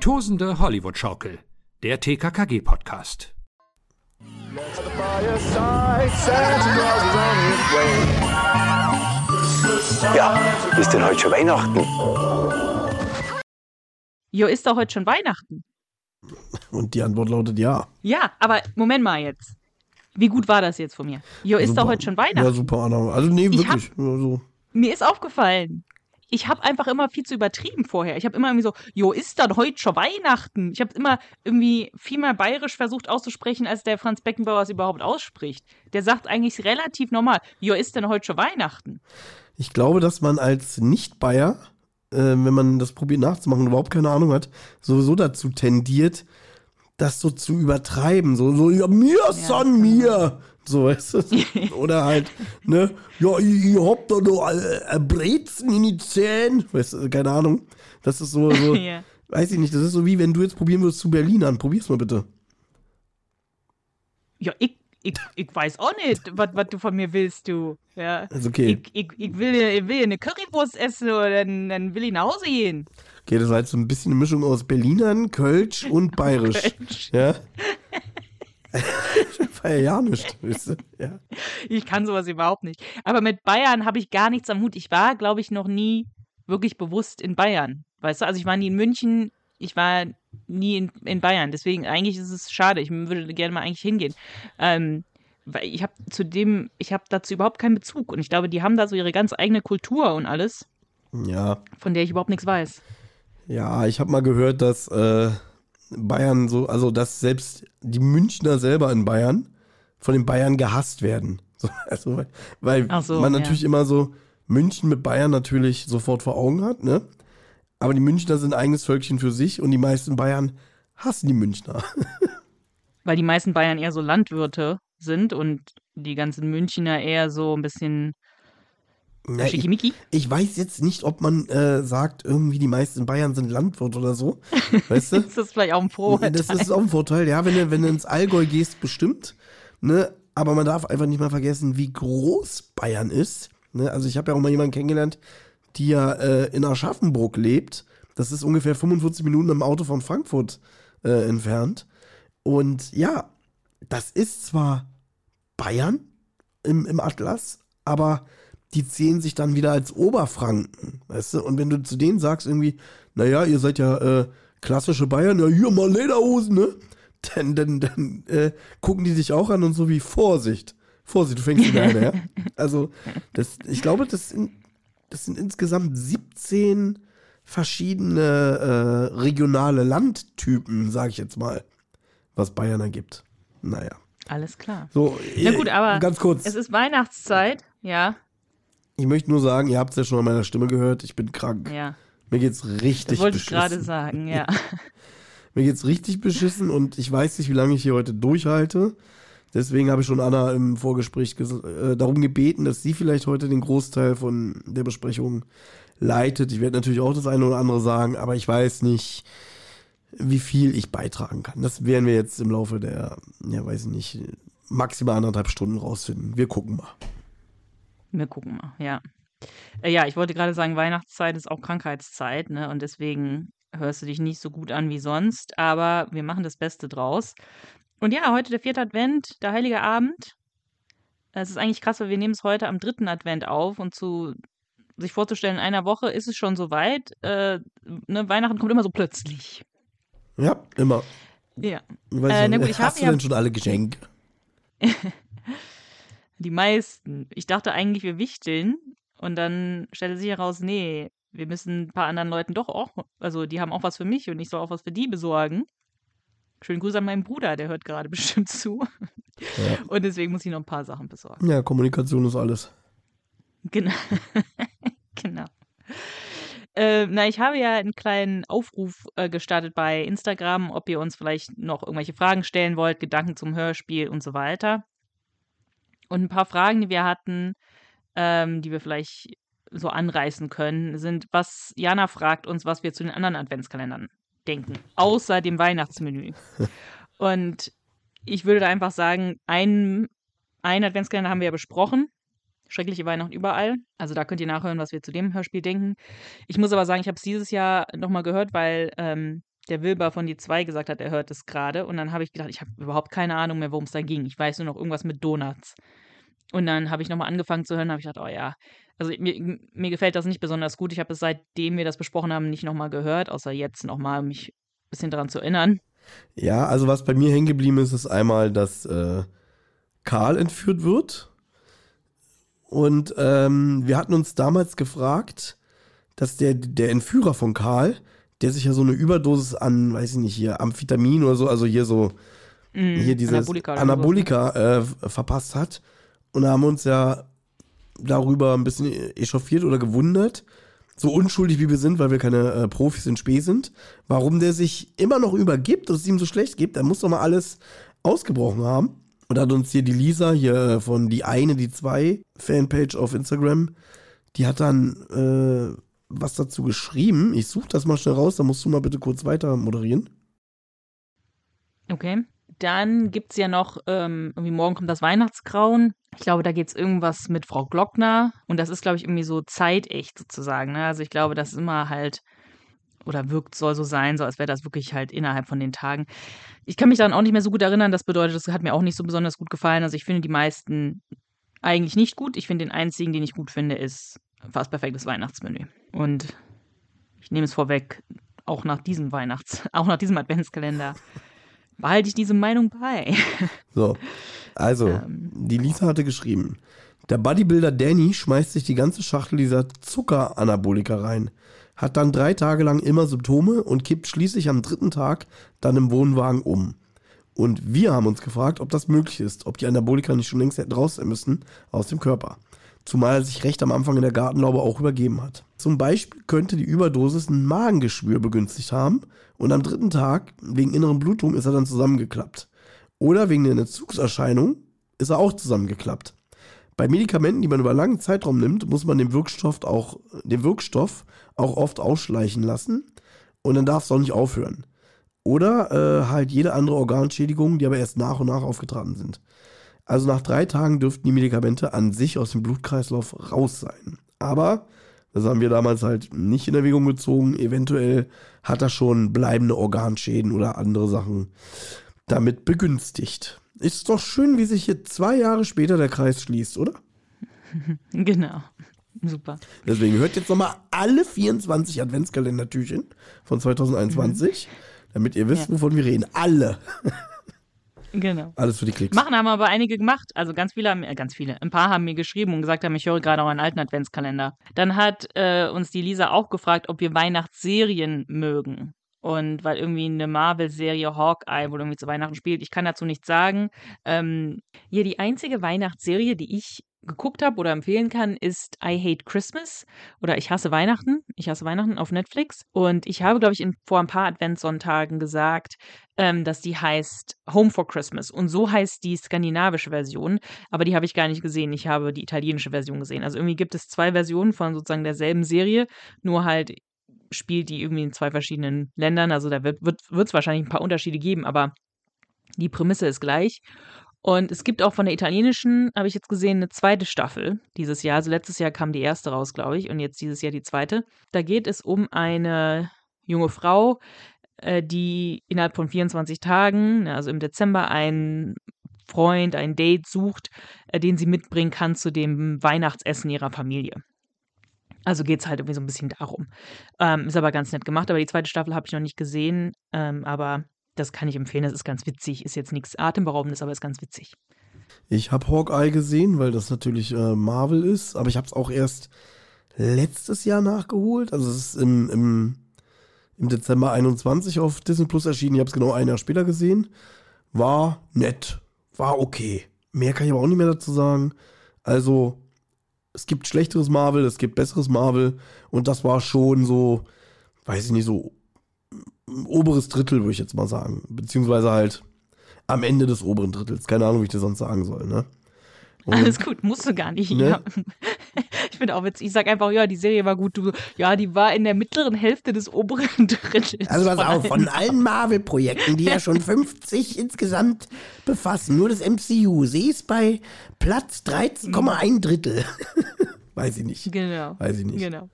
Die tosende Hollywood-Schaukel, der TKKG-Podcast. Ja, ist denn heute schon Weihnachten? Jo, ist doch heute schon Weihnachten. Und die Antwort lautet ja. Ja, aber Moment mal jetzt. Wie gut war das jetzt von mir? Jo, ist Super. doch heute schon Weihnachten. Ja, super, Anna. Also, nee, Ich hab- wirklich. Ja, so. Mir ist aufgefallen. Ich habe einfach immer viel zu übertrieben vorher. Ich habe immer irgendwie so, jo, ist dann heute schon Weihnachten? Ich habe immer irgendwie viel mehr bayerisch versucht auszusprechen, als der Franz Beckenbauer es überhaupt ausspricht. Der sagt eigentlich relativ normal, jo, ist denn heute schon Weihnachten? Ich glaube, dass man als Nicht-Bayer, äh, wenn man das probiert nachzumachen und überhaupt keine Ahnung hat, sowieso dazu tendiert, das so zu übertreiben. So, so ja, mir, Son, mir. So, weißt du? Oder halt, ne, ja, ich, ich hab da noch äh, äh, Brezen in die Zähne. Weißt du, keine Ahnung. Das ist so, so Ja. weiß ich nicht, das ist so wie wenn du jetzt probieren würdest zu Berlinern. Probier's mal bitte. Ja, ich, ich, ich weiß auch nicht, was du von mir willst, du. Ja. Also okay. Ich, ich, ich, will, ich will eine Currywurst essen oder dann, dann will ich nach Hause gehen. Okay, das war jetzt so ein bisschen eine Mischung aus Berlinern, Kölsch und Bayerisch. Kölsch. Ja. war ja du? Ja. Ich kann sowas überhaupt nicht. Aber mit Bayern habe ich gar nichts am Hut. Ich war, glaube ich, noch nie wirklich bewusst in Bayern. Weißt du, also ich war nie in München, ich war nie in, in Bayern. Deswegen, eigentlich ist es schade. Ich würde gerne mal eigentlich hingehen. Ähm, weil ich habe zu dem, ich habe dazu überhaupt keinen Bezug. Und ich glaube, die haben da so ihre ganz eigene Kultur und alles, Ja, von der ich überhaupt nichts weiß. ja ich habe mal gehört, dass äh, Bayern so, also dass selbst die Münchner selber in Bayern von den Bayern gehasst werden. So, also, weil so, man ja. natürlich immer so München mit Bayern natürlich sofort vor Augen hat, ne? Aber die Münchner sind ein eigenes Völkchen für sich und die meisten Bayern hassen die Münchner. Weil die meisten Bayern eher so Landwirte sind und die ganzen Münchner eher so ein bisschen Ja, ich, ich weiß jetzt nicht, ob man äh, sagt, irgendwie die meisten Bayern sind Landwirt oder so. Weißt du? Ist das vielleicht auch ein Vorurteil? Das ist auch ein Vorteil, ja, wenn du, wenn du ins Allgäu gehst, bestimmt. Ne? Aber man darf einfach nicht mal vergessen, wie groß Bayern ist. Ne? Also ich habe ja auch mal jemanden kennengelernt, die ja äh, in Aschaffenburg lebt. Das ist ungefähr 45 Minuten im Auto von Frankfurt äh, entfernt. Und ja, das ist zwar Bayern im, im Atlas, aber die zählen sich dann wieder als Oberfranken, weißt du? Und wenn du zu denen sagst irgendwie, naja, ihr seid ja äh, klassische Bayern, ja hier mal Lederhosen, ne? Dann, dann, dann äh, gucken die dich auch an und so wie Vorsicht. Vorsicht, du fängst wieder an, ja? Also, das, ich glaube, das sind, das sind insgesamt 17 verschiedene äh, regionale Landtypen, sage ich jetzt mal, was Bayern ergibt. Naja. Alles klar. So, Na gut, äh, aber ganz kurz. Es ist Weihnachtszeit, ja, Ich möchte nur sagen, ihr habt es ja schon an meiner Stimme gehört, ich bin krank. ja. Mir geht's richtig Das wollte ich beschissen. gerade sagen, ja. Mir geht's richtig beschissen und ich weiß nicht, wie lange ich hier heute durchhalte. Deswegen habe ich schon Anna im Vorgespräch ges- äh, darum gebeten, dass sie vielleicht heute den Großteil von der Besprechung leitet. Ich werde natürlich auch das eine oder andere sagen, aber ich weiß nicht, wie viel ich beitragen kann. Das werden wir jetzt im Laufe der, ja, weiß ich nicht, maximal anderthalb Stunden rausfinden. Wir gucken mal. Wir gucken mal, ja. Äh, ja, ich wollte gerade sagen, Weihnachtszeit ist auch Krankheitszeit, ne? Und deswegen hörst du dich nicht so gut an wie sonst, aber wir machen das Beste draus. Und ja, heute der vierte Advent, der Heilige Abend. Es ist eigentlich krass, weil wir nehmen es heute am dritten Advent auf und zu sich vorzustellen, in einer Woche ist es schon soweit. Äh, ne, Weihnachten kommt immer so plötzlich. Ja, immer. Ja. Äh, nicht, na gut, ich hast hab du denn schon alle Geschenke? Die meisten. Ich dachte eigentlich, wir wichteln. Und dann stellte sich heraus, nee, wir müssen ein paar anderen Leuten doch auch, also die haben auch was für mich und ich soll auch was für die besorgen. Schönen Gruß an meinen Bruder, der hört gerade bestimmt zu. Ja. Und deswegen muss ich noch ein paar Sachen besorgen. Ja, Kommunikation ist alles. Genau. genau. Äh, na, ich habe ja einen kleinen Aufruf äh, gestartet bei Instagram, ob ihr uns vielleicht noch irgendwelche Fragen stellen wollt, Gedanken zum Hörspiel und so weiter. Und ein paar Fragen, die wir hatten, ähm, die wir vielleicht so anreißen können, sind, was Jana fragt uns, was wir zu den anderen Adventskalendern denken, außer dem Weihnachtsmenü. und ich würde da einfach sagen, einen, einen Adventskalender haben wir ja besprochen. Schreckliche Weihnachten überall. Also da könnt ihr nachhören, was wir zu dem Hörspiel denken. Ich muss aber sagen, ich habe es dieses Jahr nochmal gehört, weil ähm, der Wilber von die zwei gesagt hat, er hört es gerade. Und dann habe ich gedacht, ich habe überhaupt keine Ahnung mehr, worum es da ging. Ich weiß nur noch irgendwas mit Donuts. Und dann habe ich nochmal angefangen zu hören, habe ich gedacht, oh ja, also mir, mir gefällt das nicht besonders gut. Ich habe es seitdem wir das besprochen haben nicht nochmal gehört, außer jetzt nochmal, um mich ein bisschen daran zu erinnern. Ja, also was bei mir hängen geblieben ist, ist einmal, dass äh, Karl entführt wird. Und ähm, wir hatten uns damals gefragt, dass der, der Entführer von Karl, der sich ja so eine Überdosis an, weiß ich nicht, hier Amphetamin oder so, also hier so, Mm, hier dieses Anabolika Anabolika, äh, verpasst hat. Und da haben wir uns ja darüber ein bisschen echauffiert oder gewundert, so unschuldig wie wir sind, weil wir keine äh, Profis in Spee sind, warum der sich immer noch übergibt und es ihm so schlecht gibt. Er muss doch mal alles ausgebrochen haben. Und da hat uns hier die Lisa hier von die eine, die zwei Fanpage auf Instagram, die hat dann äh, was dazu geschrieben. Ich suche das mal schnell raus, da musst du mal bitte kurz weiter moderieren. Okay. Dann gibt es ja noch, ähm, irgendwie morgen kommt das Weihnachtsgrauen. Ich glaube, da geht es irgendwas mit Frau Glockner. Und das ist, glaube ich, irgendwie so zeitecht sozusagen. Ne? Also ich glaube, das ist immer halt, oder wirkt, soll so sein, so als wäre das wirklich halt innerhalb von den Tagen. Ich kann mich daran auch nicht mehr so gut erinnern. Das bedeutet, das hat mir auch nicht so besonders gut gefallen. Also ich finde die meisten eigentlich nicht gut. Ich finde den einzigen, den ich gut finde, ist fast perfektes Weihnachtsmenü. Und ich nehme es vorweg, auch nach diesem Weihnachts-, auch nach diesem Adventskalender behalte ich diese Meinung bei. So, also, Ähm. die Lisa hatte geschrieben, der Bodybuilder Danny schmeißt sich die ganze Schachtel dieser Zuckeranabolika rein, hat dann drei Tage lang immer Symptome und kippt schließlich am dritten Tag dann im Wohnwagen um. Und wir haben uns gefragt, ob das möglich ist, ob die Anabolika nicht schon längst hätten raus müssen aus dem Körper. Zumal er sich recht am Anfang in der Gartenlaube auch übergeben hat. Zum Beispiel könnte die Überdosis ein Magengeschwür begünstigt haben und am dritten Tag, wegen inneren Blutung, ist er dann zusammengeklappt. Oder wegen der Entzugserscheinung ist er auch zusammengeklappt. Bei Medikamenten, die man über einen langen Zeitraum nimmt, muss man den Wirkstoff auch, den Wirkstoff auch oft ausschleichen lassen und dann darf es auch nicht aufhören. Oder äh, halt jede andere Organschädigung, die aber erst nach und nach aufgetreten sind. Also nach drei Tagen dürften die Medikamente an sich aus dem Blutkreislauf raus sein. Aber, das haben wir damals halt nicht in Erwägung gezogen, eventuell hat er schon bleibende Organschäden oder andere Sachen damit begünstigt. Ist doch schön, wie sich hier zwei Jahre später der Kreis schließt, oder? genau. Super. Deswegen hört jetzt nochmal alle 24 Adventskalendertürchen von 2021, damit ihr wisst, Ja. wovon wir reden. Alle. Genau. Alles für die Klicks. Machen haben aber einige gemacht. Also ganz viele haben, äh, ganz viele. Ein paar haben mir geschrieben und gesagt haben, ich höre gerade auch einen alten Adventskalender. Dann hat äh, uns die Lisa auch gefragt, ob wir Weihnachtsserien mögen. Und weil irgendwie eine Marvel-Serie Hawkeye wohl irgendwie zu Weihnachten spielt. Ich kann dazu nichts sagen. Ähm, hier die einzige Weihnachtsserie, die ich geguckt habe oder empfehlen kann, ist I Hate Christmas oder Ich hasse Weihnachten. Ich hasse Weihnachten auf Netflix. Und ich habe, glaube ich, in, vor ein paar Adventssonntagen gesagt, ähm, dass die heißt Home for Christmas. Und so heißt die skandinavische Version, aber die habe ich gar nicht gesehen. Ich habe die italienische Version gesehen. Also irgendwie gibt es zwei Versionen von sozusagen derselben Serie, nur halt spielt die irgendwie in zwei verschiedenen Ländern. Also da wird es wird, wahrscheinlich ein paar Unterschiede geben, aber die Prämisse ist gleich. Und es gibt auch von der italienischen, habe ich jetzt gesehen, eine zweite Staffel dieses Jahr. Also letztes Jahr kam die erste raus, glaube ich, und jetzt dieses Jahr die zweite. Da geht es um eine junge Frau, äh, die innerhalb von 24 Tagen, also im Dezember, einen Freund, ein Date sucht, äh, den sie mitbringen kann zu dem Weihnachtsessen ihrer Familie. Also geht es halt irgendwie so ein bisschen darum. Ähm, ist aber ganz nett gemacht, aber die zweite Staffel habe ich noch nicht gesehen. Ähm, aber das kann ich empfehlen, das ist ganz witzig. Ist jetzt nichts Atemberaubendes, aber ist ganz witzig. Ich habe Hawkeye gesehen, weil das natürlich äh, Marvel ist, aber ich habe es auch erst letztes Jahr nachgeholt. Also es ist im, im, im Dezember 21 auf Disney Plus erschienen. Ich habe es genau ein Jahr später gesehen. War nett, war okay. Mehr kann ich aber auch nicht mehr dazu sagen. Also es gibt schlechteres Marvel, es gibt besseres Marvel und das war schon so, weiß ich nicht, so oberes Drittel, würde ich jetzt mal sagen. Beziehungsweise halt am Ende des oberen Drittels. Keine Ahnung, wie ich das sonst sagen soll, ne? Und- Alles gut, musst du gar nicht. Ne? Ja. Ich finde auch witzig. Ich sag einfach, ja, die Serie war gut. Du, ja, die war in der mittleren Hälfte des oberen Drittels. Also pass auf, von allen. allen Marvel-Projekten, die ja schon 50 insgesamt befassen, nur das MCU, sie ist bei Platz 13,1 Drittel. Weiß ich nicht. Genau. Weiß ich nicht. Genau.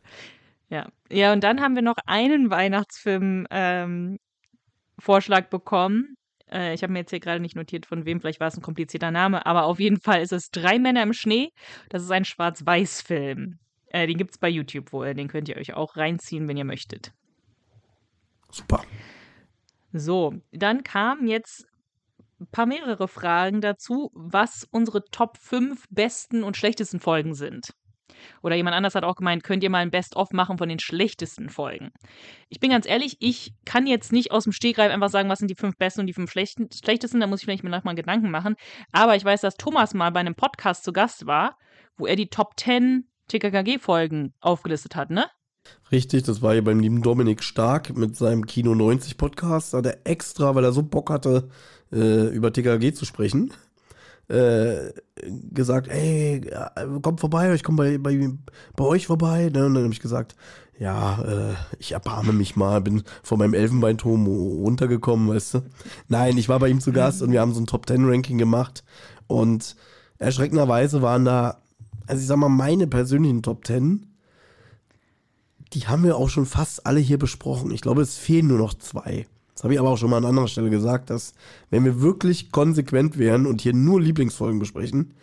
Ja. Ja, und dann haben wir noch einen Weihnachtsfilm, ähm, Vorschlag bekommen. Äh, ich habe mir jetzt hier gerade nicht notiert, von wem, vielleicht war es ein komplizierter Name, aber auf jeden Fall ist es Drei Männer im Schnee. Das ist ein Schwarz-Weiß-Film. Äh, den gibt es bei YouTube wohl. Den könnt ihr euch auch reinziehen, wenn ihr möchtet. Super. So, dann kamen jetzt ein paar mehrere Fragen dazu, was unsere Top 5 besten und schlechtesten Folgen sind. Oder jemand anders hat auch gemeint, könnt ihr mal ein Best-of machen von den schlechtesten Folgen. Ich bin ganz ehrlich, ich kann jetzt nicht aus dem Stegreif einfach sagen, was sind die fünf besten und die fünf schlechtesten. Da muss ich vielleicht mir nochmal Gedanken machen. Aber ich weiß, dass Thomas mal bei einem Podcast zu Gast war, wo er die Top 10 TKKG-Folgen aufgelistet hat, ne? Richtig, das war hier beim lieben Dominik Stark mit seinem Kino 90 Podcast. Da hat er extra, weil er so Bock hatte, äh, über TKG zu sprechen, äh, gesagt, ey, kommt vorbei, ich komme bei, bei, bei euch vorbei. Ne? Und dann habe ich gesagt, ja, äh, ich erbarme mich mal, bin von meinem Elfenbeinturm runtergekommen, weißt du. Nein, ich war bei ihm zu Gast und wir haben so ein Top Ten Ranking gemacht und erschreckenderweise waren da, also ich sag mal, meine persönlichen Top Ten, die haben wir auch schon fast alle hier besprochen. Ich glaube, es fehlen nur noch zwei. Das habe ich aber auch schon mal an anderer Stelle gesagt, dass wenn wir wirklich konsequent wären und hier nur Lieblingsfolgen besprechen,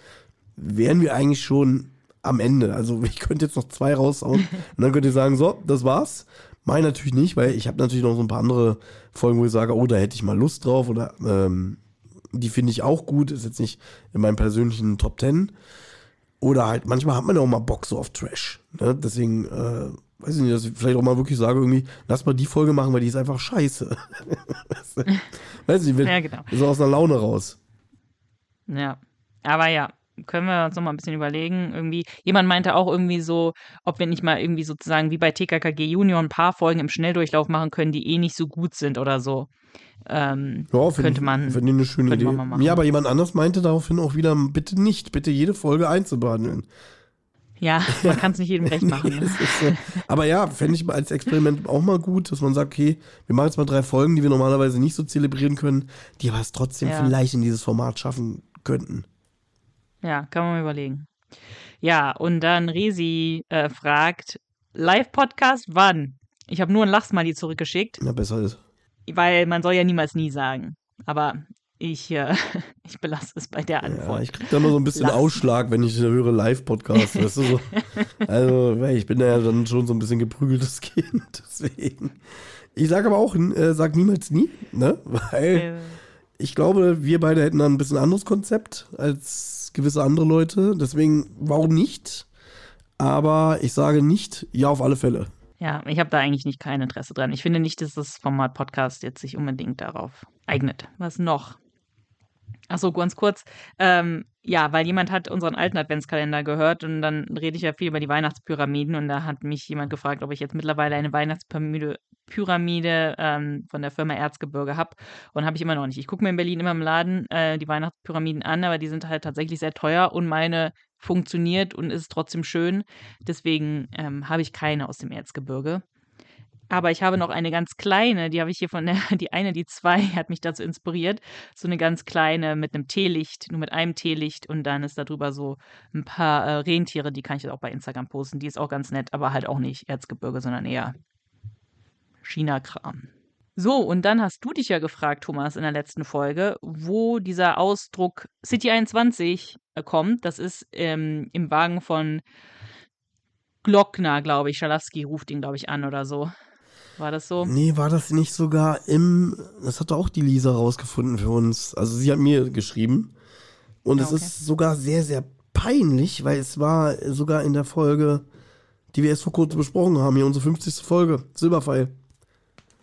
wären wir eigentlich schon am Ende. Also ich könnte jetzt noch zwei raushauen und dann könnt ihr sagen, so, das war's. Meine natürlich nicht, weil ich habe natürlich noch so ein paar andere Folgen, wo ich sage, oh, da hätte ich mal Lust drauf oder ähm, die finde ich auch gut, ist jetzt nicht in meinem persönlichen Top Ten. Oder halt, manchmal hat man ja auch mal Bock so auf Trash. Ne? Deswegen äh, weiß ich nicht, dass ich vielleicht auch mal wirklich sage, irgendwie, lass mal die Folge machen, weil die ist einfach scheiße. weiß ich nicht, ja, genau. so aus einer Laune raus. Ja, aber ja, können wir uns noch mal ein bisschen überlegen. Irgendwie, jemand meinte auch irgendwie so, ob wir nicht mal irgendwie sozusagen wie bei TKKG Junior ein paar Folgen im Schnelldurchlauf machen können, die eh nicht so gut sind oder so. Ähm, ja, könnte man. Finde ich eine schöne Idee. Ja, aber jemand anders meinte daraufhin auch wieder, bitte nicht, bitte jede Folge einzubehandeln. Ja, man kann es nicht jedem recht machen. Ne? so. Aber ja, fände ich als Experiment auch mal gut, dass man sagt, okay, wir machen jetzt mal drei Folgen, die wir normalerweise nicht so zelebrieren können, die aber es trotzdem ja. vielleicht in dieses Format schaffen könnten. Ja, kann man mal überlegen. Ja, und dann Resi äh, fragt, Live-Podcast wann? Ich habe nur ein Lachsmiley zurückgeschickt. Ja, besser ist. Weil man soll ja niemals nie sagen. Aber ich, äh, ich belasse es bei der Antwort. Ja, ich kriege da immer so ein bisschen Lassen. Ausschlag, wenn ich höre Live-Podcast. weißt du, so. Also, ich bin da ja dann schon so ein bisschen geprügeltes Kind. Deswegen. Ich sage aber auch, äh, sag niemals nie, ne? Weil äh. ich glaube, wir beide hätten da ein bisschen anderes Konzept als gewisse andere Leute. Deswegen, warum nicht? Aber ich sage nicht, ja, auf alle Fälle. Ja, ich habe da eigentlich nicht kein Interesse dran. Ich finde nicht, dass das Format Podcast jetzt sich unbedingt darauf eignet. Was noch? Achso, ganz kurz. Ähm, ja, weil jemand hat unseren alten Adventskalender gehört und dann rede ich ja viel über die Weihnachtspyramiden und da hat mich jemand gefragt, ob ich jetzt mittlerweile eine Weihnachtspyramide Pyramide, ähm, von der Firma Erzgebirge habe und habe ich immer noch nicht. Ich gucke mir in Berlin immer im Laden äh, die Weihnachtspyramiden an, aber die sind halt tatsächlich sehr teuer und meine funktioniert und ist trotzdem schön. Deswegen ähm, habe ich keine aus dem Erzgebirge. Aber ich habe noch eine ganz kleine, die habe ich hier von der, die eine, die zwei, hat mich dazu inspiriert. So eine ganz kleine mit einem Teelicht, nur mit einem Teelicht und dann ist darüber so ein paar äh, Rentiere, die kann ich jetzt auch bei Instagram posten. Die ist auch ganz nett, aber halt auch nicht Erzgebirge, sondern eher China-Kram. So, und dann hast du dich ja gefragt, Thomas, in der letzten Folge, wo dieser Ausdruck City 21 äh, kommt. Das ist ähm, im Wagen von Glockner, glaube ich. Schalowski ruft ihn, glaube ich, an oder so. War das so? Nee, war das nicht sogar im. Das hat auch die Lisa rausgefunden für uns. Also sie hat mir geschrieben. Und ja, es okay. ist sogar sehr, sehr peinlich, weil es war sogar in der Folge, die wir erst vor kurzem besprochen haben, hier unsere 50. Folge, Silberpfeil.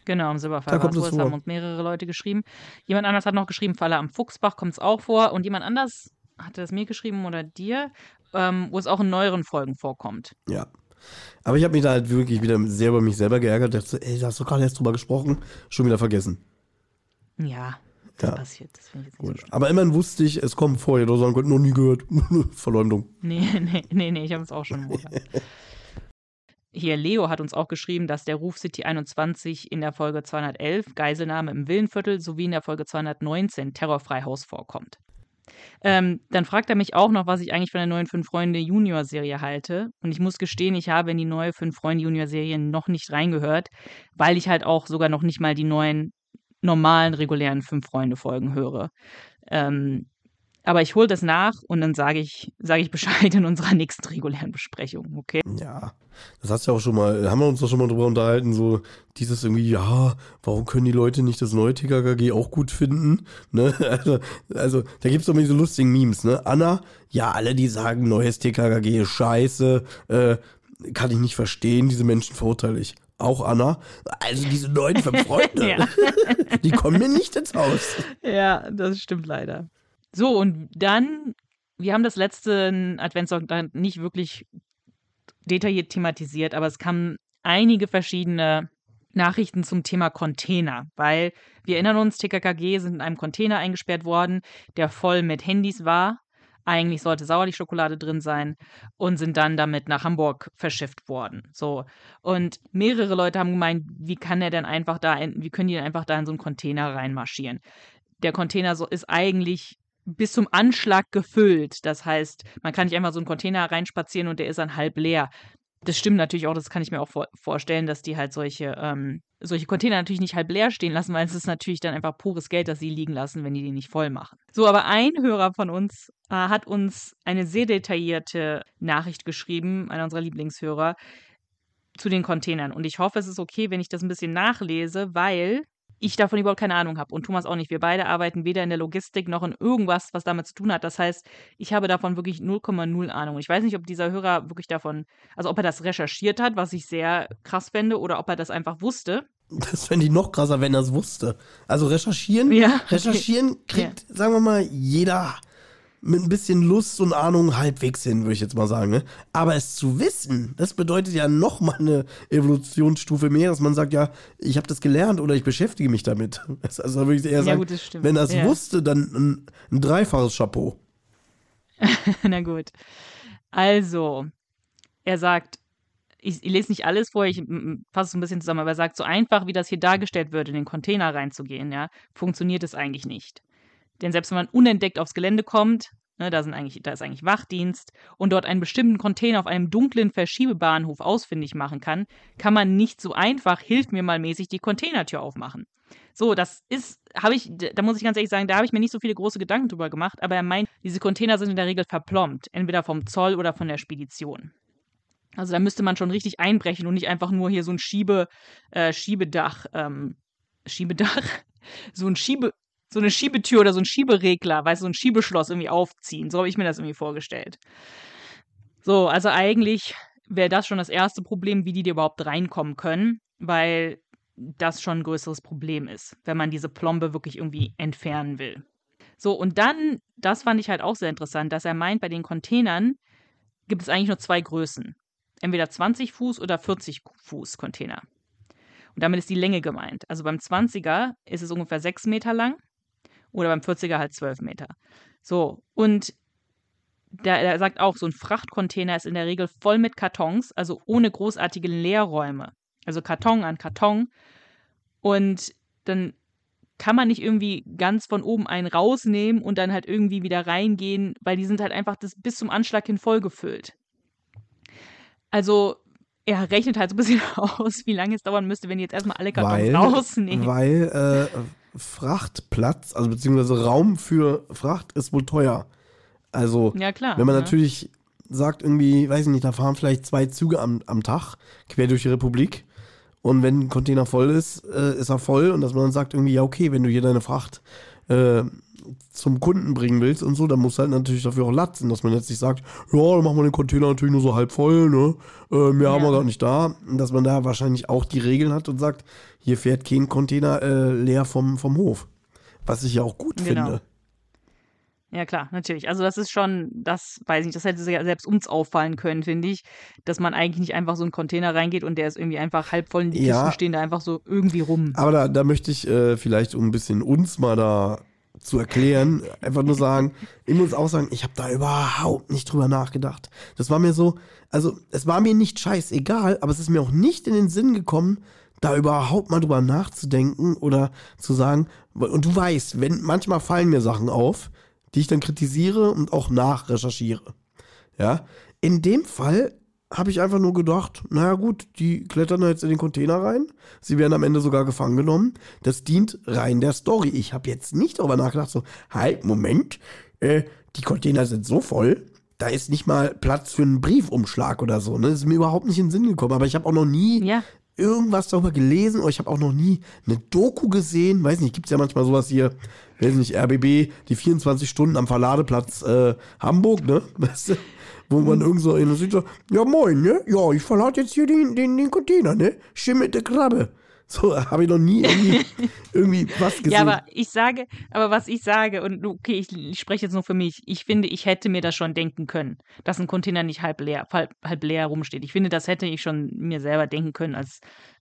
Genau, im Silberpfeil da kommt es vor. haben uns mehrere Leute geschrieben. Jemand anders hat noch geschrieben, Falle am Fuchsbach kommt es auch vor. Und jemand anders hatte das mir geschrieben oder dir, ähm, wo es auch in neueren Folgen vorkommt. Ja. Aber ich habe mich da halt wirklich wieder sehr über mich selber geärgert. Ich dachte, ey, da hast du gerade erst drüber gesprochen, schon wieder vergessen. Ja, das ja. passiert. Das ich jetzt nicht so Aber immerhin wusste ich, es kommt vor. Ihr sagen könnt, noch nie gehört. Verleumdung. Nee, nee, nee, nee, ich habe es auch schon gehört. Hier, Leo hat uns auch geschrieben, dass der Ruf City 21 in der Folge 211 Geiselnahme im Villenviertel sowie in der Folge 219 Terrorfreihaus vorkommt. Ähm, dann fragt er mich auch noch, was ich eigentlich von der neuen Fünf Freunde Junior Serie halte. Und ich muss gestehen, ich habe in die neue Fünf Freunde Junior Serie noch nicht reingehört, weil ich halt auch sogar noch nicht mal die neuen normalen, regulären Fünf-Freunde-Folgen höre. Ähm, aber ich hole das nach und dann sage ich, sage ich Bescheid in unserer nächsten regulären Besprechung, okay? Ja, das hast du ja auch schon mal, haben wir uns doch schon mal drüber unterhalten, so dieses irgendwie, ja, warum können die Leute nicht das neue TKKG auch gut finden? Ne? Also, also da gibt es doch immer diese lustigen Memes, ne? Anna, ja, alle, die sagen, neues TKKG ist scheiße, äh, kann ich nicht verstehen, diese Menschen verurteile ich. Auch Anna. Also diese neuen fünf Freunde, die kommen mir nicht ins Haus. Ja, das stimmt leider. So, und dann, wir haben das letzte Adventssonntag nicht wirklich detailliert thematisiert, aber es kamen einige verschiedene Nachrichten zum Thema Container, weil wir erinnern uns, TKKG sind in einem Container eingesperrt worden, der voll mit Handys war. Eigentlich sollte Sauerlich-Schokolade drin sein und sind dann damit nach Hamburg verschifft worden. So. Und mehrere Leute haben gemeint, wie kann er denn einfach da, wie können die denn einfach da in so einen Container reinmarschieren? Der Container ist eigentlich bis zum Anschlag gefüllt. Das heißt, man kann nicht einfach so einen Container reinspazieren und der ist dann halb leer. Das stimmt natürlich auch, das kann ich mir auch vor vorstellen, dass die halt solche, ähm, solche Container natürlich nicht halb leer stehen lassen, weil es ist natürlich dann einfach pures Geld, das sie liegen lassen, wenn die die nicht voll machen. So, aber ein Hörer von uns äh, hat uns eine sehr detaillierte Nachricht geschrieben, einer unserer Lieblingshörer, zu den Containern. Und ich hoffe, es ist okay, wenn ich das ein bisschen nachlese, weil ich davon überhaupt keine Ahnung habe und Thomas auch nicht. Wir beide arbeiten weder in der Logistik noch in irgendwas, was damit zu tun hat. Das heißt, ich habe davon wirklich 0,0 Ahnung. Ich weiß nicht, ob dieser Hörer wirklich davon, also ob er das recherchiert hat, was ich sehr krass fände, oder ob er das einfach wusste. Das fände ich noch krasser, wenn er es wusste. Also recherchieren, Ja, okay. recherchieren kriegt, sagen wir mal, jeder mit ein bisschen Lust und Ahnung halbwegs hin, würde ich jetzt mal sagen. Ne? Aber es zu wissen, das bedeutet ja noch mal eine Evolutionsstufe mehr, dass man sagt, ja, ich habe das gelernt oder ich beschäftige mich damit. Also würde ich eher Ja, sagen, gut, wenn er es Ja. wusste, dann ein, ein dreifaches Chapeau. Na gut. Also, er sagt, ich, ich lese nicht alles vor, ich fasse es ein bisschen zusammen, aber er sagt, so einfach, wie das hier dargestellt wird, in den Container reinzugehen, ja, funktioniert es eigentlich nicht. Denn selbst wenn man unentdeckt aufs Gelände kommt, ne, da, sind eigentlich, da ist eigentlich Wachdienst und dort einen bestimmten Container auf einem dunklen Verschiebebahnhof ausfindig machen kann, kann man nicht so einfach, hilf mir mal mäßig, die Containertür aufmachen. So, das ist, habe ich, da muss ich ganz ehrlich sagen, da habe ich mir nicht so viele große Gedanken drüber gemacht, aber er meint, diese Container sind in der Regel verplombt, entweder vom Zoll oder von der Spedition. Also da müsste man schon richtig einbrechen und nicht einfach nur hier so ein Schiebe, äh, Schiebedach, ähm, Schiebedach, so ein Schiebe, so eine Schiebetür oder so ein Schieberegler, weißt du, so ein Schiebeschloss irgendwie aufziehen. So habe ich mir das irgendwie vorgestellt. So, also eigentlich wäre das schon das erste Problem, wie die da überhaupt reinkommen können, weil das schon ein größeres Problem ist, wenn man diese Plombe wirklich irgendwie entfernen will. So, und dann, das fand ich halt auch sehr interessant, dass er meint, bei den Containern gibt es eigentlich nur zwei Größen. Entweder 20 Fuß oder 40 Fuß Container. Und damit ist die Länge gemeint. Also beim 20er ist es ungefähr 6 Meter lang oder beim 40er halt 12 Meter. So, und der, er sagt auch, so ein Frachtcontainer ist in der Regel voll mit Kartons, also ohne großartige Leerräume. Also Karton an Karton. Und dann kann man nicht irgendwie ganz von oben einen rausnehmen und dann halt irgendwie wieder reingehen, weil die sind halt einfach das bis zum Anschlag hin vollgefüllt. Also er rechnet halt so ein bisschen aus, wie lange es dauern müsste, wenn die jetzt erstmal alle Kartons Weil, rausnehmen. weil äh, Frachtplatz, also beziehungsweise Raum für Fracht ist wohl teuer. Also ja, klar. Wenn man ne? natürlich sagt, irgendwie, weiß ich nicht, da fahren vielleicht zwei Züge am, am Tag quer durch die Republik. Und wenn ein Container voll ist, äh, ist er voll. Und dass man dann sagt, irgendwie, ja, okay, wenn du hier deine Fracht äh, zum Kunden bringen willst und so, dann musst du halt natürlich dafür auch latzen, dass man jetzt nicht sagt, ja, dann machen wir den Container natürlich nur so halb voll, ne? Äh, mehr haben wir Ja. gar nicht da. Und dass man da wahrscheinlich auch die Regeln hat und sagt, hier fährt kein Container äh, leer vom, vom Hof. Was ich ja auch gut Genau. finde. Ja, klar, natürlich. Also das ist schon, das weiß ich nicht, das hätte se- selbst uns auffallen können, finde ich, dass man eigentlich nicht einfach so einen Container reingeht und der ist irgendwie einfach halb voll und die Ja. Kisten stehen da einfach so irgendwie rum. Aber da, da möchte ich äh, vielleicht, um ein bisschen uns mal da zu erklären, einfach nur sagen, ich muss auch sagen, ich habe da überhaupt nicht drüber nachgedacht. Das war mir so, also es war mir nicht scheißegal, aber es ist mir auch nicht in den Sinn gekommen, da überhaupt mal drüber nachzudenken oder zu sagen, und du weißt, wenn manchmal fallen mir Sachen auf, die ich dann kritisiere und auch nachrecherchiere. Ja, in dem Fall habe ich einfach nur gedacht, naja gut, die klettern da jetzt in den Container rein. Sie werden am Ende sogar gefangen genommen. Das dient rein der Story. Ich habe jetzt nicht darüber nachgedacht, so, halt, Moment, äh, die Container sind so voll, da ist nicht mal Platz für einen Briefumschlag oder so. Ne? Das ist mir überhaupt nicht in den Sinn gekommen. Aber ich habe auch noch nie Ja. irgendwas darüber gelesen oder ich habe auch noch nie eine Doku gesehen. Weiß nicht, gibt es ja manchmal sowas hier, weiß nicht, RBB, die 24 Stunden am Verladeplatz äh, Hamburg, ne? Weißt du? Wo man irgend so in sieht so, ja moin, ne? Ja, ich verlade jetzt hier den, den, den Container, ne? Schimmerte Krabbe. So, habe ich noch nie irgendwie, irgendwie was gesehen. Ja, aber ich sage, aber was ich sage, und okay, ich, ich spreche jetzt nur für mich, ich finde, ich hätte mir das schon denken können, dass ein Container nicht halb leer, halb, halb leer rumsteht. Ich finde, das hätte ich schon mir selber denken können als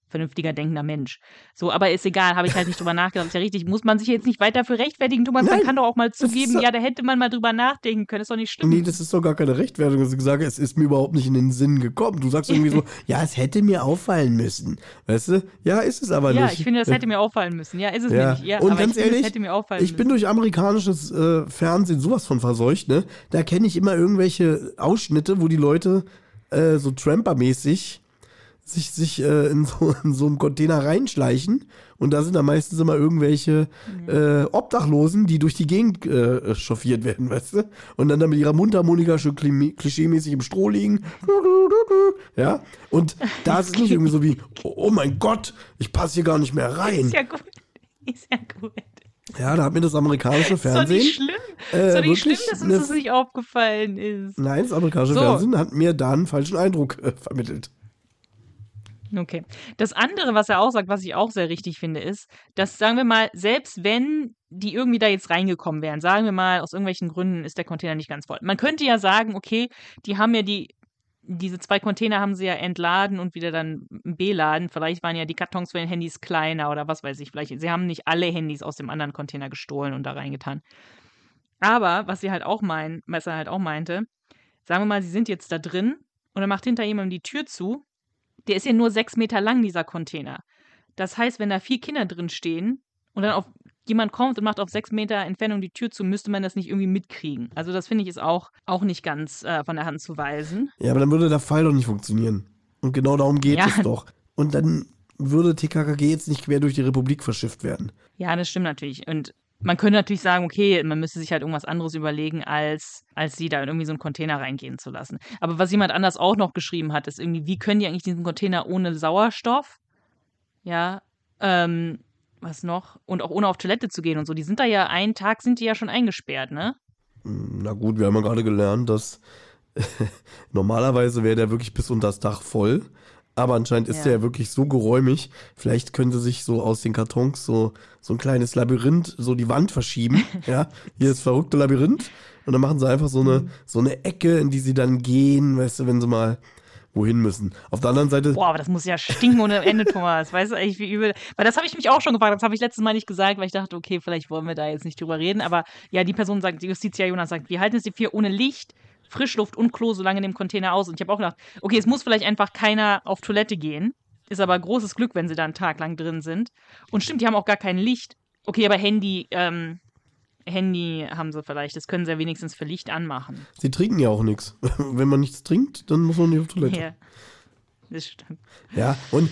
vernünftiger denkender Mensch. So, aber ist egal, habe ich halt nicht drüber nachgedacht. Ist ja richtig, muss man sich jetzt nicht weiter für rechtfertigen, Thomas, man Nein, kann doch auch mal zugeben, so- ja, da hätte man mal drüber nachdenken können, ist doch nicht schlimm. Nee, das ist doch gar keine Rechtfertigung. dass Ich sage, es ist mir überhaupt nicht in den Sinn gekommen. Du sagst irgendwie so, ja, es hätte mir auffallen müssen. Weißt du? Ja, ist es aber ja, nicht. ich finde, das hätte mir auffallen müssen. Ja, ist es Ja. nicht. Ja, Und aber ganz ich finde, ehrlich, es hätte mir auffallen ich bin durch amerikanisches äh, Fernsehen sowas von verseucht, ne? Da kenne ich immer irgendwelche Ausschnitte, wo die Leute äh, so Tramper-mäßig sich, sich äh, in, so, in so einen Container reinschleichen. Und da sind dann meistens immer irgendwelche äh, Obdachlosen, die durch die Gegend äh, chauffiert werden, weißt du? Und dann, dann mit ihrer Mundharmonika schon kli- klischeemäßig im Stroh liegen. Ja? Und da ist es nicht irgendwie so wie, oh, oh mein Gott, ich passe hier gar nicht mehr rein. Ist ja gut. Ist ja gut. Ja, da hat mir das amerikanische Ist doch Fernsehen. nicht schlimm. äh, ist doch nicht schlimm, wirklich dass uns das nicht aufgefallen ist. Nein, das amerikanische So. Fernsehen hat mir da einen falschen Eindruck äh, vermittelt. Okay. Das andere, was er auch sagt, was ich auch sehr richtig finde, ist, dass, sagen wir mal, selbst wenn die irgendwie da jetzt reingekommen wären, sagen wir mal, aus irgendwelchen Gründen ist der Container nicht ganz voll. Man könnte ja sagen, okay, die haben ja die, diese zwei Container haben sie ja entladen und wieder dann beladen. Vielleicht waren ja die Kartons für den Handys kleiner oder was weiß ich. Vielleicht, sie haben nicht alle Handys aus dem anderen Container gestohlen und da reingetan. Aber, was sie halt auch meinen, was er halt auch meinte, sagen wir mal, sie sind jetzt da drin und dann macht hinter jemandem die Tür zu der ist ja nur sechs Meter lang, dieser Container. Das heißt, wenn da vier Kinder drin stehen und dann auf jemand kommt und macht auf sechs Meter Entfernung die Tür zu, müsste man das nicht irgendwie mitkriegen. Also das finde ich ist auch, auch nicht ganz äh, von der Hand zu weisen. Ja, aber dann würde der Fall doch nicht funktionieren. Und genau darum geht Ja. es doch. Und dann würde TKKG jetzt nicht quer durch die Republik verschifft werden. Ja, das stimmt natürlich. Und man könnte natürlich sagen, okay, man müsste sich halt irgendwas anderes überlegen, als, als sie da in irgendwie so einen Container reingehen zu lassen. Aber was jemand anders auch noch geschrieben hat, ist irgendwie, wie können die eigentlich diesen Container ohne Sauerstoff? Ja, ähm, was noch? Und auch ohne auf Toilette zu gehen und so. Die sind da ja, einen Tag sind die ja schon eingesperrt, ne? Na gut, wir haben ja gerade gelernt, dass normalerweise wäre der wirklich bis unter das Dach voll. Aber anscheinend ist Ja. der ja wirklich so geräumig. Vielleicht könnte sich so aus den Kartons so, so ein kleines Labyrinth, so die Wand verschieben. ja, hier ist verrückte Labyrinth. Und dann machen sie einfach so eine, so eine Ecke, in die sie dann gehen, weißt du, wenn sie mal wohin müssen. Auf der anderen Seite, Boah, aber das muss ja stinken ohne Ende, Thomas. Weißt du eigentlich, wie übel. Weil das habe ich mich auch schon gefragt. Das habe ich letztes Mal nicht gesagt, weil ich dachte, okay, vielleicht wollen wir da jetzt nicht drüber reden. Aber ja, die Person sagt, die Justitia Jonas sagt, wir halten es vier ohne Licht, Frischluft und Klo so lange in dem Container aus. Und ich habe auch gedacht, okay, es muss vielleicht einfach keiner auf Toilette gehen. Ist aber großes Glück, wenn sie da einen Tag lang drin sind. Und stimmt, die haben auch gar kein Licht. Okay, aber Handy, ähm, Handy haben sie vielleicht. Das können sie ja wenigstens für Licht anmachen. sie trinken ja auch nichts. Wenn man nichts trinkt, dann muss man nicht auf Toilette. Ja, das stimmt. Ja, und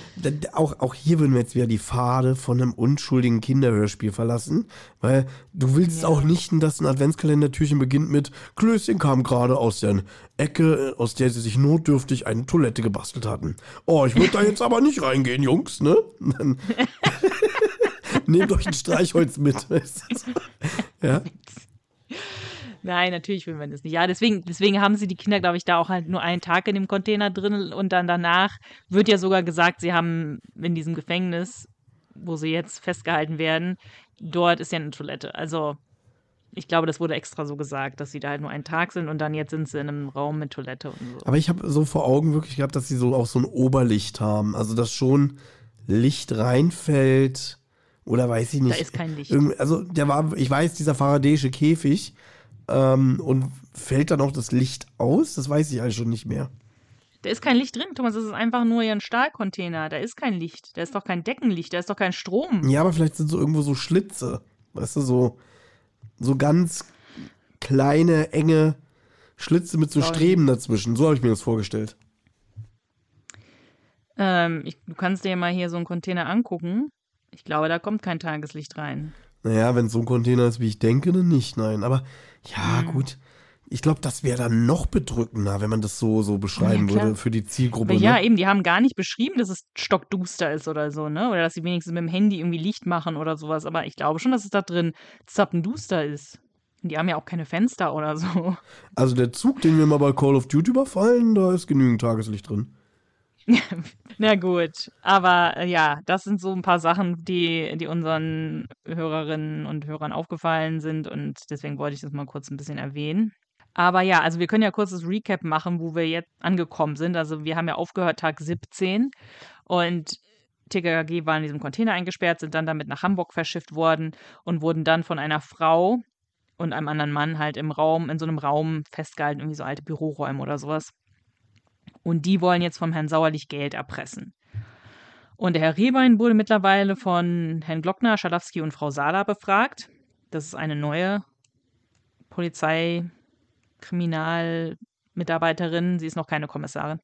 auch, auch hier würden wir jetzt wieder die Pfade von einem unschuldigen Kinderhörspiel verlassen, weil du willst Ja. auch nicht, dass ein Adventskalendertürchen beginnt mit Klößchen kam gerade aus der Ecke, aus der sie sich notdürftig eine Toilette gebastelt hatten. Oh, ich würde da jetzt aber nicht reingehen, Jungs, ne? Dann Nehmt euch ein Streichholz mit. ja, Nein, natürlich will man das nicht. Ja, deswegen, deswegen haben sie die Kinder, glaube ich, da auch halt nur einen Tag in dem Container drin und dann danach wird ja sogar gesagt, sie haben in diesem Gefängnis, wo sie jetzt festgehalten werden, dort ist ja eine Toilette. Also ich glaube, das wurde extra so gesagt, dass sie da halt nur einen Tag sind und dann jetzt sind sie in einem Raum mit Toilette und so. aber ich habe so vor Augen wirklich gehabt, dass sie so auch so ein Oberlicht haben. Also, dass schon Licht reinfällt. Oder weiß ich nicht. Da ist kein Licht. Also, der war, ich weiß, dieser faradäische Käfig. Ähm, und fällt dann auch das Licht aus? Das weiß ich eigentlich schon nicht mehr. Da ist kein Licht drin, Thomas, das ist einfach nur ein Stahlcontainer. Da ist kein Licht. Da ist doch kein Deckenlicht, da ist doch kein Strom. Ja, aber vielleicht sind so irgendwo so Schlitze. Weißt du, so, so ganz kleine, enge Schlitze mit so Streben dazwischen. So habe ich mir das vorgestellt. Ähm, ich, du kannst dir mal hier so einen Container angucken. Ich glaube, da kommt kein Tageslicht rein. Naja, wenn es so ein Container ist, wie ich denke, dann nicht, nein. Aber ja, Hm. gut. Ich glaube, das wäre dann noch bedrückender, wenn man das so, so beschreiben Ja, würde für die Zielgruppe. Aber ja, ne? eben, die haben gar nicht beschrieben, dass es stockduster ist oder so, ne? Oder dass sie wenigstens mit dem Handy irgendwie Licht machen oder sowas. Aber ich glaube schon, dass es da drin zappenduster ist. Und die haben ja auch keine Fenster oder so. Also der Zug, den wir mal bei Call of Duty überfallen, da ist genügend Tageslicht drin. Na gut, aber äh, ja, das sind so ein paar Sachen, die, die unseren Hörerinnen und Hörern aufgefallen sind und deswegen wollte ich das mal kurz ein bisschen erwähnen. Aber ja, also wir können ja kurz das Recap machen, wo wir jetzt angekommen sind. Also wir haben ja aufgehört Tag 17 und TKKG war in diesem Container eingesperrt, sind dann damit nach Hamburg verschifft worden und wurden dann von einer Frau und einem anderen Mann halt im Raum, in so einem Raum festgehalten, irgendwie so alte Büroräume oder sowas. Und die wollen jetzt vom Herrn Sauerlich Geld erpressen. Und der Herr Rehbein wurde mittlerweile von Herrn Glockner, Schalowski und Frau Sala befragt. Das ist eine neue Polizeikriminalmitarbeiterin. Sie ist noch keine Kommissarin.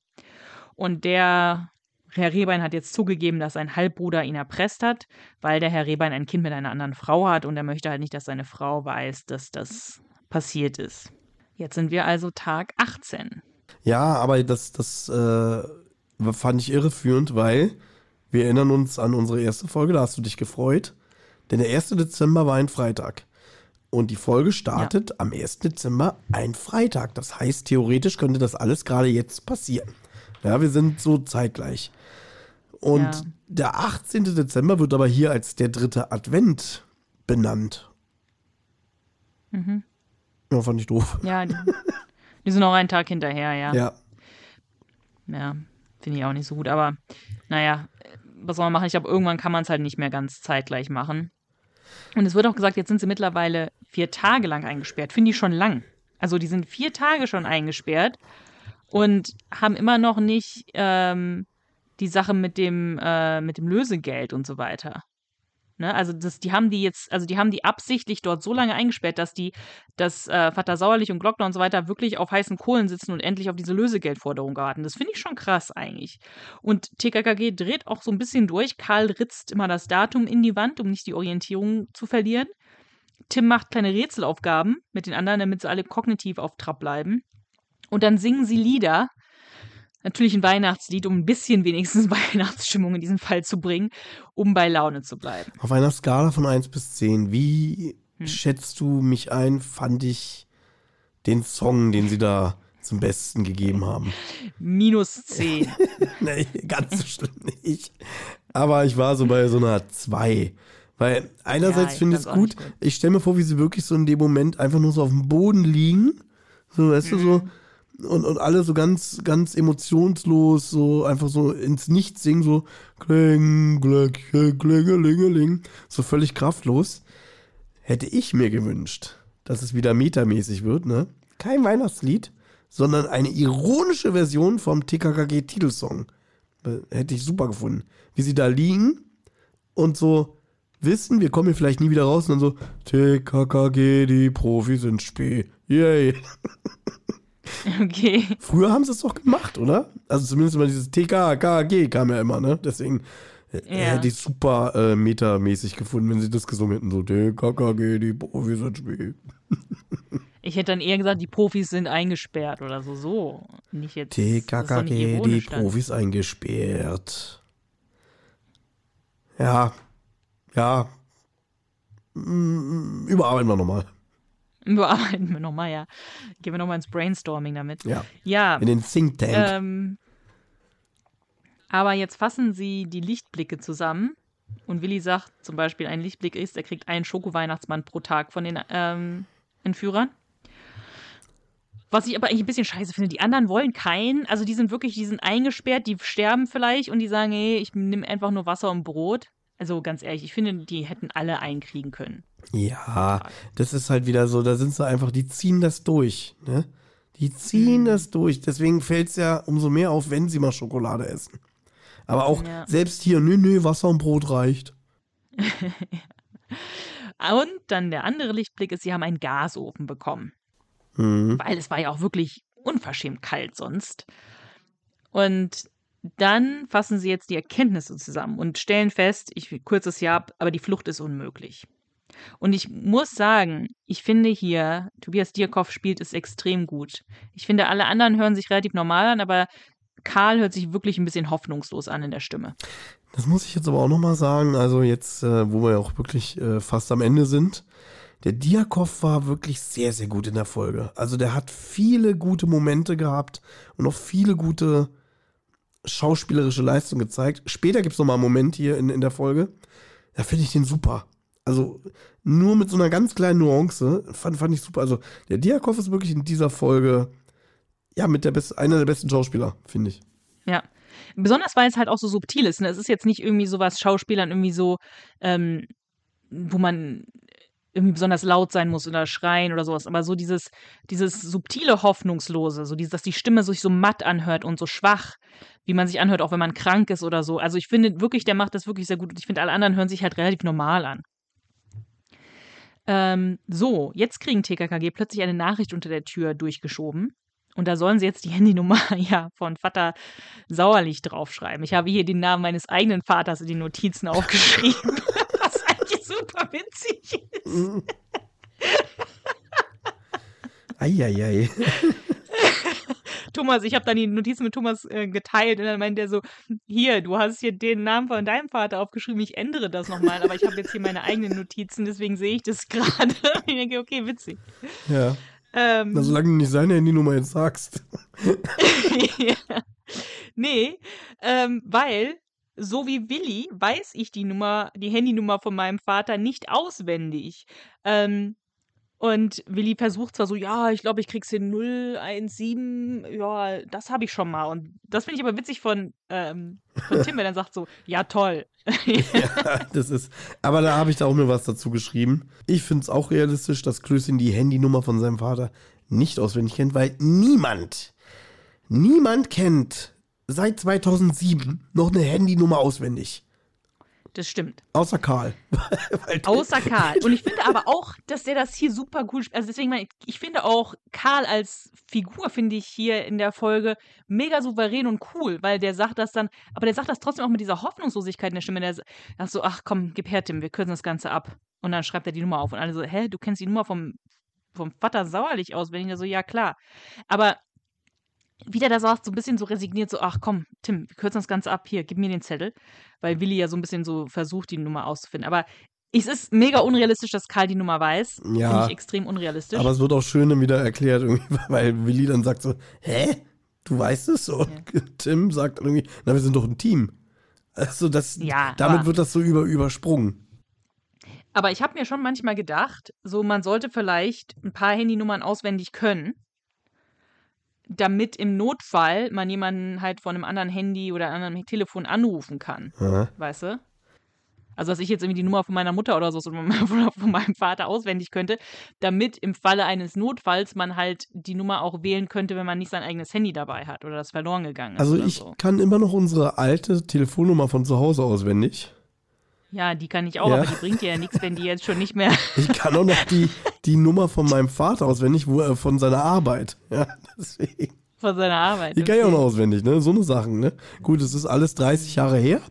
Und der Herr Rehbein hat jetzt zugegeben, dass sein Halbbruder ihn erpresst hat, weil der Herr Rehbein ein Kind mit einer anderen Frau hat und er möchte halt nicht, dass seine Frau weiß, dass das passiert ist. Jetzt sind wir also Tag 18. Ja, aber das, das äh, fand ich irreführend, weil wir erinnern uns an unsere erste Folge, da hast du dich gefreut. Denn der 1. Dezember war ein Freitag. Und die Folge startet am 1. Dezember ein Freitag. Das heißt, theoretisch könnte das alles gerade jetzt passieren. Ja, wir sind so zeitgleich. Und Ja. der 18. Dezember wird aber hier als der dritte Advent benannt. Mhm. Ja, fand ich doof. Ja, die, sind noch einen Tag hinterher, ja. Ja. Ja, finde ich auch nicht so gut. Aber naja, was soll man machen? Ich glaube, irgendwann kann man es halt nicht mehr ganz zeitgleich machen. Und es wird auch gesagt, jetzt sind sie mittlerweile vier Tage lang eingesperrt. Finde ich schon lang. Also die sind vier Tage schon eingesperrt und haben immer noch nicht ähm, die Sache mit dem, äh, mit dem Lösegeld und so weiter. Ne? Also das, die haben die jetzt, also die haben die absichtlich dort so lange eingesperrt, dass die, dass äh, Vater Sauerlich und Glockner und so weiter wirklich auf heißen Kohlen sitzen und endlich auf diese Lösegeldforderung warten. Das finde ich schon krass eigentlich. Und TKKG dreht auch so ein bisschen durch. Karl ritzt immer das Datum in die Wand, um nicht die Orientierung zu verlieren. Tim macht kleine Rätselaufgaben mit den anderen, damit sie alle kognitiv auf Trab bleiben. Und dann singen sie Lieder. Natürlich ein Weihnachtslied, um ein bisschen wenigstens Weihnachtsstimmung in diesem Fall zu bringen, um bei Laune zu bleiben. Auf einer Skala von 1 bis 10, wie Hm. schätzt du mich ein, fand ich den Song, den sie da zum Besten gegeben haben? Minus 10. nee, ganz so schlimm nicht. Aber ich war so bei so einer 2. Weil einerseits ich finde ich es gut, gut. ich stelle mir vor, wie sie wirklich so in dem Moment einfach nur so auf dem Boden liegen. So, weißt du, Mhm. so. Und, und alle so ganz, ganz emotionslos, so einfach so ins Nichts singen, so kling, glöckchen, klingelingeling. So völlig kraftlos. Hätte ich mir gewünscht, dass es wieder metamäßig wird, ne? Kein Weihnachtslied, sondern eine ironische Version vom TKKG-Titelsong. Äh, Hätte ich super gefunden. Wie sie da liegen und so wissen, wir kommen hier vielleicht nie wieder raus und dann so TKKG, die Profis sind spät. Yay. Okay. Früher haben sie es doch gemacht, oder? Also zumindest immer dieses TKKG kam ja immer, ne? Deswegen äh, Ja. hätte ich super äh, metamäßig gefunden, wenn sie das gesungen hätten. So TKKG, die Profis sind spät. Ich hätte dann eher gesagt, die Profis sind eingesperrt oder so. So. Nicht jetzt. TKKG, die. Profis eingesperrt. Ja, ja. Mm, Überarbeiten wir nochmal. Bearbeiten wir nochmal, ja. Gehen wir nochmal ins Brainstorming damit. Ja. Ja. In den Think Tank. Ähm, aber jetzt fassen sie die Lichtblicke zusammen. Und Willi sagt zum Beispiel, ein Lichtblick ist, er kriegt einen Schoko-Weihnachtsmann pro Tag von den ähm, Entführern. Was ich aber eigentlich ein bisschen scheiße finde, die anderen wollen keinen. Also die sind wirklich, die sind eingesperrt, die sterben vielleicht und die sagen, hey, ich nehme einfach nur Wasser und Brot. Also ganz ehrlich, ich finde, die hätten alle einkriegen können. Ja, das ist halt wieder so, da sind sie einfach, die ziehen das durch, ne? Die ziehen Mhm. das durch. Deswegen fällt es ja umso mehr auf, wenn sie mal Schokolade essen. Aber auch Ja. selbst hier, nö, nö, Wasser und Brot reicht. Und dann der andere Lichtblick ist, sie haben einen Gasofen bekommen. Mhm. weil es war ja auch wirklich unverschämt kalt sonst. Und dann fassen sie jetzt die Erkenntnisse zusammen und stellen fest, ich kürze es ja ab, aber die Flucht ist unmöglich. Und ich muss sagen, ich finde hier, Tobias Dierkoff spielt es extrem gut. Ich finde, alle anderen hören sich relativ normal an, aber Karl hört sich wirklich ein bisschen hoffnungslos an in der Stimme. Das muss ich jetzt aber auch nochmal sagen. Also jetzt, äh, wo wir ja auch wirklich äh, fast am Ende sind. Der Diakov war wirklich sehr, sehr gut in der Folge. Also der hat viele gute Momente gehabt und auch viele gute schauspielerische Leistung gezeigt. Später gibt es nochmal einen Moment hier in, in der Folge. Da finde ich den super. Also nur mit so einer ganz kleinen Nuance fand, fand ich super. Also der Diakov ist wirklich in dieser Folge ja mit der best, einer der besten Schauspieler, finde ich. Ja. Besonders weil es halt auch so subtil ist. Ne? Es ist jetzt nicht irgendwie so was Schauspielern irgendwie so, ähm, wo man irgendwie besonders laut sein muss oder schreien oder sowas, aber so dieses, dieses subtile Hoffnungslose, so dieses, dass die Stimme sich so matt anhört und so schwach, wie man sich anhört, auch wenn man krank ist oder so. Also ich finde wirklich, der macht das wirklich sehr gut und ich finde, alle anderen hören sich halt relativ normal an. Ähm, so, jetzt kriegen TKKG plötzlich eine Nachricht unter der Tür durchgeschoben. Und da sollen sie jetzt die Handynummer ja von Vater Sauerlich draufschreiben. Ich habe hier den Namen meines eigenen Vaters in die Notizen aufgeschrieben. was eigentlich super witzig ist. Eieiei. Thomas, ich habe dann die Notizen mit Thomas äh, geteilt und dann meint er so, hier, du hast hier den Namen von deinem Vater aufgeschrieben, ich ändere das nochmal, aber ich habe jetzt hier meine eigenen Notizen, deswegen sehe ich das gerade. ich denke, okay, witzig. Ja. Ähm, Na, solange du nicht seine Handynummer jetzt sagst. ja. Nee, ähm, weil so wie Willi weiß ich die Nummer, die Handynummer von meinem Vater nicht auswendig. Ähm, und Willi versucht zwar so, ja, ich glaube, ich krieg's hin 017, ja, das habe ich schon mal. Und das finde ich aber witzig von, ähm, von Tim, wenn er sagt so, ja, toll. ja, das ist. Aber da habe ich da auch mir was dazu geschrieben. Ich finde es auch realistisch, dass Klößchen die Handynummer von seinem Vater nicht auswendig kennt, weil niemand, niemand kennt seit 2007 noch eine Handynummer auswendig. Das stimmt. Außer Karl. Außer Karl. Und ich finde aber auch, dass der das hier super cool spielt. Also deswegen meine ich, ich finde auch Karl als Figur, finde ich hier in der Folge mega souverän und cool, weil der sagt das dann, aber der sagt das trotzdem auch mit dieser Hoffnungslosigkeit in der Stimme. Der sagt so, ach komm, gib her, Tim, wir kürzen das Ganze ab. Und dann schreibt er die Nummer auf. Und alle so, hä, du kennst die Nummer vom, vom Vater sauerlich aus? Wenn ich da so, ja klar. Aber wieder da saß so ein bisschen so resigniert, so, ach komm, Tim, wir kürzen das Ganze ab, hier, gib mir den Zettel, weil Willi ja so ein bisschen so versucht, die Nummer auszufinden. Aber es ist mega unrealistisch, dass Karl die Nummer weiß. Ja. Finde ich extrem unrealistisch. Aber es wird auch schön dann wieder erklärt, irgendwie, weil Willi dann sagt so, hä? Du weißt es? Und Tim sagt irgendwie, na, wir sind doch ein Team. Also das, Ja, damit wird das so über, übersprungen. Aber ich habe mir schon manchmal gedacht, so man sollte vielleicht ein paar Handynummern auswendig können, damit im Notfall man jemanden halt von einem anderen Handy oder einem anderen Telefon anrufen kann. Ja. Weißt du? Also, dass ich jetzt irgendwie die Nummer von meiner Mutter oder so oder von meinem Vater auswendig könnte, damit im Falle eines Notfalls man halt die Nummer auch wählen könnte, wenn man nicht sein eigenes Handy dabei hat oder das verloren gegangen ist. Also ich so. kann immer noch unsere alte Telefonnummer von zu Hause auswendig. Ja, die kann ich auch, Ja. aber die bringt dir ja nichts, wenn die jetzt schon nicht mehr. Ich kann auch noch die, die Nummer von meinem Vater auswendig, wo er von seiner Arbeit. Ja, deswegen. von seiner Arbeit. Die kann ich auch noch auswendig, ne? So eine Sachen, ne? Gut, es ist alles 30 Jahre her.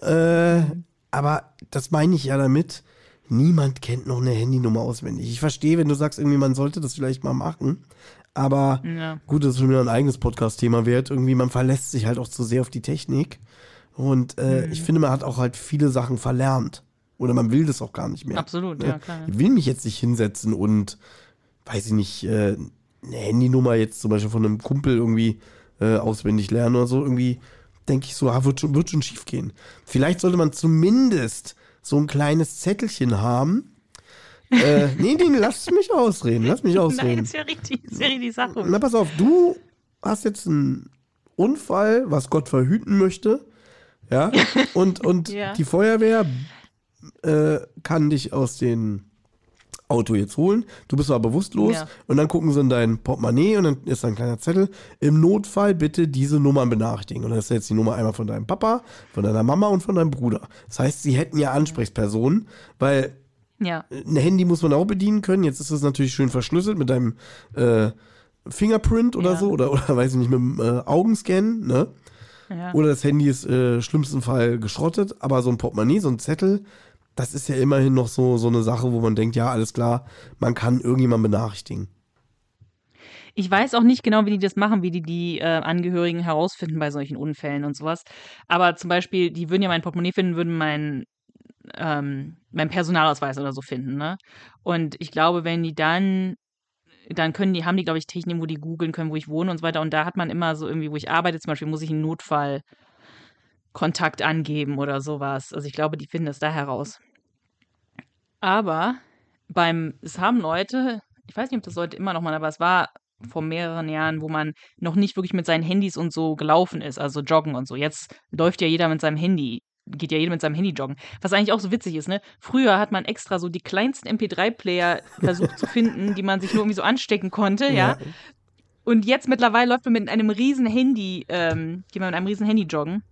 Äh, aber das meine ich ja damit. Niemand kennt noch eine Handynummer auswendig. Ich verstehe, wenn du sagst, irgendwie, man sollte das vielleicht mal machen. Aber Ja. gut, das ist schon wieder ein eigenes Podcast-Thema wert. Irgendwie, man verlässt sich halt auch zu sehr auf die Technik. Und äh, Mhm. ich finde, man hat auch halt viele Sachen verlernt. Oder man will das auch gar nicht mehr. Absolut, Ne? ja, klar. Ich will mich jetzt nicht hinsetzen und, weiß ich nicht, äh, eine Handynummer jetzt zum Beispiel von einem Kumpel irgendwie äh, auswendig lernen oder so. Irgendwie denke ich so, ah, wird, schon, wird schon schief gehen. Vielleicht sollte man zumindest so ein kleines Zettelchen haben. äh, nee, nee, lass mich ausreden, lass mich Nein, ausreden. ist ja richtig, ist ja richtig Sache. Na, pass auf, du hast jetzt einen Unfall, was Gott verhüten möchte. Ja. Und, und Ja. die Feuerwehr äh, kann dich aus dem Auto jetzt holen. Du bist aber bewusstlos. Ja. Und dann gucken sie in dein Portemonnaie und dann ist da ein kleiner Zettel. Im Notfall bitte diese Nummern benachrichtigen. Und das ist jetzt die Nummer einmal von deinem Papa, von deiner Mama und von deinem Bruder. Das heißt, sie hätten ja Ansprechpersonen, weil Ja, ein Handy muss man auch bedienen können. Jetzt ist es natürlich schön verschlüsselt mit deinem äh, Fingerprint oder Ja. so oder, oder weiß ich nicht, mit dem äh, Augenscan, ne? Ja. Oder das Handy ist äh, schlimmsten Fall geschrottet, aber so ein Portemonnaie, so ein Zettel, das ist ja immerhin noch so, so eine Sache, wo man denkt, ja, alles klar, man kann irgendjemanden benachrichtigen. Ich weiß auch nicht genau, wie die das machen, wie die die äh, Angehörigen herausfinden bei solchen Unfällen und sowas. Aber zum Beispiel, die würden ja mein Portemonnaie finden, würden mein, ähm, mein Personalausweis oder so finden, ne? Und ich glaube, wenn die dann, dann können die, haben die, glaube ich, Technik, wo die googeln können, wo ich wohne und so weiter. Und da hat man immer so irgendwie, wo ich arbeite, zum Beispiel, muss ich einen Notfallkontakt angeben oder sowas. Also ich glaube, die finden das da heraus. Aber beim, es haben Leute, ich weiß nicht, ob das Leute immer noch mal, aber es war vor mehreren Jahren, wo man noch nicht wirklich mit seinen Handys und so gelaufen ist, also joggen und so. Jetzt läuft ja jeder mit seinem Handy, geht ja jeder mit seinem Handy joggen. Was eigentlich auch so witzig ist, ne? Früher hat man extra so die kleinsten MP3-Player versucht zu finden, die man sich nur irgendwie so anstecken konnte, ja. Und jetzt mittlerweile läuft man mit einem riesen Handy, ähm, geht man mit einem riesen Handy joggen.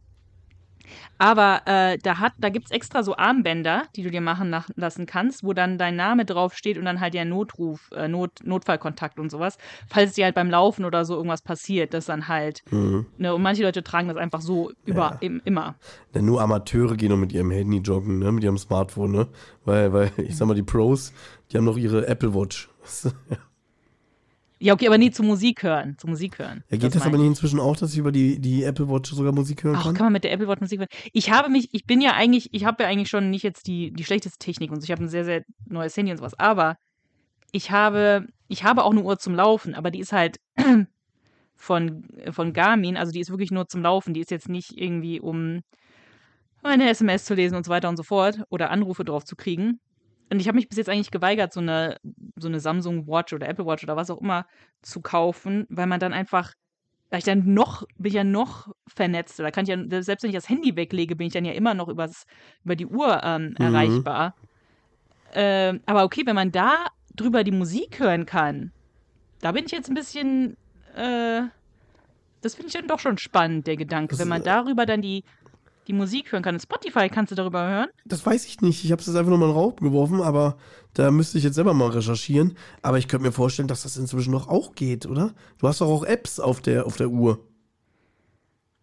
Aber äh, da, hat, da gibt es extra so Armbänder, die du dir machen lassen kannst, wo dann dein Name draufsteht und dann halt der Notruf, äh, Not, Notfallkontakt und sowas. Falls dir halt beim Laufen oder so irgendwas passiert, das dann halt. Mhm. Ne, und manche Leute tragen das einfach so über, Ja. im, immer. Denn nur Amateure gehen noch mit ihrem Handy joggen, ne? mit ihrem Smartphone, ne? Weil, weil, ich sag mal, die Pros, die haben noch ihre Apple Watch. Ja, okay, aber nie zu Musik hören. Zu Musik hören. Ja, geht das, aber meine nicht inzwischen auch, dass ich über die, die Apple Watch sogar Musik hören Ach, kann? kann man mit der Apple Watch Musik hören? Ich habe mich, ich bin ja eigentlich, ich habe ja eigentlich schon nicht jetzt die, die schlechteste Technik und so. Ich habe ein sehr, sehr neues Handy und sowas. Aber ich habe, ich habe auch eine Uhr zum Laufen, aber die ist halt von, von Garmin, also die ist wirklich nur zum Laufen. Die ist jetzt nicht irgendwie, um meine SMS zu lesen und so weiter und so fort oder Anrufe drauf zu kriegen. Und ich habe mich bis jetzt eigentlich geweigert, so eine, so eine Samsung Watch oder Apple Watch oder was auch immer zu kaufen, weil man dann einfach, weil ich dann noch, bin ich ja noch vernetzter. Da kann ich ja, selbst wenn ich das Handy weglege, bin ich dann ja immer noch übers, über die Uhr ähm, erreichbar. Ähm, aber okay, wenn man da drüber die Musik hören kann, da bin ich jetzt ein bisschen, äh, das finde ich dann doch schon spannend, der Gedanke. Wenn man ist, darüber dann die, die Musik hören kann. Spotify kannst du darüber hören? Das weiß ich nicht. Ich habe es jetzt einfach nur mal in den Raum geworfen, aber da müsste ich jetzt selber mal recherchieren. Aber ich könnte mir vorstellen, dass das inzwischen noch auch geht, oder? Du hast doch auch Apps auf der, auf der Uhr.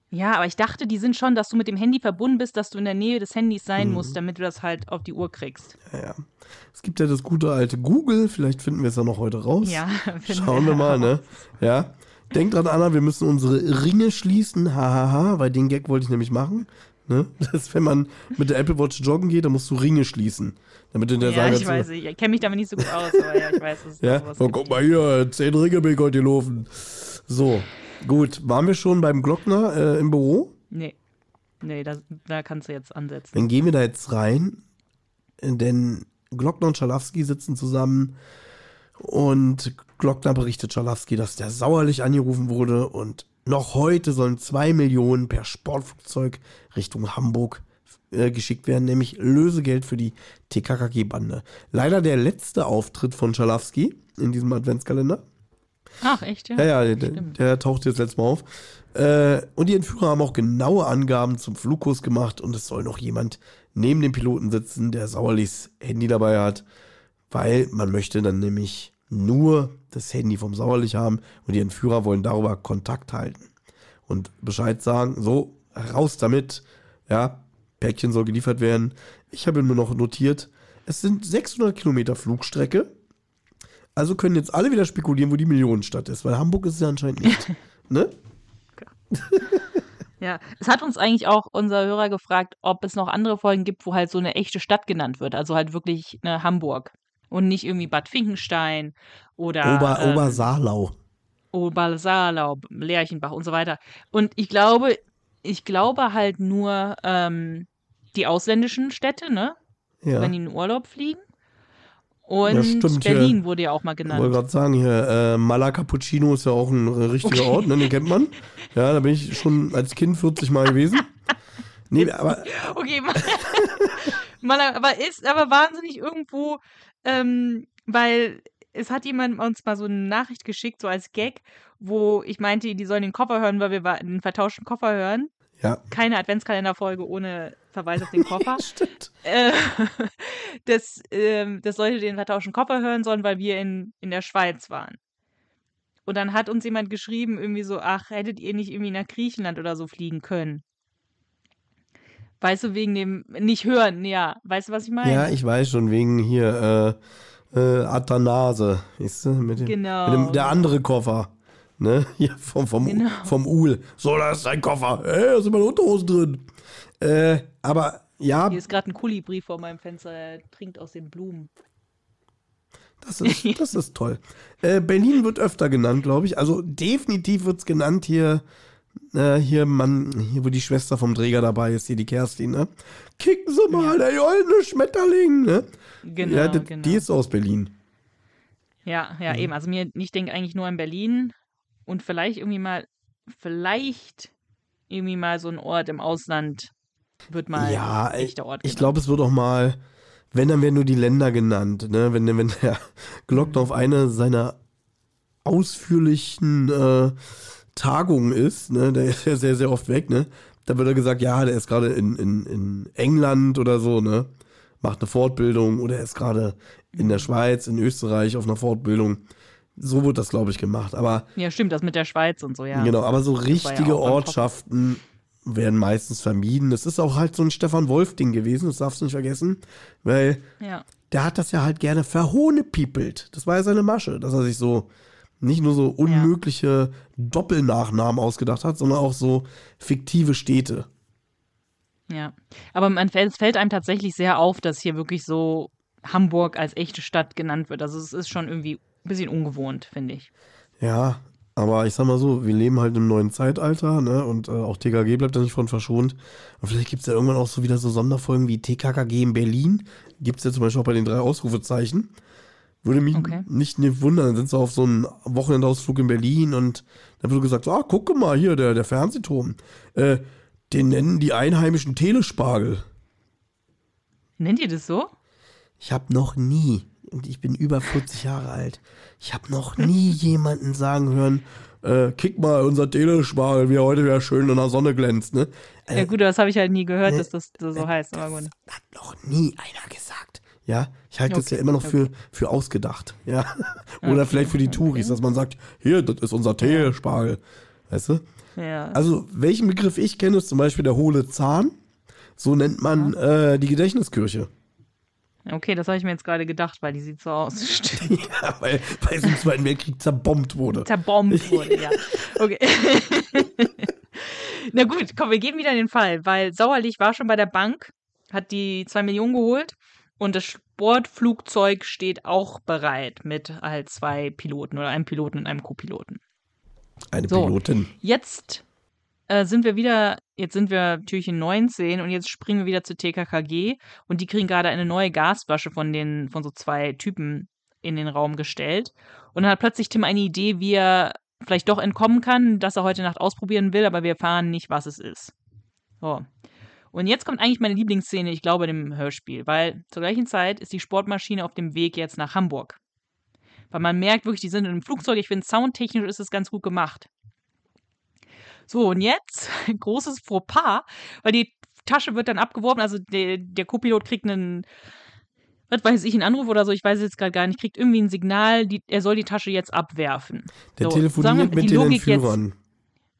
Ja, aber ich dachte, die sind schon, dass du mit dem Handy verbunden bist, dass du in der Nähe des Handys sein musst, damit du das halt auf die Uhr kriegst. Ja, ja. Es gibt ja das gute alte Google. Vielleicht finden wir es ja noch heute raus. Ja, Schauen wir mal, raus. ne? Ja. Denk dran, Anna, wir müssen unsere Ringe schließen. Hahaha, weil den Gag wollte ich nämlich machen. Ne? Das, wenn man mit der Apple Watch joggen geht, dann musst du Ringe schließen. Damit du der Ja, sagen ich weiß, ich kenne mich damit nicht so gut aus, aber ja, ich weiß, es ja, sowas oh, guck mal hier, zehn Ringe bin ich heute gelaufen. So, gut. Waren wir schon beim Glockner äh, im Büro? Nee, nee, da, da kannst du jetzt ansetzen. Dann gehen wir da jetzt rein, denn Glockner und Schalowski sitzen zusammen und Glockner berichtet Schalowski, dass der sauerlich angerufen wurde und noch heute sollen zwei Millionen per Sportflugzeug Richtung Hamburg äh, geschickt werden, nämlich Lösegeld für die TKKG-Bande. Leider der letzte Auftritt von Schalowski in diesem Adventskalender. Ach, echt, ja? Ja, ja, der, der taucht jetzt letztes Mal auf. Äh, und die Entführer haben auch genaue Angaben zum Flugkurs gemacht und es soll noch jemand neben dem Piloten sitzen, der Sauerlichs Handy dabei hat, weil man möchte dann nämlich nur das Handy vom Sauerlich haben und die Entführer wollen darüber Kontakt halten und Bescheid sagen, so, raus damit, ja, Päckchen soll geliefert werden. Ich habe mir noch notiert, es sind 600 Kilometer Flugstrecke, also können jetzt alle wieder spekulieren, wo die Millionenstadt ist, weil Hamburg ist es ja anscheinend nicht. ne? Ja, es hat uns eigentlich auch unser Hörer gefragt, ob es noch andere Folgen gibt, wo halt so eine echte Stadt genannt wird, also halt wirklich eine Hamburg und nicht irgendwie Bad Finkenstein oder Ober, ähm, Obersaarlau. Obersaarlau, Lerchenbach und so weiter. Und ich glaube, ich glaube halt nur ähm, die ausländischen Städte, ne? Ja. Wenn die in Urlaub fliegen. Und Ja, stimmt, hier. Berlin wurde ja auch mal Ich wollte genannt. gerade sagen, hier, äh, Mala Cappuccino ist ja auch ein äh, richtiger Ort, ne? den kennt man. Ja, da bin ich schon als Kind 40 Mal gewesen. Nee, aber Okay, mal, mal, aber ist aber wahnsinnig irgendwo, ähm, weil es hat jemand uns mal so eine Nachricht geschickt, so als Gag, wo ich meinte, die sollen den Koffer hören, weil wir den vertauschten Koffer hören. ja, Keine Adventskalenderfolge ohne Verweis auf den Koffer. stimmt. äh, dass, ähm, dass Leute den vertauschten Koffer hören sollen, weil wir in, in der Schweiz waren. Und dann hat uns jemand geschrieben, irgendwie so, ach, hättet ihr nicht irgendwie nach Griechenland oder so fliegen können? Weißt du, wegen dem nicht hören, ja. Weißt du, was ich meine? Ja, ich weiß schon, wegen hier äh, äh, Athanase, weißt du, mit dem, Genau, mit dem, der genau. andere Koffer. Ne? Hier vom, vom, Genau. vom Uhl. So, da ist dein Koffer. Ey, da sind meine Unterhosen drin. Äh, aber ja, Hier ist gerade ein Kolibri vor meinem Fenster, der trinkt aus den Blumen. Das ist, das ist toll. Äh, Berlin wird öfter genannt, glaube ich. Also definitiv wird es genannt hier, äh, hier, Mann, hier, wo die Schwester vom Träger dabei ist, hier die Kerstin, ne? Kicken Sie mal, der goldene Schmetterling, ne? Genau, ja, die, genau. die ist aus Berlin. Ja, ja, eben. Also mir, ich denke eigentlich nur an Berlin und vielleicht irgendwie mal, vielleicht irgendwie mal so ein Ort im Ausland wird mal ja, ein ich, echter Ort ich genannt. glaube, es wird auch mal, wenn, dann werden nur die Länder genannt, ne? Wenn, wenn der Glockner auf eine seiner ausführlichen äh, Tagungen ist, ne? Der ist ja sehr, sehr oft weg, ne? Da wird er gesagt, ja, der ist gerade in, in, in England oder so, ne? Macht eine Fortbildung oder er ist gerade in der Schweiz, in Österreich auf einer Fortbildung. So wird das, glaube ich, gemacht. Aber Ja, stimmt, das mit der Schweiz und so, ja. Genau, aber so ja richtige beim Ortschaften werden meistens vermieden. Das ist auch halt so ein Stefan Wolf-Ding gewesen, das darfst du nicht vergessen, weil Ja, der hat das ja halt gerne verhohnepiepelt. Das war ja seine Masche, dass er sich so nicht nur so unmögliche Doppelnachnamen ausgedacht hat, sondern auch so fiktive Städte. ja. Aber man fällt, es fällt einem tatsächlich sehr auf, dass hier wirklich so Hamburg als echte Stadt genannt wird. Also es ist schon irgendwie ein bisschen ungewohnt, finde ich. Ja, aber ich sag mal so, wir leben halt im neuen Zeitalter, ne? Und äh, auch TKG bleibt da nicht von verschont. Und vielleicht gibt es ja irgendwann auch so wieder so Sonderfolgen wie TKKG in Berlin. Gibt es ja zum Beispiel auch bei den drei Ausrufezeichen. Würde mich Okay. nicht ne, wundern, dann sind sie auf so einem Wochenendausflug in Berlin und dann wird gesagt, ah, gucke mal hier, der, der Fernsehturm. Äh, den nennen die Einheimischen Telespargel. Nennt ihr das so? Ich habe noch nie, und ich bin über 40 Jahre alt, ich habe noch nie jemanden sagen hören, äh, kick mal, unser Telespargel, wie er heute wieder schön in der Sonne glänzt, ne? Äh, Ja gut, das habe ich halt nie gehört, ne, dass das so heißt. Aber gut. Das hat noch nie einer gesagt. Ja, ich halte das Okay, ja immer noch für, okay. für ausgedacht. Ja. Oder vielleicht für die Touris, dass man sagt, hier, das ist unser Telespargel. Weißt du? Ja. Also, welchen Begriff ich kenne, ist zum Beispiel der hohle Zahn. So nennt man äh, die Gedächtniskirche. Okay, das habe ich mir jetzt gerade gedacht, weil die sieht so aus. Ja, weil, weil es im Zweiten Weltkrieg zerbombt wurde. Zerbombt wurde, ja. Okay. Na gut, komm, wir geben wieder den Fall, weil Sauerlich war schon bei der Bank, hat die zwei Millionen geholt und das Sportflugzeug steht auch bereit mit halt zwei Piloten oder einem Piloten und einem Co-Piloten. Eine So. Pilotin. Jetzt äh, sind wir wieder, jetzt sind wir Türchen 19 und jetzt springen wir wieder zu TKKG und die kriegen gerade eine neue Gasflasche von den, von so zwei Typen in den Raum gestellt. Und dann hat plötzlich Tim eine Idee, wie er vielleicht doch entkommen kann, dass er heute Nacht ausprobieren will, aber wir erfahren nicht, was es ist. So. Und jetzt kommt eigentlich meine Lieblingsszene, ich glaube, dem Hörspiel, weil zur gleichen Zeit ist die Sportmaschine auf dem Weg jetzt nach Hamburg. Weil man merkt wirklich, die sind in einem Flugzeug. Ich finde, soundtechnisch ist es ganz gut gemacht. So, und jetzt großes Fauxpas, weil die Tasche wird dann abgeworfen. Also der, der Co-Pilot kriegt einen, was weiß ich, einen Anruf oder so, ich weiß es jetzt gerade gar nicht, kriegt irgendwie ein Signal, die, er soll die Tasche jetzt abwerfen. Der So, telefoniert mit den Logik jetzt- Entführern.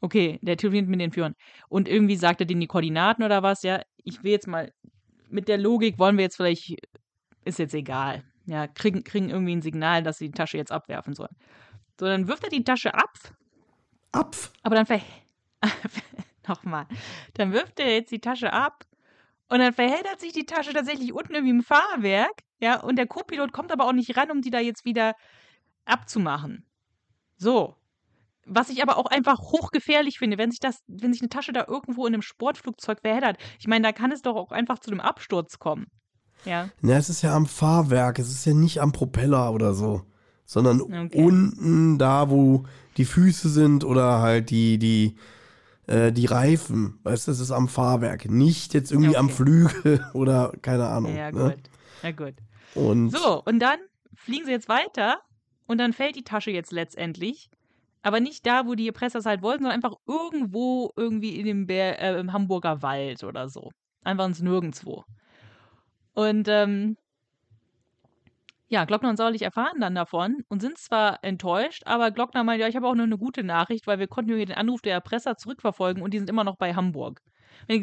Okay, der telefoniert mit den Führern. Und irgendwie sagt er denen die Koordinaten oder was, ja, ich will jetzt mal, mit der Logik wollen wir jetzt vielleicht, ist jetzt egal. Ja, kriegen, kriegen irgendwie ein Signal, dass sie die Tasche jetzt abwerfen sollen. So, dann wirft er die Tasche ab, Ab. aber dann ver... Nochmal. Dann wirft er jetzt die Tasche ab und dann verheddert sich die Tasche tatsächlich unten irgendwie im Fahrwerk, ja, und der Co-Pilot kommt aber auch nicht ran, um die da jetzt wieder abzumachen. So. Was ich aber auch einfach hochgefährlich finde, wenn sich das, wenn sich eine Tasche da irgendwo in einem Sportflugzeug verheddert. Ich meine, da kann es doch auch einfach zu einem Absturz kommen. Ja. Na, es ist ja am Fahrwerk, es ist ja nicht am Propeller oder so, sondern Okay. unten da, wo die Füße sind oder halt die, die, äh, die Reifen. Weißt du, es ist am Fahrwerk, nicht jetzt irgendwie am Okay. Flügel oder keine Ahnung. Ja, ne? gut. Ja, gut. Und So, und dann fliegen sie jetzt weiter und dann fällt die Tasche jetzt letztendlich. Aber nicht da, wo die Erpressers halt wollten, sondern einfach irgendwo irgendwie in dem Bär, äh, im Hamburger Wald oder so. Einfach ins Nirgendwo. Und ähm, Ja, Glockner und Sauerlich erfahren dann davon und sind zwar enttäuscht, aber Glockner meint, ja, ich habe auch nur eine gute Nachricht, weil wir konnten hier den Anruf der Erpresser zurückverfolgen und die sind immer noch bei Hamburg.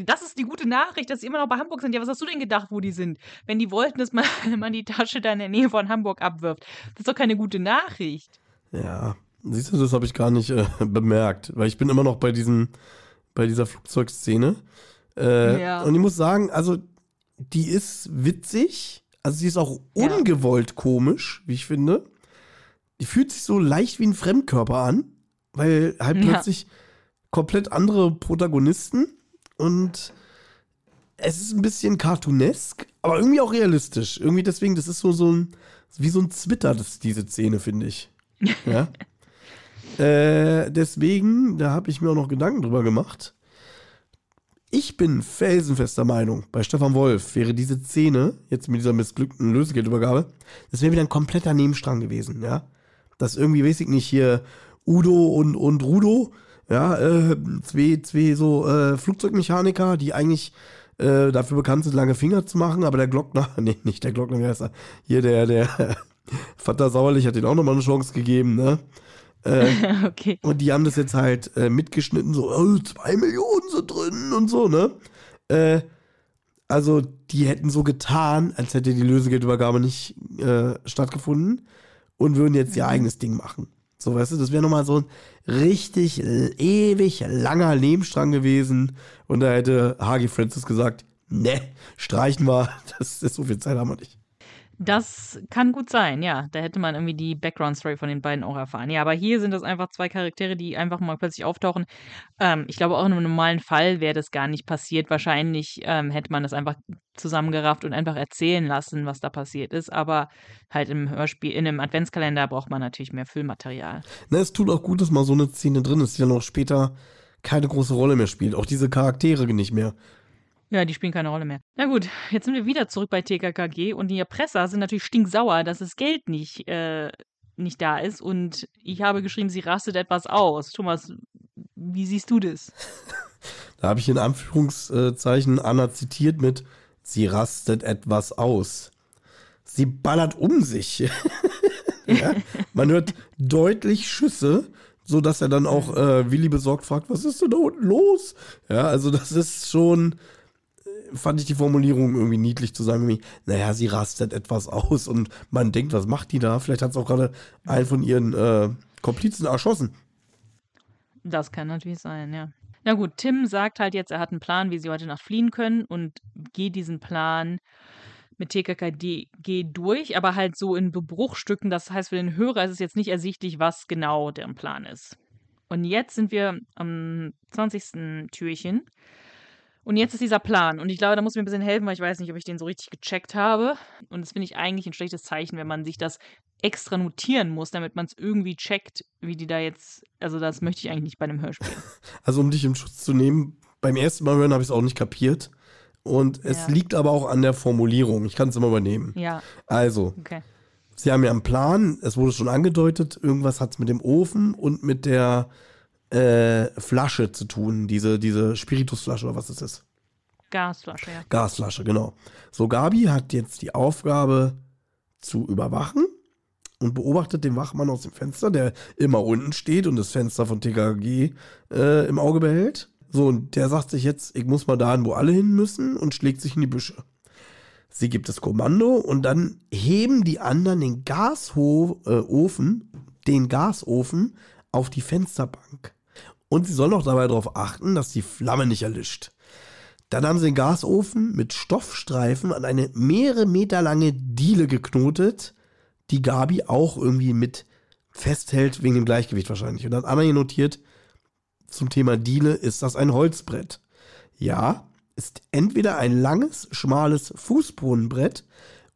Das ist die gute Nachricht, dass sie immer noch bei Hamburg sind. Ja, was hast du denn gedacht, wo die sind? Wenn die wollten, dass man, man die Tasche da in der Nähe von Hamburg abwirft. Das ist doch keine gute Nachricht. Ja, siehst du, das habe ich gar nicht äh, bemerkt, weil ich bin immer noch bei diesem, bei dieser Flugzeugszene. Äh, Ja. Und ich muss sagen, also die ist witzig, also sie ist auch Ja. ungewollt komisch, wie ich finde. Die fühlt sich so leicht wie ein Fremdkörper an, weil halt Ja. plötzlich komplett andere Protagonisten und es ist ein bisschen cartoonesk, aber irgendwie auch realistisch. Irgendwie deswegen, das ist so, so ein, wie so ein Zwitter, das, diese Szene, finde ich. Ja. äh, deswegen, da habe ich mir auch noch Gedanken drüber gemacht. Ich bin felsenfester Meinung, bei Stefan Wolf wäre diese Szene, jetzt mit dieser missglückten Lösegeldübergabe, das wäre wieder ein kompletter Nebenstrang gewesen, ja. Das irgendwie, weiß ich nicht, hier Udo und, und Rudo, ja, äh, zwei, zwei so äh, Flugzeugmechaniker, die eigentlich äh, dafür bekannt sind, lange Finger zu machen, aber der Glockner, nee, nicht der Glockner, wie heißt er? Hier der, der Vater Sauerlich hat den auch nochmal eine Chance gegeben, ne? Äh, okay. und die haben das jetzt halt äh, mitgeschnitten, so, oh, zwei Millionen sind drin und so, ne? Äh, also, die hätten so getan, als hätte die Lösegeldübergabe nicht äh, stattgefunden und würden jetzt ihr eigenes Ding machen. So, weißt du, das wäre nochmal so ein richtig ewig langer Nebenstrang gewesen. Und da hätte Hagi Francis gesagt, ne, streichen wir, das ist so viel Zeit haben wir nicht. Das kann gut sein, ja. Da hätte man irgendwie die Background-Story von den beiden auch erfahren. Ja, aber hier sind das einfach zwei Charaktere, die einfach mal plötzlich auftauchen. Ähm, ich glaube, auch in einem normalen Fall wäre das gar nicht passiert. Wahrscheinlich ähm, hätte man das einfach zusammengerafft und einfach erzählen lassen, was da passiert ist. Aber halt im Hörspiel, in einem Adventskalender braucht man natürlich mehr Füllmaterial. Ne, es tut auch gut, dass mal so eine Szene drin ist, die dann auch später keine große Rolle mehr spielt. Auch diese Charaktere nicht mehr. Ja, die spielen keine Rolle mehr. Na gut, jetzt sind wir wieder zurück bei TKKG und die Erpresser sind natürlich stinksauer, dass das Geld nicht, äh, nicht da ist. Und ich habe geschrieben, sie rastet etwas aus. Thomas, wie siehst du das? Da habe ich in Anführungszeichen Anna zitiert mit, sie rastet etwas aus. Sie ballert um sich. ja? Man hört deutlich Schüsse, so dass er dann auch äh, Willi besorgt fragt, was ist denn da unten los? Ja, also das ist schon, fand ich die Formulierung irgendwie niedlich zu sagen, wie, naja, sie rastet etwas aus und man denkt, was macht die da? Vielleicht hat es auch gerade einen von ihren äh, Komplizen erschossen. Das kann natürlich sein, ja. Na gut, Tim sagt halt jetzt, er hat einen Plan, wie sie heute Nacht fliehen können und geht diesen Plan mit TKKG durch, aber halt so in Bruchstücken. Das heißt, für den Hörer ist es jetzt nicht ersichtlich, was genau deren Plan ist. Und jetzt sind wir am 20. Türchen. Und jetzt ist dieser Plan. Und ich glaube, da muss mir ein bisschen helfen, weil ich weiß nicht, ob ich den so richtig gecheckt habe. Und das finde ich eigentlich ein schlechtes Zeichen, wenn man sich das extra notieren muss, damit man es irgendwie checkt, wie die da jetzt. Also, das möchte ich eigentlich nicht bei einem Hörspiel. Also um dich im Schutz zu nehmen, beim ersten Mal hören habe ich es auch nicht kapiert. Und es Ja. liegt aber auch an der Formulierung. Ich kann es immer übernehmen. Ja, Also, okay. sie haben ja einen Plan, es wurde schon angedeutet, irgendwas hat es mit dem Ofen und mit der äh, Flasche zu tun. Diese, diese Spiritusflasche oder was das ist. Gasflasche, ja. Gasflasche, genau. So, Gabi hat jetzt die Aufgabe zu überwachen und beobachtet den Wachmann aus dem Fenster, der immer unten steht und das Fenster von TKG äh, im Auge behält. So, und der sagt sich jetzt, ich muss mal dahin, wo alle hin müssen und schlägt sich in die Büsche. Sie gibt das Kommando und dann heben die anderen den Gasofen, äh, den Gasofen auf die Fensterbank. Und sie soll noch dabei darauf achten, dass die Flamme nicht erlischt. Dann haben sie den Gasofen mit Stoffstreifen an eine mehrere Meter lange Diele geknotet, die Gabi auch irgendwie mit festhält, wegen dem Gleichgewicht wahrscheinlich. Und dann hat Anna hier notiert, zum Thema Diele ist das ein Holzbrett. Ja, ist entweder ein langes, schmales Fußbodenbrett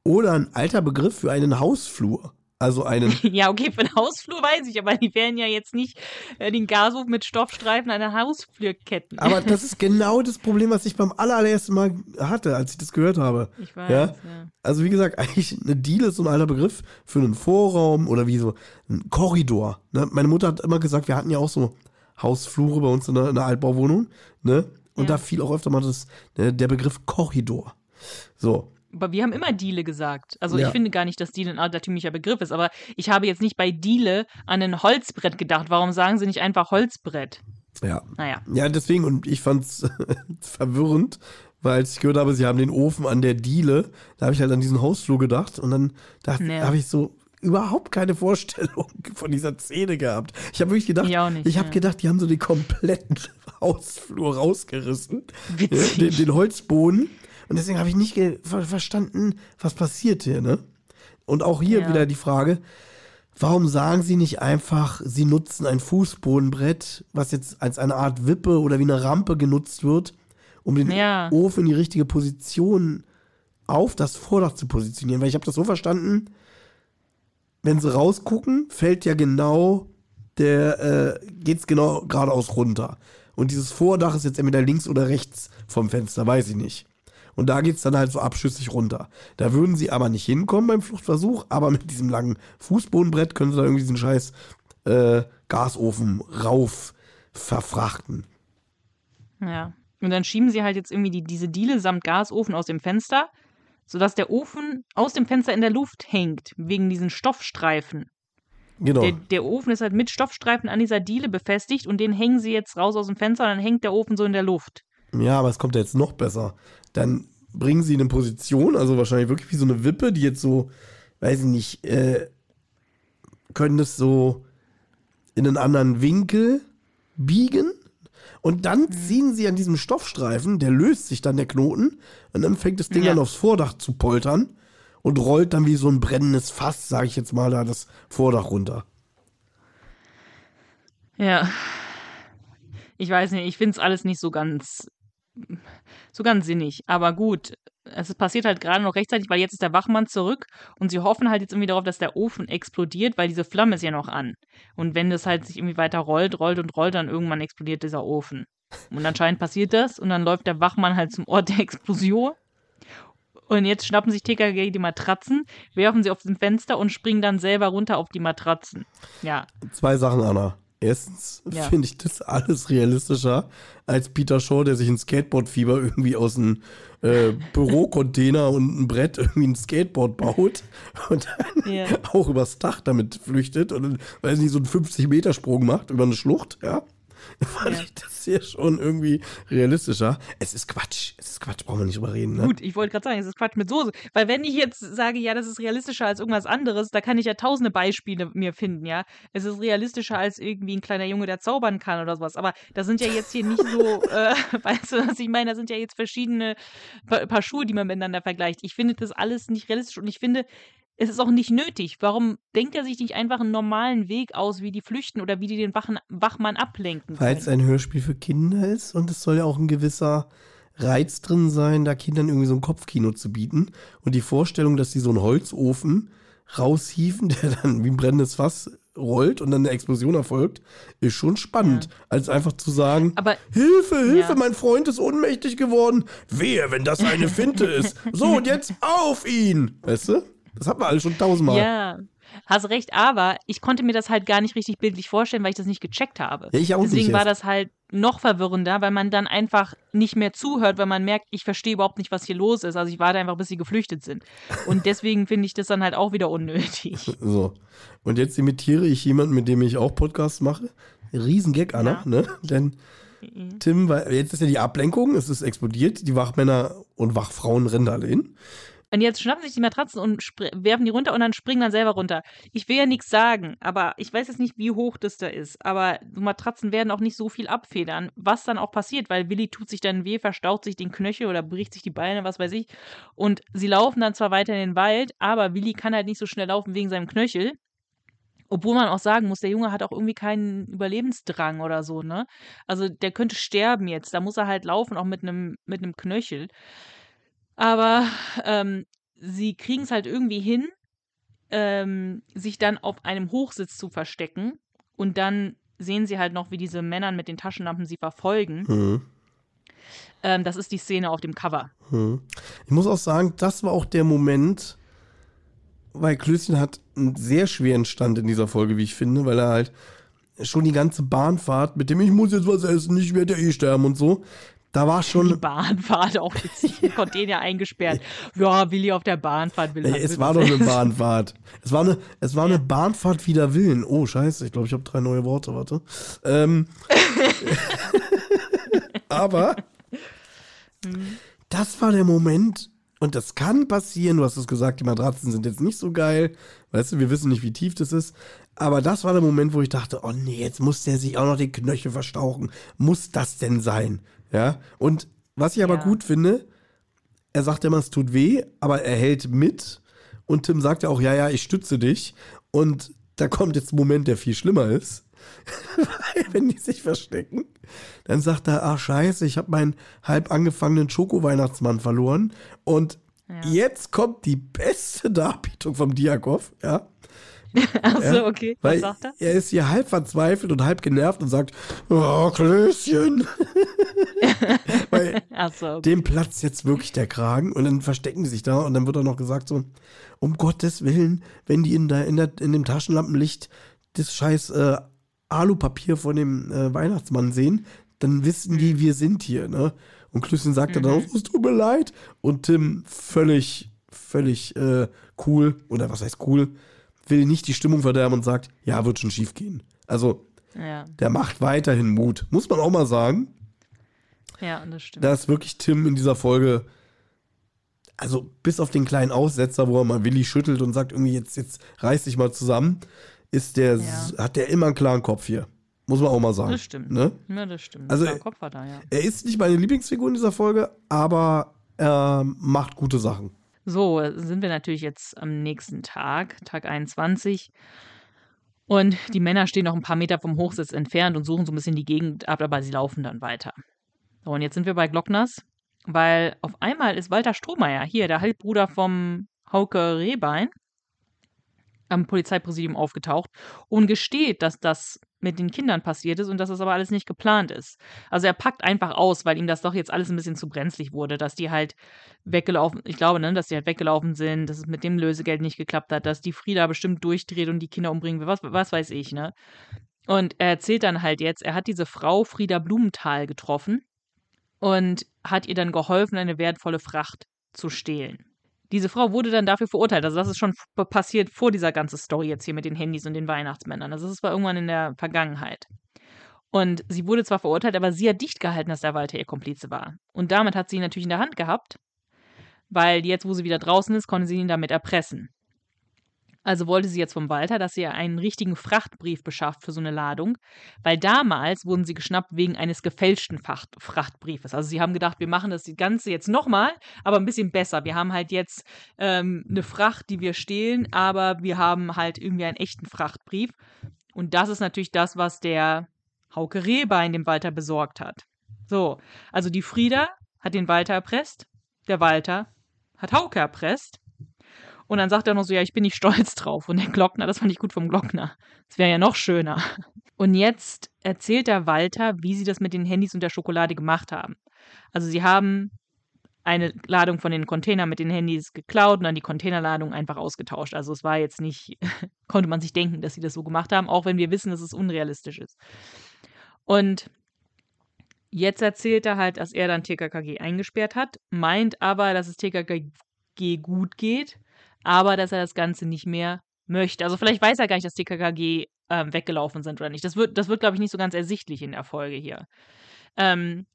oder ein alter Begriff für einen Hausflur. Also einen Ja, okay, für den Hausflur weiß ich, aber die werden ja jetzt nicht äh, den Gashof mit Stoffstreifen an der Hausflur ketten. Aber das ist genau das Problem, was ich beim allerersten Mal hatte, als ich das gehört habe. ich weiß, ja? ja. Also wie gesagt, eigentlich eine Diele ist so ein alter Begriff für einen Vorraum oder wie so ein Korridor. Ne? Meine Mutter hat immer gesagt, wir hatten ja auch so Hausflure bei uns in der, in der Altbauwohnung. Ne? Und Ja. da fiel auch öfter mal das, ne, der Begriff Korridor. So. Aber wir haben immer Diele gesagt. Also Ja. ich finde gar nicht, dass Diele ein altertümlicher Begriff ist, aber ich habe jetzt nicht bei Diele an ein Holzbrett gedacht. Warum sagen sie nicht einfach Holzbrett? Ja. Naja. Ja, deswegen, und ich fand's verwirrend, weil als ich gehört habe, sie haben den Ofen an der Diele, da habe ich halt an diesen Hausflur gedacht und dann dachte, Ja. habe ich so überhaupt keine Vorstellung von dieser Szene gehabt. Ich habe wirklich gedacht, Ich nicht, ich habe ja. gedacht, die haben so den kompletten Hausflur rausgerissen, Witzig. den, den Holzboden und deswegen habe ich nicht ver verstanden, was passiert hier, ne? Und auch hier Ja. wieder die Frage, Warum sagen Sie nicht einfach, Sie nutzen ein Fußbodenbrett, was jetzt als eine Art Wippe oder wie eine Rampe genutzt wird, um den Ja. Ofen in die richtige Position auf das Vordach zu positionieren? Weil ich habe das so verstanden, wenn Sie rausgucken, fällt ja genau der, äh, geht's genau geradeaus runter. Und dieses Vordach ist jetzt entweder links oder rechts vom Fenster, weiß ich nicht. Und da geht's dann halt so abschüssig runter. Da würden sie aber nicht hinkommen beim Fluchtversuch, aber mit diesem langen Fußbodenbrett können sie da irgendwie diesen scheiß äh, Gasofen rauf verfrachten. Ja. Und dann schieben sie halt jetzt irgendwie die, diese Diele samt Gasofen aus dem Fenster, sodass der Ofen aus dem Fenster in der Luft hängt, wegen diesen Stoffstreifen. Genau. Der, der Ofen ist halt mit Stoffstreifen an dieser Diele befestigt und den hängen sie jetzt raus aus dem Fenster und dann hängt der Ofen so in der Luft. Ja, aber es kommt ja jetzt noch besser. Dann bringen sie eine Position, also wahrscheinlich wirklich wie so eine Wippe, die jetzt so, weiß ich nicht, äh, können das so in einen anderen Winkel biegen. Und dann ziehen sie an diesem Stoffstreifen, der löst sich dann der Knoten und dann fängt das Ding Ja. an aufs Vordach zu poltern und rollt dann wie so ein brennendes Fass, sage ich jetzt mal, da das Vordach runter. Ja. Ich weiß nicht, ich finde es alles nicht so ganz, so ganz sinnig. Aber gut, es passiert halt gerade noch rechtzeitig, weil jetzt ist der Wachmann zurück und sie hoffen halt jetzt irgendwie darauf, dass der Ofen explodiert, weil diese Flamme ist ja noch an. Und wenn das halt sich irgendwie weiter rollt, rollt und rollt, dann irgendwann explodiert dieser Ofen. Und anscheinend passiert das und dann läuft der Wachmann halt zum Ort der Explosion. Und jetzt schnappen sich TKG die Matratzen, werfen sie auf dem Fenster und springen dann selber runter auf die Matratzen. Ja, Zwei Sachen, Anna. Erstens Ja. finde ich das alles realistischer als Peter Shaw, der sich ein Skateboard-Fieber irgendwie aus einem äh, Bürocontainer und ein Brett irgendwie ein Skateboard baut und dann Ja. auch übers Dach damit flüchtet und dann, weiß nicht, so einen 50-Meter-Sprung macht über eine Schlucht, ja. Fand Ja. ich das hier schon irgendwie realistischer. Es ist Quatsch. Es ist Quatsch, brauchen wir nicht drüber reden, ne? Gut, ich wollte gerade sagen, es ist Quatsch mit Soße. Weil wenn ich jetzt sage, ja, das ist realistischer als irgendwas anderes, da kann ich ja tausende Beispiele mir finden, ja. Es ist realistischer als irgendwie ein kleiner Junge, der zaubern kann oder sowas. Aber das sind ja jetzt hier nicht so, äh, weißt du, was ich meine? Das sind ja jetzt verschiedene pa Paar Schuhe, die man miteinander vergleicht. Ich finde das alles nicht realistisch und ich finde, es ist auch nicht nötig. Warum denkt er sich nicht einfach einen normalen Weg aus, wie die flüchten oder wie die den Wachen, Wachmann ablenken Weil es ein Hörspiel für Kinder ist und es soll ja auch ein gewisser Reiz drin sein, da Kindern irgendwie so ein Kopfkino zu bieten. Und die Vorstellung, dass sie so einen Holzofen raushieven, der dann wie ein brennendes Fass rollt und dann eine Explosion erfolgt, ist schon spannend. Als einfach zu sagen, Aber Hilfe, Hilfe, Ja. mein Freund ist ohnmächtig geworden. Wehe, wenn das eine Finte ist. So, und jetzt auf ihn. Weißt du? Das hat man alles schon tausendmal. Ja, hast recht, aber ich konnte mir das halt gar nicht richtig bildlich vorstellen, weil ich das nicht gecheckt habe. Ja, ich auch Deswegen nicht war das halt noch verwirrender, weil man dann einfach nicht mehr zuhört, weil man merkt, ich verstehe überhaupt nicht, was hier los ist. Also ich warte einfach, bis sie geflüchtet sind. Und deswegen finde ich das dann halt auch wieder unnötig. So. Und jetzt imitiere ich jemanden, mit dem ich auch Podcasts mache. Riesengag, Anna, Ja. ne? Denn Tim, weil jetzt ist ja die Ablenkung, es ist explodiert, die Wachmänner und Wachfrauen rennen alle hin. Und jetzt schnappen sich die Matratzen und werfen die runter und dann springen dann selber runter. Ich will ja nichts sagen, aber ich weiß jetzt nicht, wie hoch das da ist. Aber Matratzen werden auch nicht so viel abfedern, was dann auch passiert, weil Willi tut sich dann weh, verstaucht sich den Knöchel oder bricht sich die Beine, was weiß ich. Und sie laufen dann zwar weiter in den Wald, aber Willi kann halt nicht so schnell laufen wegen seinem Knöchel. Obwohl man auch sagen muss, der Junge hat auch irgendwie keinen Überlebensdrang oder so, ne? Also der könnte sterben jetzt. Da muss er halt laufen, auch mit einem mit einem Knöchel. Aber ähm, sie kriegen es halt irgendwie hin, ähm, sich dann auf einem Hochsitz zu verstecken. Und dann sehen sie halt noch, wie diese Männer mit den Taschenlampen sie verfolgen. Hm. Ähm, das ist die Szene auf dem Cover. Hm. Ich muss auch sagen, das war auch der Moment, weil Klößchen hat einen sehr schweren Stand in dieser Folge, wie ich finde, weil er halt schon die ganze Bahnfahrt mit dem ich muss jetzt was essen, ich werde ja eh sterben und so, da war Die schon, Bahnfahrt auch witzig. Container eingesperrt. Ja, Willi auf der Bahnfahrt will Ey, es war doch eine Bahnfahrt. Es war eine, es war eine Bahnfahrt wider Willen. Oh, scheiße, ich glaube, ich habe drei neue Worte, warte. Ähm, aber das war der Moment, und das kann passieren, du hast es gesagt, die Matratzen sind jetzt nicht so geil, weißt du, wir wissen nicht, wie tief das ist, aber das war der Moment, wo ich dachte, oh nee, jetzt muss der sich auch noch die Knöchel verstauchen. Muss das denn sein? Ja, und was ich aber Ja. gut finde, er sagt immer, es tut weh, aber er hält mit. Und Tim sagt ja auch, ja, ja, ich stütze dich. Und da kommt jetzt ein Moment, der viel schlimmer ist. Weil, wenn die sich verstecken, dann sagt er, ach scheiße, ich habe meinen halb angefangenen Schoko-Weihnachtsmann verloren. Und jetzt kommt die beste Darbietung vom Diakov, ja. Achso, okay. Was Weil sagt er? er ist hier halb verzweifelt und halb genervt und sagt, oh, Klößchen. Weil Achso, okay. dem platzt jetzt wirklich der Kragen und dann verstecken die sich da und dann wird auch noch gesagt so, um Gottes Willen, wenn die in, der, in, der, in dem Taschenlampenlicht das scheiß äh, Alupapier von dem äh, Weihnachtsmann sehen, dann wissen die, wir sind hier, ne? Und Klüsschen sagt dann auch, es tut mir leid. Und Tim völlig, völlig äh, cool, oder was heißt cool, will nicht die Stimmung verderben und sagt, ja, wird schon schief gehen. Also, Ja, der macht weiterhin Mut. Muss man auch mal sagen. ja, das stimmt. Da ist wirklich Tim in dieser Folge, also bis auf den kleinen Aussetzer, wo er mal Willi schüttelt und sagt, irgendwie jetzt, jetzt reiß dich mal zusammen, ist der, Ja. hat der immer einen klaren Kopf hier. Muss man auch mal sagen. Das stimmt. Ne? Ja, das stimmt. Also, Also, Kopf war da, ja. Er ist nicht meine Lieblingsfigur in dieser Folge, aber er macht gute Sachen. So, sind wir natürlich jetzt am nächsten Tag, Tag 21. Und die Männer stehen noch ein paar Meter vom Hochsitz entfernt und suchen so ein bisschen die Gegend ab, aber sie laufen dann weiter. So, und jetzt sind wir bei Glockners, weil auf einmal ist Walter Strohmeier, hier, der Halbbruder vom Hauke Rehbein, am Polizeipräsidium aufgetaucht und gesteht, dass das mit den Kindern passiert ist und dass das aber alles nicht geplant ist. Also er packt einfach aus, weil ihm das doch jetzt alles ein bisschen zu brenzlig wurde, dass die halt weggelaufen, ich glaube, ne, dass die halt weggelaufen sind, dass es mit dem Lösegeld nicht geklappt hat, dass die Frieda bestimmt durchdreht und die Kinder umbringen will, was, was weiß ich, ne? Und er erzählt dann halt jetzt, er hat diese Frau Frieda Blumenthal getroffen und hat ihr dann geholfen, eine wertvolle Fracht zu stehlen. Diese Frau wurde dann dafür verurteilt. Also das ist schon passiert vor dieser ganzen Story jetzt hier mit den Handys und den Weihnachtsmännern. Also das war irgendwann in der Vergangenheit. Und sie wurde zwar verurteilt, aber sie hat dicht gehalten, dass der Walter ihr Komplize war. Und damit hat sie ihn natürlich in der Hand gehabt, weil jetzt, wo sie wieder draußen ist, konnte sie ihn damit erpressen. Also wollte sie jetzt vom Walter, dass sie ihr einen richtigen Frachtbrief beschafft für so eine Ladung, weil damals wurden sie geschnappt wegen eines gefälschten Fracht Frachtbriefes. Also sie haben gedacht, wir machen das Ganze jetzt nochmal, aber ein bisschen besser. Wir haben halt jetzt ähm, eine Fracht, die wir stehlen, aber wir haben halt irgendwie einen echten Frachtbrief. Und das ist natürlich das, was der Hauke Rehbein dem Walter besorgt hat. So, also die Frieda hat den Walter erpresst, der Walter hat Hauke erpresst. Und dann sagt er noch so, ja, ich bin nicht stolz drauf. Und der Glockner, das fand ich gut vom Glockner. Das wäre ja noch schöner. Und jetzt erzählt der Walter, wie sie das mit den Handys und der Schokolade gemacht haben. Also sie haben eine Ladung von den Containern mit den Handys geklaut und dann die Containerladung einfach ausgetauscht. Also es war jetzt nicht, konnte man sich denken, dass sie das so gemacht haben, auch wenn wir wissen, dass es unrealistisch ist. Und jetzt erzählt er halt, dass er dann TKKG eingesperrt hat, meint aber, dass es TKKG gut geht, aber dass er das Ganze nicht mehr möchte. Also vielleicht weiß er gar nicht, dass TKKG ähm, weggelaufen sind oder nicht. Das wird, das wird glaube ich, nicht so ganz ersichtlich in der Folge hier. Ähm,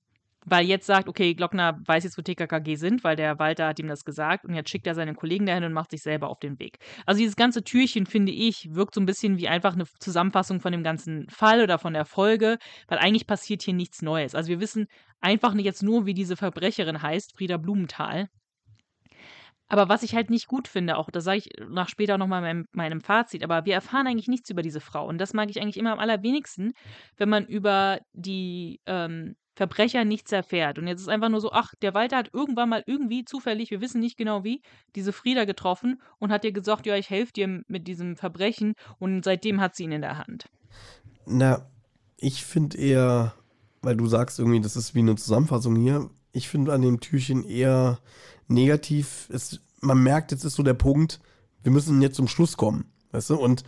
weil jetzt sagt, okay, Glockner weiß jetzt, wo TKKG sind, weil der Walter hat ihm das gesagt und jetzt schickt er seine Kollegen dahin und macht sich selber auf den Weg. Also dieses ganze Türchen, finde ich, wirkt so ein bisschen wie einfach eine Zusammenfassung von dem ganzen Fall oder von der Folge, weil eigentlich passiert hier nichts Neues. Also wir wissen einfach nicht jetzt nur, wie diese Verbrecherin heißt, Frieda Blumenthal. Aber was ich halt nicht gut finde, auch das sage ich nach später nochmal in meinem, meinem Fazit, aber wir erfahren eigentlich nichts über diese Frau. Und das mag ich eigentlich immer am allerwenigsten, wenn man über die ähm, Verbrecher nichts erfährt. Und jetzt ist einfach nur so, ach, der Walter hat irgendwann mal irgendwie zufällig, wir wissen nicht genau wie, diese Frieda getroffen und hat ihr gesagt, ja, ich helfe dir mit diesem Verbrechen und seitdem hat sie ihn in der Hand. Na, ich finde eher, weil du sagst irgendwie, das ist wie eine Zusammenfassung hier, ich finde an dem Türchen eher negativ. Es, man merkt, jetzt ist so der Punkt, wir müssen jetzt zum Schluss kommen, weißt du? Und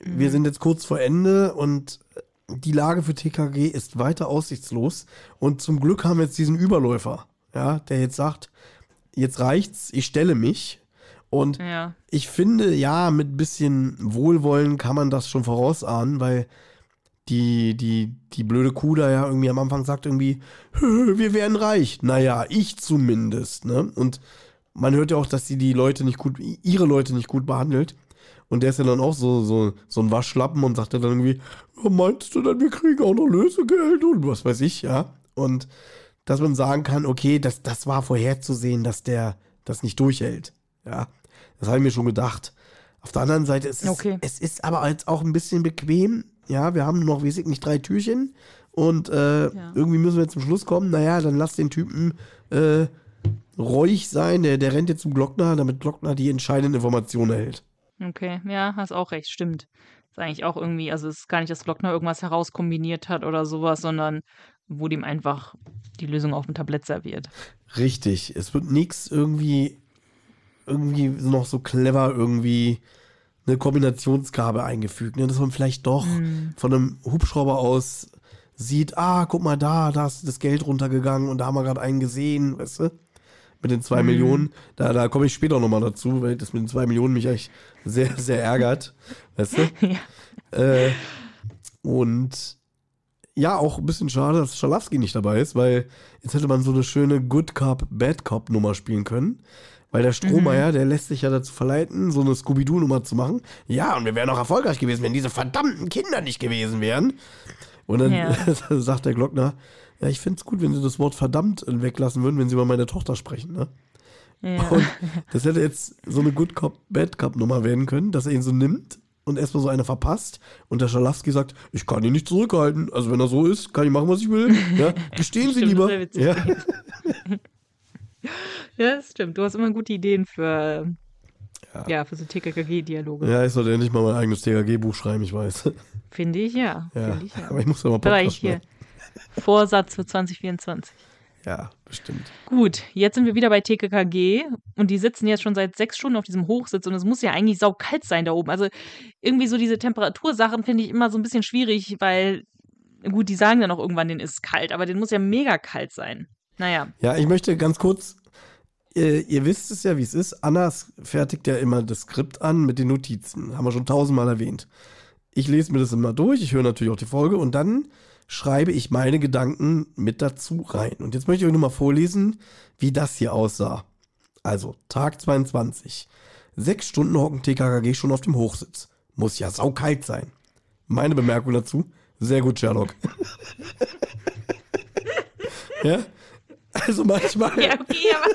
wir sind jetzt kurz vor Ende und die Lage für TKG ist weiter aussichtslos und zum Glück haben wir jetzt diesen Überläufer, ja, der jetzt sagt, jetzt reicht's, ich stelle mich. Und Ja. ich finde, ja, mit ein bisschen Wohlwollen kann man das schon vorausahnen, weil die, die, die blöde Kuh da ja irgendwie am Anfang sagt irgendwie, "Hö, wir werden reich. Naja, ich zumindest, ne? Und man hört ja auch, dass sie die Leute nicht gut, ihre Leute nicht gut behandelt. Und der ist ja dann auch so, so, so ein Waschlappen und sagt ja dann irgendwie, "Ja, meinst du denn, wir kriegen auch noch Lösegeld und was weiß ich, ja? Und dass man sagen kann, okay, das, das war vorherzusehen, dass der das nicht durchhält. Ja, das habe ich mir schon gedacht. Auf der anderen Seite, es ist, Okay. es ist aber jetzt auch ein bisschen bequem. Ja, wir haben nur noch, weiß ich nicht, drei Türchen und äh, Ja. irgendwie müssen wir zum Schluss kommen. Naja, dann lass den Typen äh, ruhig sein. Der, der rennt jetzt zum Glockner, damit Glockner die entscheidenden Informationen erhält. Okay, ja, hast auch recht, stimmt. Ist eigentlich auch irgendwie, also es ist gar nicht, dass Glockner irgendwas herauskombiniert hat oder sowas, sondern wurde ihm einfach die Lösung auf dem Tablett serviert. Richtig. Es wird nichts irgendwie, irgendwie noch so clever irgendwie eine Kombinationskabel eingefügt, ne? dass man vielleicht doch von einem Hubschrauber aus sieht, ah, guck mal da, da ist das Geld runtergegangen und da haben wir gerade einen gesehen, weißt du? Mit den zwei Millionen. Da, da komme ich später nochmal dazu, weil das mit den zwei Millionen mich eigentlich sehr, sehr ärgert, weißt du? Ja. Äh, und ja, auch ein bisschen schade, dass Schalafsky nicht dabei ist, weil jetzt hätte man so eine schöne Good Cop, Bad Cop Nummer spielen können. Weil der Strohmeier, der lässt sich ja dazu verleiten, so eine Scooby-Doo-Nummer zu machen. Ja, und wir wären auch erfolgreich gewesen, wenn diese verdammten Kinder nicht gewesen wären. Und dann Ja. sagt der Glockner, ja, ich finde es gut, wenn sie das Wort verdammt weglassen würden, wenn sie über meine Tochter sprechen, ne? Ja. Und das hätte jetzt so eine Good Cop, Bad Cop Nummer werden können, dass er ihn so nimmt und erstmal so eine verpasst und der Schalafsky sagt, ich kann ihn nicht zurückhalten. Also wenn er so ist, kann ich machen, was ich will. Ja, gestehen Sie lieber. Ja. ja, das stimmt. Du hast immer gute Ideen für, Ja. ja, für so TKKG-Dialoge. ja, ich sollte endlich mal mein eigenes TKG-Buch schreiben, ich weiß. Finde ich ja. Ja, Finde ich ja. aber ich muss ja mal Podcast hier. Vorsatz für 2024. Ja, bestimmt. Gut, jetzt sind wir wieder bei TKKG und die sitzen jetzt schon seit sechs Stunden auf diesem Hochsitz und es muss ja eigentlich saukalt sein da oben. Also irgendwie so diese Temperatursachen finde ich immer so ein bisschen schwierig, weil, gut, die sagen dann auch irgendwann, den ist kalt, aber den muss ja mega kalt sein. Naja, Ja, ich möchte ganz kurz, äh, ihr wisst es ja, wie es ist. Anna fertigt ja immer das Skript an mit den Notizen. Haben wir schon tausendmal erwähnt. Ich lese mir das immer durch, ich höre natürlich auch die Folge und dann schreibe ich meine Gedanken mit dazu rein. Und jetzt möchte ich euch nur mal vorlesen, wie das hier aussah. Also, Tag 22. Sechs Stunden hocken TKKG schon auf dem Hochsitz. Muss ja saukalt sein. Meine Bemerkung dazu, sehr gut, Sherlock. ja? Also manchmal, ja, okay, aber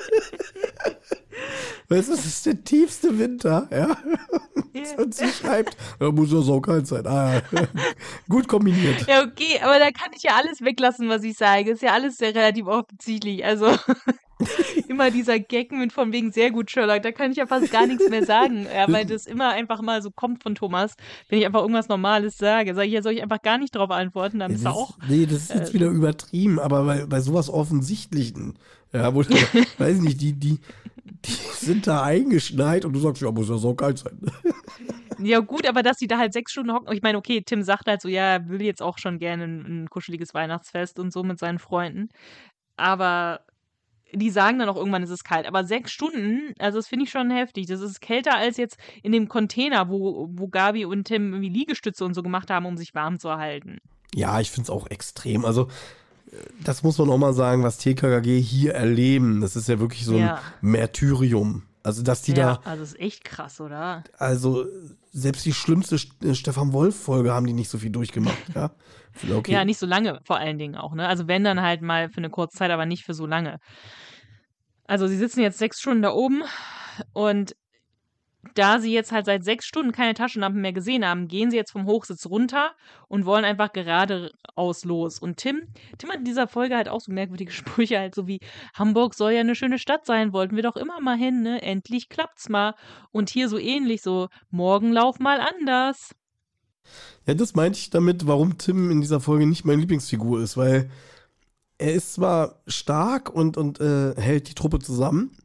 weißt du, es ist der tiefste Winter, ja? Und sie schreibt, ja, muss ja saukalt sein. Ah, ja. gut kombiniert. Ja, okay, aber da kann ich ja alles weglassen, was ich sage. Ist ja alles sehr relativ offensichtlich. Also immer dieser Gag mit von wegen sehr gut, Sherlock, da kann ich ja fast gar nichts mehr sagen. Ja, weil das immer einfach mal so kommt von Thomas. Wenn ich einfach irgendwas Normales sage, sage ich, ja, soll ich einfach gar nicht drauf antworten, dann ist er auch. nee, das ist jetzt wieder übertrieben, aber bei, bei sowas Offensichtlichen, ja, wo, weiß ich nicht, die, die, die sind da eingeschneit und du sagst, ja, muss ja saukalt sein. Ja, gut, aber dass die da halt sechs Stunden hocken. Ich meine, okay, Tim sagt halt so, ja, er will jetzt auch schon gerne ein, ein kuscheliges Weihnachtsfest und so mit seinen Freunden. Aber die sagen dann auch irgendwann, es ist kalt. Aber sechs Stunden, also das finde ich schon heftig. Das ist kälter als jetzt in dem Container, wo, wo Gabi und Tim irgendwie Liegestütze und so gemacht haben, um sich warm zu halten. Ja, ich finde es auch extrem. Also, äh, das muss man auch mal sagen, was TKKG hier erleben. Das ist ja wirklich so ein Ja. Märtyrium. Also, dass die ja, da, also das ist echt krass, oder? also selbst die schlimmste St- äh, Stefan Wolf-Folge haben die nicht so viel durchgemacht. Ja, okay. Ja, nicht so lange vor allen Dingen auch, ne? Also wenn dann halt mal für eine kurze Zeit, aber nicht für so lange. Also sie sitzen jetzt sechs Stunden da oben und da sie jetzt halt seit sechs Stunden keine Taschenlampen mehr gesehen haben, gehen sie jetzt vom Hochsitz runter und wollen einfach geradeaus los. Und Tim, Tim hat in dieser Folge halt auch so merkwürdige Sprüche, halt so wie Hamburg soll ja eine schöne Stadt sein, wollten wir doch immer mal hin, ne? Endlich klappt's mal. Und hier so ähnlich, so morgen lauf mal anders. Ja, das meinte ich damit, warum Tim in dieser Folge nicht meine Lieblingsfigur ist, weil er ist zwar stark und, und äh, hält die Truppe zusammen,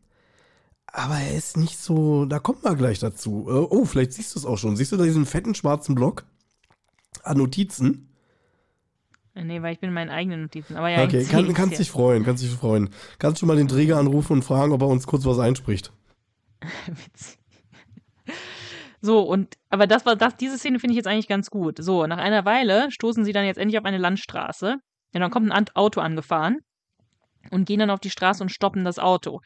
aber er ist nicht so, da kommt man gleich dazu. Äh, oh, vielleicht siehst du es auch schon. Siehst du da diesen fetten schwarzen Block an Notizen? Nee, weil ich bin in meinen eigenen Notizen. Aber ja, Okay, kann, kannst dich freuen, kannst dich freuen. Kannst schon mal den Träger anrufen und fragen, ob er uns kurz was einspricht. Witzig. So, und, aber das war, das, diese Szene finde ich jetzt eigentlich ganz gut. So, nach einer Weile stoßen sie dann jetzt endlich auf eine Landstraße. Ja, dann kommt ein Auto angefahren und gehen dann auf die Straße und stoppen das Auto.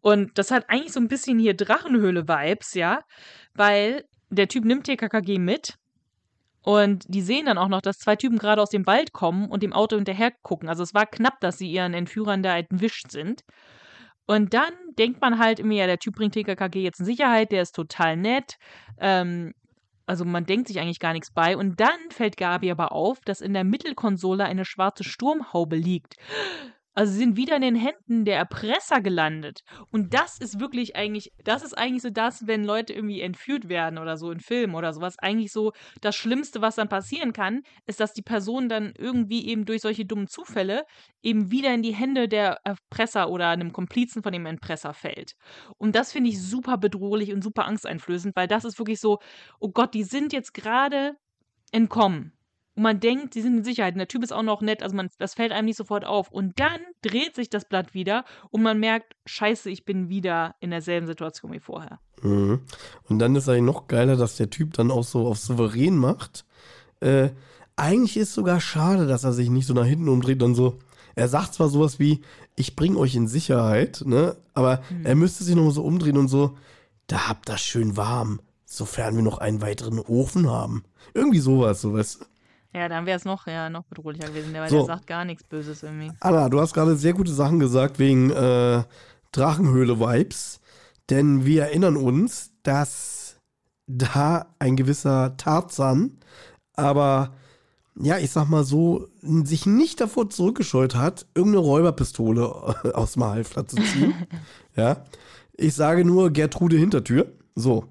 Und das hat eigentlich so ein bisschen hier Drachenhöhle-Vibes, ja, weil der Typ nimmt TKKG mit und die sehen dann auch noch, dass zwei Typen gerade aus dem Wald kommen und dem Auto hinterher gucken. Also es war knapp, dass sie ihren Entführern da entwischt sind. Und dann denkt man halt immer, ja, der Typ bringt TKKG jetzt in Sicherheit, der ist total nett. Ähm, also man denkt sich eigentlich gar nichts bei. Und dann fällt Gabi aber auf, dass in der Mittelkonsole eine schwarze Sturmhaube liegt. Also sie sind wieder in den Händen der Erpresser gelandet. Und das ist wirklich eigentlich, das ist eigentlich so das, wenn Leute irgendwie entführt werden oder so in Filmen oder sowas. Eigentlich so das Schlimmste, was dann passieren kann, ist, dass die Person dann irgendwie eben durch solche dummen Zufälle eben wieder in die Hände der Erpresser oder einem Komplizen von dem Erpresser fällt. Und das finde ich super bedrohlich und super angsteinflößend, weil das ist wirklich so, oh Gott, die sind jetzt gerade entkommen. Und man denkt, sie sind in Sicherheit. Und der Typ ist auch noch nett, also man, das fällt einem nicht sofort auf. Und dann dreht sich das Blatt wieder und man merkt, scheiße, ich bin wieder in derselben Situation wie vorher. Mhm. Und dann ist eigentlich noch geiler, dass der Typ dann auch so auf souverän macht. Äh, eigentlich ist sogar schade, dass er sich nicht so nach hinten umdreht und so. Er sagt zwar sowas wie, ich bring euch in Sicherheit, ne? Aber er müsste sich noch so umdrehen und so, da habt das schön warm, sofern wir noch einen weiteren Ofen haben. Irgendwie sowas, so weißt du. Ja, dann wäre es noch, ja, noch bedrohlicher gewesen, weil So. der sagt gar nichts Böses irgendwie. Anna, du hast gerade sehr gute Sachen gesagt wegen äh, Drachenhöhle-Vibes. Denn wir erinnern uns, dass da ein gewisser Tarzan, aber ja, ich sag mal so, sich nicht davor zurückgescheut hat, irgendeine Räuberpistole aus dem Halfter zu ziehen. ja. Ich sage nur Gertrude Hintertür. So.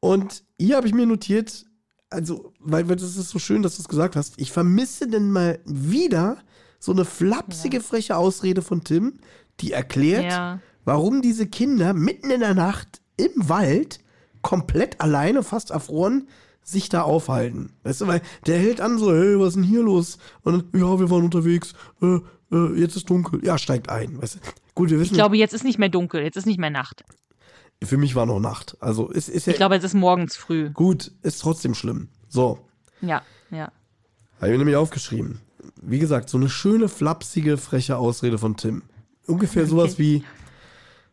Und hier habe ich mir notiert, also, weil, das ist so schön, dass du es gesagt hast, ich vermisse denn mal wieder so eine flapsige, freche Ausrede von Tim, die erklärt, Ja. warum diese Kinder mitten in der Nacht im Wald komplett alleine, fast erfroren, sich da aufhalten. Weißt du, weil der hält an so, hey, was ist denn hier los? Und dann, ja, wir waren unterwegs, äh, äh, jetzt ist dunkel. Ja, steigt ein. Weißt du? Gut, wir Ich wissen, glaube, jetzt ist nicht mehr dunkel, jetzt ist nicht mehr Nacht. Für mich war noch Nacht. Also, ist, ist ja Ich glaube, es ist morgens früh. gut, ist trotzdem schlimm. So, Ja, ja. habe ich mir nämlich aufgeschrieben. Wie gesagt, so eine schöne, flapsige, freche Ausrede von Tim. Ungefähr sowas wie,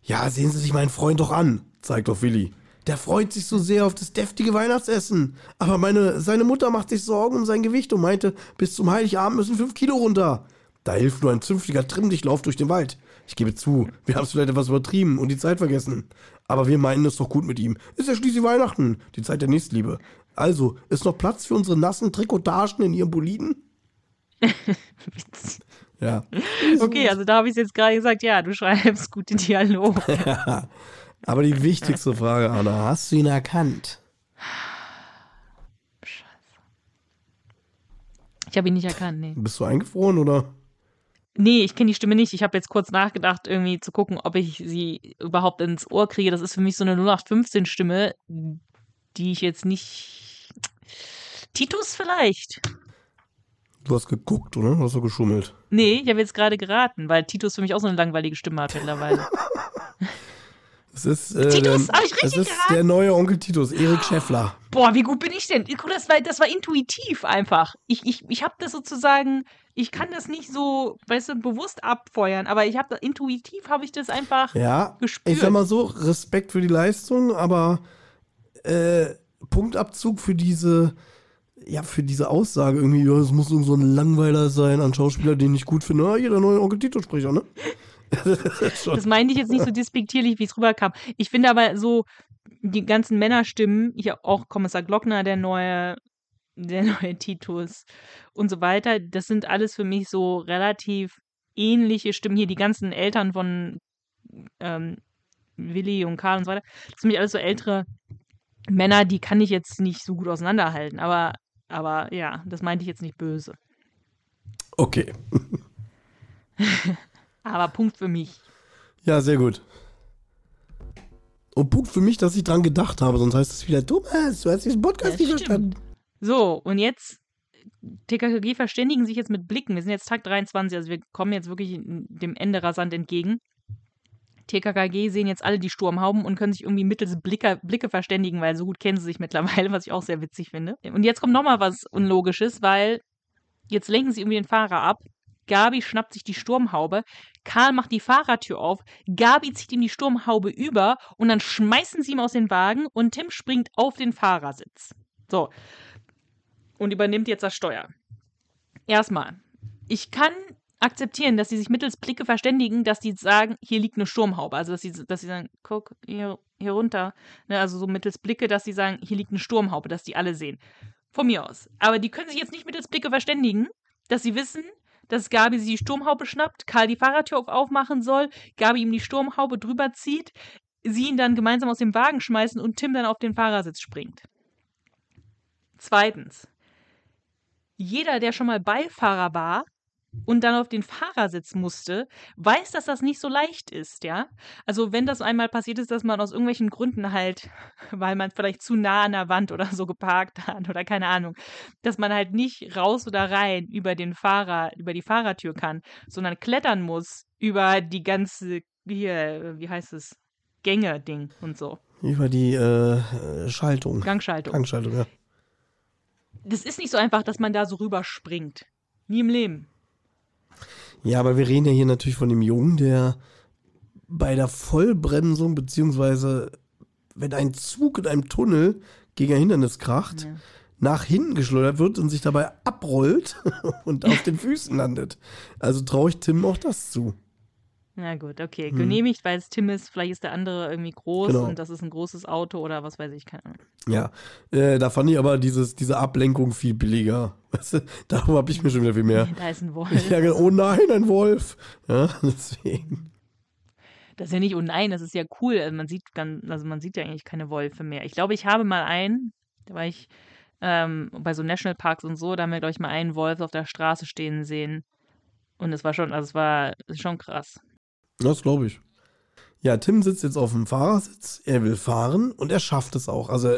ja, sehen Sie sich meinen Freund doch an, zeigt auf Willi. Der freut sich so sehr auf das deftige Weihnachtsessen. Aber meine, seine Mutter macht sich Sorgen um sein Gewicht und meinte, bis zum Heiligabend müssen fünf Kilo runter. Da hilft nur ein zünftiger Trimmdichlauf durch den Wald. Ich gebe zu, wir haben es vielleicht etwas übertrieben und die Zeit vergessen. Aber wir meinen es doch gut mit ihm. Ist ja schließlich Weihnachten, die Zeit der Nächstliebe. Also, ist noch Platz für unsere nassen Trikotagen in ihrem Boliden? ja. Okay, also da habe ich jetzt gerade gesagt, ja, du schreibst gute Dialoge. Aber die wichtigste Frage, Anna, hast du ihn erkannt? Ich habe ihn nicht erkannt, nee. Bist du eingefroren oder? Nee, ich kenne die Stimme nicht. Ich habe jetzt kurz nachgedacht, irgendwie zu gucken, ob ich sie überhaupt ins Ohr kriege. Das ist für mich so eine 0815-Stimme, die ich jetzt nicht. Titus vielleicht? Du hast geguckt, oder? Hast du geschummelt? Nee, ich habe jetzt gerade geraten, weil Titus für mich auch so eine langweilige Stimme hat mittlerweile. Es ist, äh, Titus, der, hab ich richtig ist der neue Onkel Titus, Erik Scheffler. Boah, wie gut bin ich denn? Das war, das war intuitiv einfach. Ich, ich, ich habe das sozusagen, ich kann das nicht so, weißt du, bewusst abfeuern, aber ich habe intuitiv habe ich das einfach. Ja, Gespürt. ich sag mal so, Respekt für die Leistung, aber äh, Punktabzug für diese, ja, für diese Aussage irgendwie, ja, es muss irgend so ein Langweiler sein an Schauspieler, den ich gut finde. Ja, hier der neue Onkel Titus-Sprecher, ne? das. Das meinte ich jetzt nicht so despektierlich, wie es rüberkam. Ich finde aber so, die ganzen Männerstimmen, hier auch Kommissar Glockner, der neue, der neue Titus und so weiter, das sind alles für mich so relativ ähnliche Stimmen. Hier die ganzen Eltern von ähm, Willi und Karl und so weiter. Das sind nämlich alles so ältere Männer, die kann ich jetzt nicht so gut auseinanderhalten. Aber, aber ja, das meinte ich jetzt nicht böse. Okay. Aber Punkt für mich. Ja, sehr gut. Und Punkt für mich, dass ich dran gedacht habe, sonst heißt es wieder, Thomas, du hast diesen Podcast nicht verstanden. So, und jetzt TKKG verständigen sich jetzt mit Blicken. Wir sind jetzt Tag 23, also wir kommen jetzt wirklich dem Ende rasant entgegen. TKKG sehen jetzt alle die Sturmhauben und können sich irgendwie mittels Blicke, Blicke verständigen, weil so gut kennen sie sich mittlerweile, was ich auch sehr witzig finde. Und jetzt kommt nochmal was Unlogisches, weil jetzt lenken sie irgendwie den Fahrer ab. Gabi schnappt sich die Sturmhaube. Karl macht die Fahrertür auf. Gabi zieht ihm die Sturmhaube über und dann schmeißen sie ihm aus den Wagen und Tim springt auf den Fahrersitz. So. Und übernimmt jetzt das Steuer. Erstmal. Ich kann akzeptieren, dass sie sich mittels Blicke verständigen, dass die sagen, hier liegt eine Sturmhaube. Also, dass sie, dass sie sagen, guck hier, hier runter. Ne, also so mittels Blicke, dass sie sagen, hier liegt eine Sturmhaube, dass die alle sehen. Von mir aus. Aber die können sich jetzt nicht mittels Blicke verständigen, dass sie wissen, dass Gabi sie die Sturmhaube schnappt, Karl die Fahrradtür auf aufmachen soll, Gabi ihm die Sturmhaube drüber zieht, sie ihn dann gemeinsam aus dem Wagen schmeißen und Tim dann auf den Fahrersitz springt. Zweitens. Jeder, der schon mal Beifahrer war, und dann auf den Fahrersitz musste, weiß, dass das nicht so leicht ist, ja. Also wenn das einmal passiert ist, dass man aus irgendwelchen Gründen halt, weil man vielleicht zu nah an der Wand oder so geparkt hat oder keine Ahnung, dass man halt nicht raus oder rein über den Fahrer, über die Fahrertür kann, sondern klettern muss über die ganze, hier, wie heißt es, Gänge-Ding und so. Über die äh, Schaltung. Gangschaltung. Gangschaltung, ja. Das ist nicht so einfach, dass man da so rüberspringt. Nie im Leben. Ja, aber wir reden ja hier natürlich von dem Jungen, der bei der Vollbremsung, beziehungsweise wenn ein Zug in einem Tunnel gegen ein Hindernis kracht, ja. nach hinten geschleudert wird und sich dabei abrollt und auf den Füßen landet. Also traue ich Tim auch das zu. Na gut, okay. Hm. Genehmigt, weil es Tim ist, vielleicht ist der andere irgendwie groß genau. und das ist ein großes Auto oder was weiß ich, keine Ahnung. Ja, äh, da fand ich aber dieses, diese Ablenkung viel billiger. Weißt du, darüber habe ich mir schon wieder viel mehr. Da ist ein Wolf. Ja, oh nein, ein Wolf. Ja, deswegen. Das ist ja nicht, oh nein, das ist ja cool. Also man sieht ganz, also man sieht ja eigentlich keine Wölfe mehr. Ich glaube, ich habe mal einen, da war ich ähm, bei so Nationalparks und so, da haben wir, glaube ich, mal einen Wolf auf der Straße stehen sehen. Und es war schon, also es war schon krass. Das glaube ich. Ja, Tim sitzt jetzt auf dem Fahrersitz, er will fahren und er schafft es auch. Also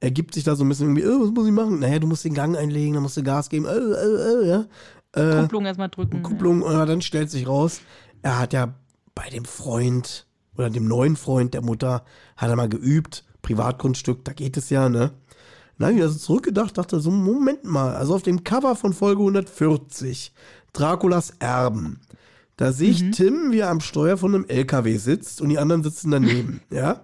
er gibt sich da so ein bisschen irgendwie, oh, was muss ich machen? Naja, du musst den Gang einlegen, dann musst du Gas geben, oh, oh, oh, ja. Äh, Kupplung erstmal drücken. Kupplung, ja. dann stellt sich raus, er hat ja bei dem Freund oder dem neuen Freund der Mutter, hat er mal geübt, Privatgrundstück, da geht es ja, ne? Dann habe ich also zurückgedacht, dachte so, Moment mal, also auf dem Cover von Folge 140, Draculas Erben, da sehe ich mhm. Tim, wie er am Steuer von einem LKW sitzt und die anderen sitzen daneben, ja?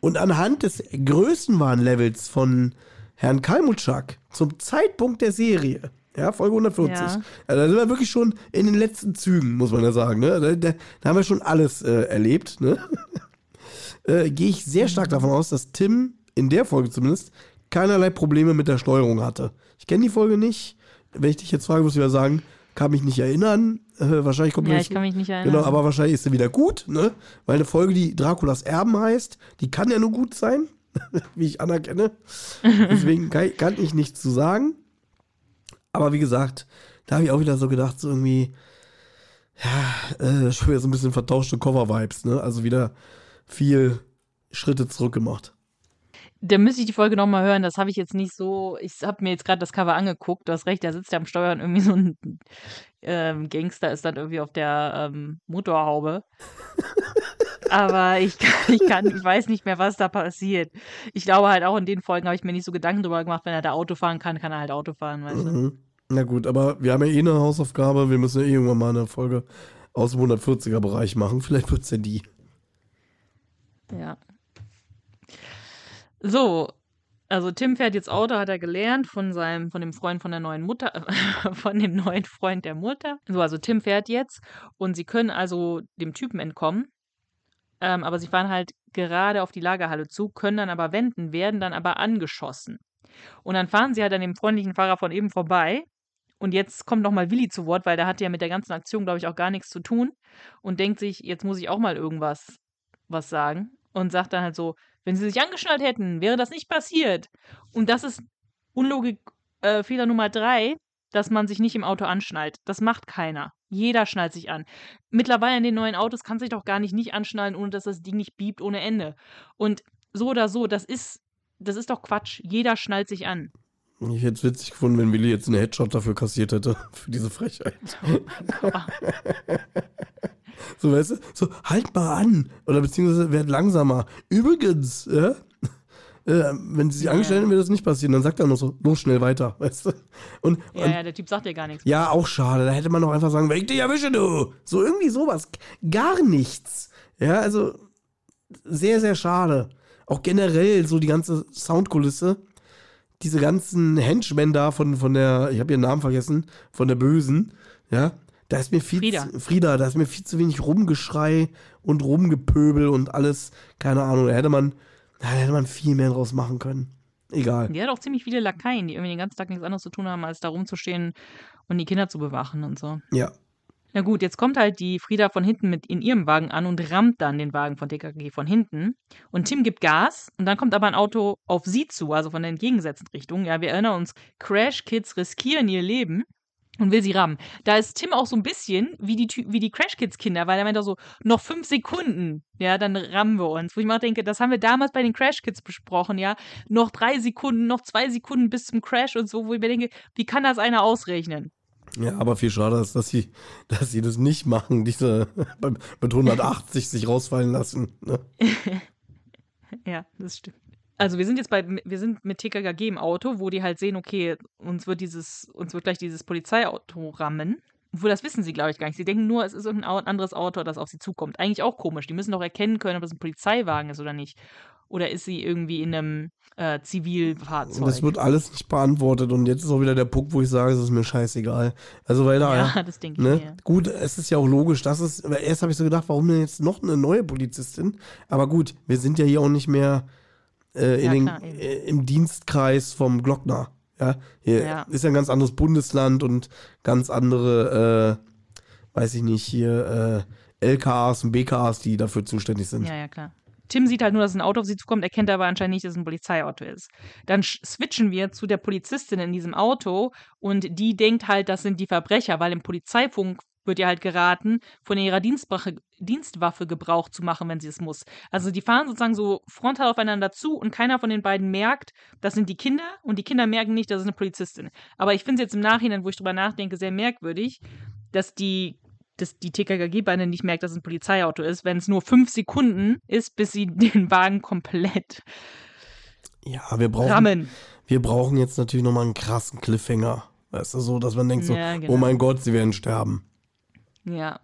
Und anhand des Größenwahnlevels von Herrn Kalmutschak zum Zeitpunkt der Serie, ja, Folge 140, ja. Also da sind wir wirklich schon in den letzten Zügen, muss man ja sagen, ne? Da, da, da haben wir schon alles äh, erlebt, ne? äh, Gehe ich sehr stark davon aus, dass Tim in der Folge zumindest keinerlei Probleme mit der Steuerung hatte. Ich kenne die Folge nicht. Wenn ich dich jetzt frage, muss ich ja sagen, kann mich nicht erinnern. Äh, wahrscheinlich kommt Ja, ich kann mich nicht erinnern. Genau, aber wahrscheinlich ist sie wieder gut, ne? Weil eine Folge, die Draculas Erben heißt, die kann ja nur gut sein, wie ich anerkenne. Deswegen kann, kann, ich nichts zu sagen. Aber wie gesagt, da habe ich auch wieder so gedacht, so irgendwie, ja, äh, schon wieder so ein bisschen vertauschte Cover-Vibes, ne? Also wieder viel Schritte zurück gemacht. Da müsste ich die Folge nochmal hören. Das habe ich jetzt nicht so. Ich habe mir jetzt gerade das Cover angeguckt. Du hast recht, da sitzt ja am Steuer und irgendwie so ein ähm, Gangster ist dann irgendwie auf der ähm, Motorhaube. Aber ich, kann, ich, kann, ich weiß nicht mehr, was da passiert. Ich glaube halt auch in den Folgen habe ich mir nicht so Gedanken drüber gemacht, wenn er da Auto fahren kann, kann er halt Auto fahren, weißt du? Mhm. Na gut, aber wir haben ja eh eine Hausaufgabe. Wir müssen ja eh irgendwann mal eine Folge aus dem 140er-Bereich machen. Vielleicht wird es ja die. Ja. So, also Tim fährt jetzt Auto, hat er gelernt von seinem, von dem Freund von der neuen Mutter, von dem neuen Freund der Mutter. So, also Tim fährt jetzt und sie können also dem Typen entkommen. Ähm, aber sie fahren halt gerade auf die Lagerhalle zu, können dann aber wenden, werden dann aber angeschossen. Und dann fahren sie halt an dem freundlichen Fahrer von eben vorbei. Und jetzt kommt nochmal Willi zu Wort, weil der hat ja mit der ganzen Aktion, glaube ich, auch gar nichts zu tun. Und denkt sich, jetzt muss ich auch mal irgendwas was sagen. Und sagt dann halt so, wenn sie sich angeschnallt hätten, wäre das nicht passiert. Und das ist Unlogik äh, Fehler Nummer drei, dass man sich nicht im Auto anschnallt. Das macht keiner. Jeder schnallt sich an. Mittlerweile in den neuen Autos kann sich doch gar nicht nicht anschnallen, ohne dass das Ding nicht biebt ohne Ende. Und so oder so, das ist, das ist doch Quatsch. Jeder schnallt sich an. Ich hätte es witzig gefunden, wenn Willi jetzt einen Headshot dafür kassiert hätte, für diese Frechheit. so, weißt du, so, halt mal an. Oder beziehungsweise werd langsamer. Übrigens, ja, äh, wenn sie sich Ja, angestellt hätten, würde das nicht passieren. Dann sagt er noch so, los, schnell weiter, weißt du. Und, Ja, und ja, der Typ sagt ja gar nichts. ja, auch schade. Da hätte man doch einfach sagen, wenn ich dich erwische, du. So irgendwie sowas. Gar nichts. Ja, also sehr, sehr schade. Auch generell so die ganze Soundkulisse. Diese ganzen Henchmen da von, von der, ich habe ihren Namen vergessen, von der Bösen. Ja, da ist mir viel Frieda. Zu, Frieda, da ist mir viel zu wenig Rumgeschrei und Rumgepöbel und alles. Keine Ahnung, da hätte man, da hätte man viel mehr draus machen können. Egal. Die hat auch ziemlich viele Lakaien, die irgendwie den ganzen Tag nichts anderes zu tun haben, als da rumzustehen und die Kinder zu bewachen und so. Ja. Na gut, jetzt kommt halt die Frieda von hinten mit in ihrem Wagen an und rammt dann den Wagen von TKG von hinten. Und Tim gibt Gas und dann kommt aber ein Auto auf sie zu, also von der entgegengesetzten Richtung. Ja, wir erinnern uns, Crash Kids riskieren ihr Leben und will sie rammen. Da ist Tim auch so ein bisschen wie die, wie die Crash Kids Kinder, weil er meint auch so, noch fünf Sekunden, ja, dann rammen wir uns. Wo ich mal denke, das haben wir damals bei den Crash Kids besprochen, ja. Noch drei Sekunden, noch zwei Sekunden bis zum Crash und so, wo ich mir denke, wie kann das einer ausrechnen? Ja, aber viel schade ist, dass sie, dass sie das nicht machen, diese mit 180 sich rausfallen lassen. Ne? Ja, das stimmt. Also wir sind jetzt bei, wir sind mit TKKG im Auto, wo die halt sehen, okay, uns wird dieses, uns wird gleich dieses Polizeiauto rammen. Obwohl, das wissen sie, glaube ich, gar nicht. Sie denken nur, es ist irgendein anderes Auto, das auf sie zukommt. Eigentlich auch komisch. Die müssen doch erkennen können, ob es ein Polizeiwagen ist oder nicht. Oder ist sie irgendwie in einem äh, Zivilfahrzeug? Das wird alles nicht beantwortet und jetzt ist auch wieder der Punkt, wo ich sage, es ist mir scheißegal. Also weil da, ja, das denke ich ne? mir. Gut, es ist ja auch logisch, dass es, weil erst habe ich so gedacht, warum denn jetzt noch eine neue Polizistin? Aber gut, wir sind ja hier auch nicht mehr äh, in Ja, den, klar, äh, im Dienstkreis vom Glockner. Ja, hier Ja. ist ja ein ganz anderes Bundesland und ganz andere, äh, weiß ich nicht, hier äh, LKAs und BKAs, die dafür zuständig sind. Ja, ja, klar. Tim sieht halt nur, dass ein Auto auf sie zukommt, erkennt aber anscheinend nicht, dass es ein Polizeiauto ist. Dann switchen wir zu der Polizistin in diesem Auto und die denkt halt, das sind die Verbrecher, weil im Polizeifunk wird ihr halt geraten, von ihrer Dienstwache, Dienstwaffe Gebrauch zu machen, wenn sie es muss. Also die fahren sozusagen so frontal aufeinander zu und keiner von den beiden merkt, das sind die Kinder und die Kinder merken nicht, das ist eine Polizistin. Aber ich finde es jetzt im Nachhinein, wo ich drüber nachdenke, sehr merkwürdig, dass die dass die TKKG-Beine nicht merkt, dass es ein Polizeiauto ist, wenn es nur fünf Sekunden ist, bis sie den Wagen komplett Ja, wir brauchen, rammen. wir brauchen jetzt natürlich nochmal einen krassen Cliffhanger. Weißt du, so, dass man denkt so, Ja, genau. oh mein Gott, sie werden sterben. Ja.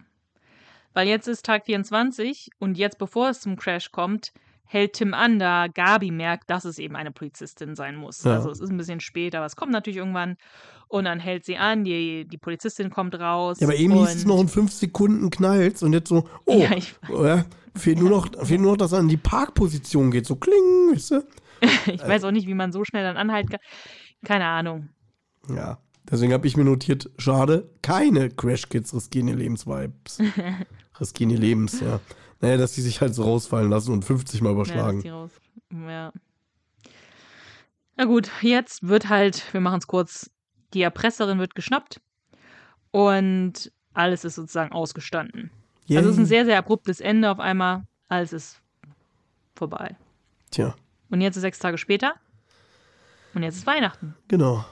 Weil jetzt ist Tag 24 und jetzt, bevor es zum Crash kommt, hält Tim an, da Gabi merkt, dass es eben eine Polizistin sein muss. Ja. Also es ist ein bisschen später, aber es kommt natürlich irgendwann. Und dann hält sie an, die, die Polizistin kommt raus. Ja, aber eben hieß es noch in fünf Sekunden knallt's und jetzt so, oh, Ja, ich- ja, fehlt, nur noch, fehlt nur noch, dass er in die Parkposition geht, so kling, weißt du? Ich weiß auch nicht, wie man so schnell dann anhalten kann. Keine Ahnung. Ja, deswegen habe ich mir notiert, schade, keine Crash-Kids riskieren ihr Lebensvibes. riskieren ihr Lebens, ja. Naja, dass die sich halt so rausfallen lassen und 50 Mal Ja, überschlagen. raus. Ja. Na gut, jetzt wird halt, wir machen es kurz, die Erpresserin wird geschnappt und alles ist sozusagen ausgestanden. Yay. Also es ist ein sehr, sehr abruptes Ende auf einmal. Alles ist vorbei. Tja, Und jetzt ist sechs Tage später und jetzt ist Weihnachten. genau.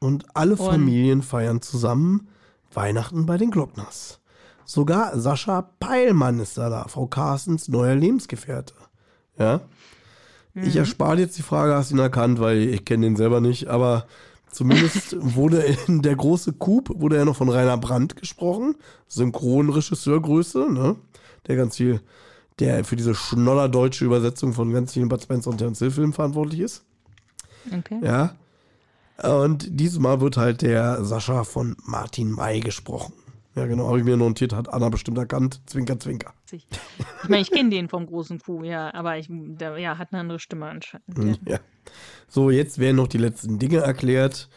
Und alle Und- Familien feiern zusammen Weihnachten bei den Glockners. Sogar Sascha Peilmann ist da da, Frau Carstens neuer Lebensgefährte. Ja. Ich erspare jetzt die Frage, hast du ihn erkannt, weil ich kenne den selber nicht, aber zumindest wurde in der große Coup, wurde ja noch von Rainer Brandt gesprochen, Synchronregisseurgröße, ne? Der ganz viel, der für diese schnollerdeutsche Übersetzung von ganz vielen Bud Spencer und Terence Hill Filmen verantwortlich ist. Okay. Ja. Und dieses Mal wird halt der Sascha von Martin May gesprochen. Ja, genau, habe ich mir notiert, hat Anna bestimmt erkannt. Zwinker, zwinker. Ich meine, ich kenne den vom großen Kuh, ja, aber ich, der ja, hat eine andere Stimme anscheinend. Ja. Ja. So, jetzt werden noch die letzten Dinge erklärt.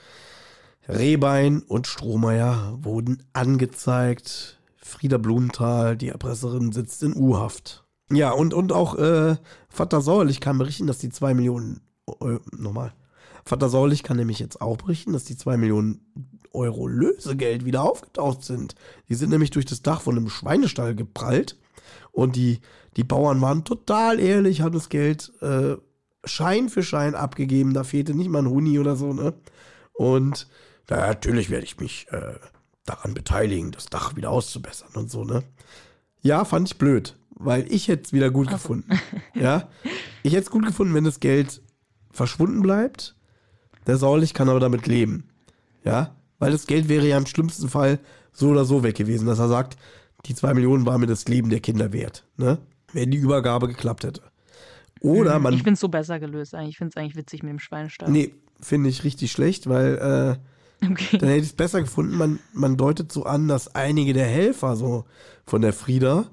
Rehbein und Strohmeier wurden angezeigt. Frieda Blumenthal, die Erpresserin, sitzt in U-Haft. Ja, und, und auch äh, Vater Säuerlich kann berichten, dass die 2 Millionen Euro, nochmal. Vater Säuerlich kann nämlich jetzt auch berichten, dass die 2 Millionen Euro Lösegeld wieder aufgetaucht sind. Die sind nämlich durch das Dach von einem Schweinestall geprallt und die, die Bauern waren total ehrlich, haben das Geld äh, Schein für Schein abgegeben, da fehlte nicht mal ein Huni oder so, ne? Und na, natürlich werde ich mich äh, daran beteiligen, das Dach wieder auszubessern und so, ne? Ja, fand ich blöd, weil ich hätte es wieder gut gefunden. ja, ich hätte es gut gefunden, wenn das Geld verschwunden bleibt. Der Sauerlich kann aber damit leben. Ja, weil das Geld wäre ja im schlimmsten Fall so oder so weg gewesen, dass er sagt, die zwei Millionen war mir das Leben der Kinder wert, ne? Wenn die Übergabe geklappt hätte. Oder man. Ich finde es so besser gelöst eigentlich. Ich finde es eigentlich witzig mit dem Schweinestall. Nee, finde ich richtig schlecht, weil äh, Okay. dann hätte ich es besser gefunden. Man, man deutet so an, dass einige der Helfer so von der Frieda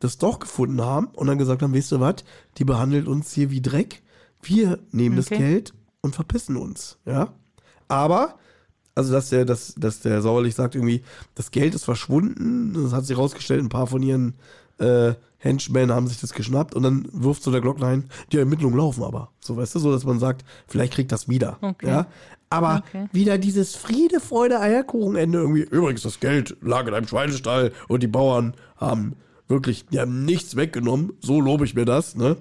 das doch gefunden haben und dann gesagt haben, weißt du was, die behandelt uns hier wie Dreck. Wir nehmen das Okay. Geld und verpissen uns, ja. Aber, also dass der, dass, dass der Sauerlich sagt irgendwie, das Geld ist verschwunden, das hat sich rausgestellt, ein paar von ihren äh, Henchmen haben sich das geschnappt und dann wirft so der Glockner ein, die Ermittlungen laufen aber. So, weißt du, so, dass man sagt, vielleicht kriegt das wieder. Okay. Ja. Aber Okay. wieder dieses Friede, Freude, Eierkuchenende irgendwie. Übrigens, das Geld lag in einem Schweinestall und die Bauern haben wirklich, die haben nichts weggenommen. So lobe ich mir das, ne?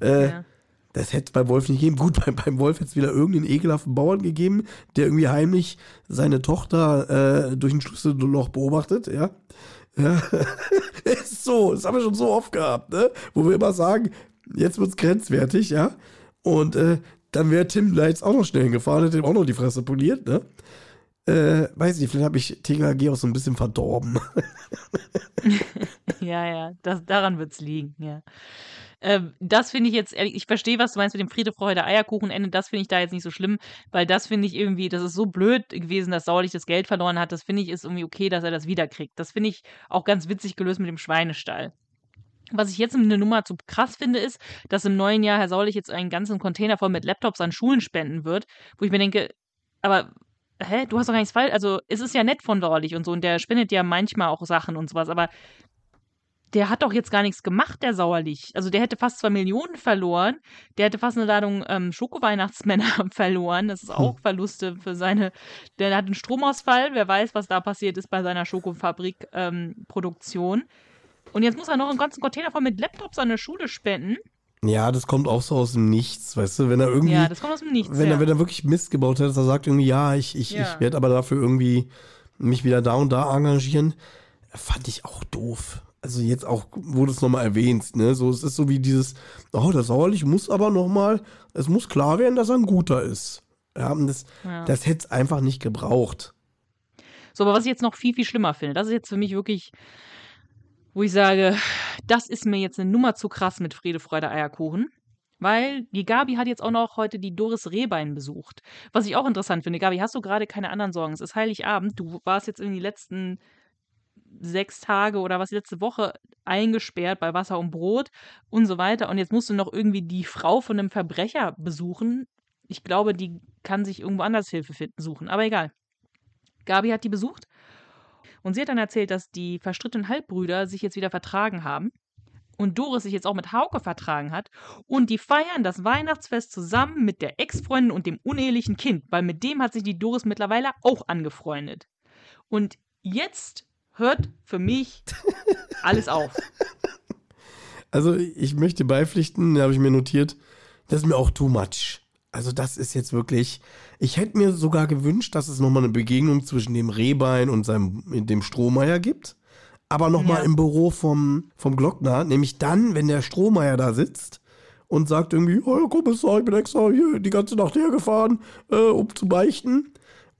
Äh, Ja. Das hätte es beim Wolf nicht gegeben. Gut, beim, beim Wolf hätte es wieder irgendeinen ekelhaften Bauern gegeben, der irgendwie heimlich seine Tochter äh, durch ein Schlüsselloch beobachtet, ja. ja. ist so, das haben wir schon so oft gehabt, ne? Wo wir immer sagen, jetzt wird's grenzwertig, ja. Und äh, dann wäre Tim da jetzt auch noch schnell hingefahren, hätte ihm auch noch die Fresse poliert, ne? Äh, weiß nicht, vielleicht habe ich TKG auch so ein bisschen verdorben. Ja, ja, das, daran wird es liegen, ja. Ähm, das finde ich jetzt, ich verstehe, was du meinst mit dem Friede, Freude, Eierkuchenende, das finde ich da jetzt nicht so schlimm, weil das finde ich irgendwie, das ist so blöd gewesen, dass Sauerlich das Geld verloren hat, das finde ich ist irgendwie okay, dass er das wiederkriegt. Das finde ich auch ganz witzig gelöst mit dem Schweinestall. Was ich jetzt eine Nummer zu krass finde, ist, dass im neuen Jahr Herr Sauerlich jetzt einen ganzen Container voll mit Laptops an Schulen spenden wird, wo ich mir denke, aber hä, du hast doch gar nichts falsch. Also, es ist ja nett von Sauerlich und so und der spendet ja manchmal auch Sachen und sowas, aber der hat doch jetzt gar nichts gemacht, der Sauerlich. Also der hätte fast zwei Millionen verloren. Der hätte fast eine Ladung ähm, Schoko-Weihnachtsmänner verloren. Das ist auch Verluste für seine. Der hat einen Stromausfall. Wer weiß, was da passiert ist bei seiner Schokofabrik-Produktion. und jetzt muss er noch einen ganzen Container voll mit Laptops an der Schule spenden. ja, das kommt auch so aus dem Nichts, weißt du, wenn er irgendwie. Ja, das kommt aus dem Nichts. wenn, ja. er, wenn er wirklich Mist gebaut hat, dass er sagt irgendwie, ja, ich, ich, Ja. ich werde aber dafür irgendwie mich wieder da und da engagieren, fand ich auch doof. Also jetzt auch, wo du es nochmal erwähnst, ne, so, es ist so wie dieses, oh, der Sauerlich muss aber nochmal, es muss klar werden, dass er ein Guter ist. Ja, das, Ja. das hätte es einfach nicht gebraucht. So, aber was ich jetzt noch viel, viel schlimmer finde, das ist jetzt für mich wirklich, wo ich sage, das ist mir jetzt eine Nummer zu krass mit Friede, Freude, Eierkuchen. Weil die Gabi hat jetzt auch noch heute die Doris Rehbein besucht. Was ich auch interessant finde. Gabi, hast du gerade keine anderen Sorgen? Es ist Heiligabend. Du warst jetzt in die letzten sechs Tage oder was letzte Woche eingesperrt bei Wasser und Brot und so weiter. Und jetzt musst du noch irgendwie die Frau von einem Verbrecher besuchen. Ich glaube, die kann sich irgendwo anders Hilfe finden, suchen. Aber egal. Gabi hat die besucht und sie hat dann erzählt, dass die verstrittenen Halbbrüder sich jetzt wieder vertragen haben und Doris sich jetzt auch mit Hauke vertragen hat und die feiern das Weihnachtsfest zusammen mit der Ex-Freundin und dem unehelichen Kind, weil mit dem hat sich die Doris mittlerweile auch angefreundet. Und jetzt hört für mich alles auf. Also ich möchte beipflichten, da habe ich mir notiert, das ist mir auch too much. Also das ist jetzt wirklich, ich hätte mir sogar gewünscht, dass es nochmal eine Begegnung zwischen dem Rehbein und seinem, dem Strohmeier gibt. Aber nochmal Ja. im Büro vom, vom Glockner, nämlich dann, wenn der Strohmeier da sitzt und sagt irgendwie, oh Kommissar, ich bin extra hier die ganze Nacht hergefahren, äh, um zu beichten.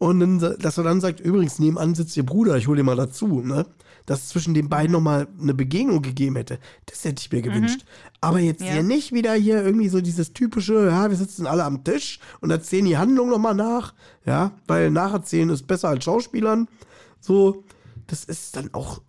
Und dann, dass er dann sagt, übrigens, nebenan sitzt ihr Bruder, ich hole den mal dazu, ne? Dass es zwischen den beiden nochmal eine Begegnung gegeben hätte. Das hätte ich mir gewünscht. Aber jetzt Ja. hier nicht wieder hier irgendwie so dieses typische, ja, wir sitzen alle am Tisch und erzählen die Handlung nochmal nach, ja, weil nacherzählen ist besser als Schauspielern. So, das ist dann auch,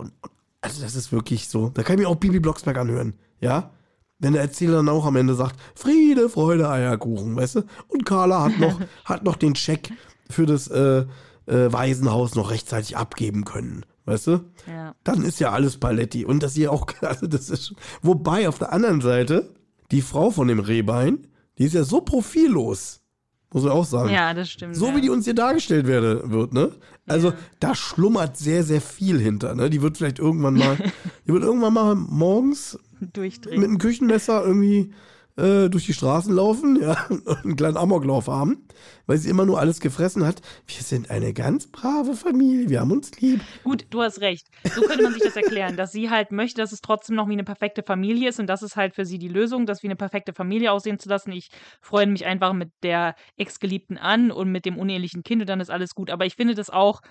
also das ist wirklich so, da kann ich mir auch Bibi Blocksberg anhören, ja. Wenn der Erzähler dann auch am Ende sagt, Friede, Freude, Eierkuchen, weißt du? Und Carla hat noch, hat noch den Scheck für das äh, äh, Waisenhaus noch rechtzeitig abgeben können, weißt du? Ja. Dann ist ja alles Paletti. Und das hier auch, also das ist, wobei auf der anderen Seite, die Frau von dem Rehbein, die ist ja so profillos, muss man auch sagen. Ja, das stimmt. So ja. wie die uns hier dargestellt werde, wird, ne? Also Ja. da schlummert sehr, sehr viel hinter, ne? Die wird vielleicht irgendwann mal, die wird irgendwann mal morgens durchdrehen. mit einem Küchenmesser irgendwie äh, durch die Straßen laufen, ja, und einen kleinen Amoklauf haben, weil sie immer nur alles gefressen hat. Wir sind eine ganz brave Familie, wir haben uns lieb. Gut, du hast recht. So könnte man sich das erklären, dass sie halt möchte, dass es trotzdem noch wie eine perfekte Familie ist und das ist halt für sie die Lösung, das wie eine perfekte Familie aussehen zu lassen. Ich freue mich einfach mit der Ex-Geliebten an und mit dem unehelichen Kind und dann ist alles gut. Aber ich finde das auch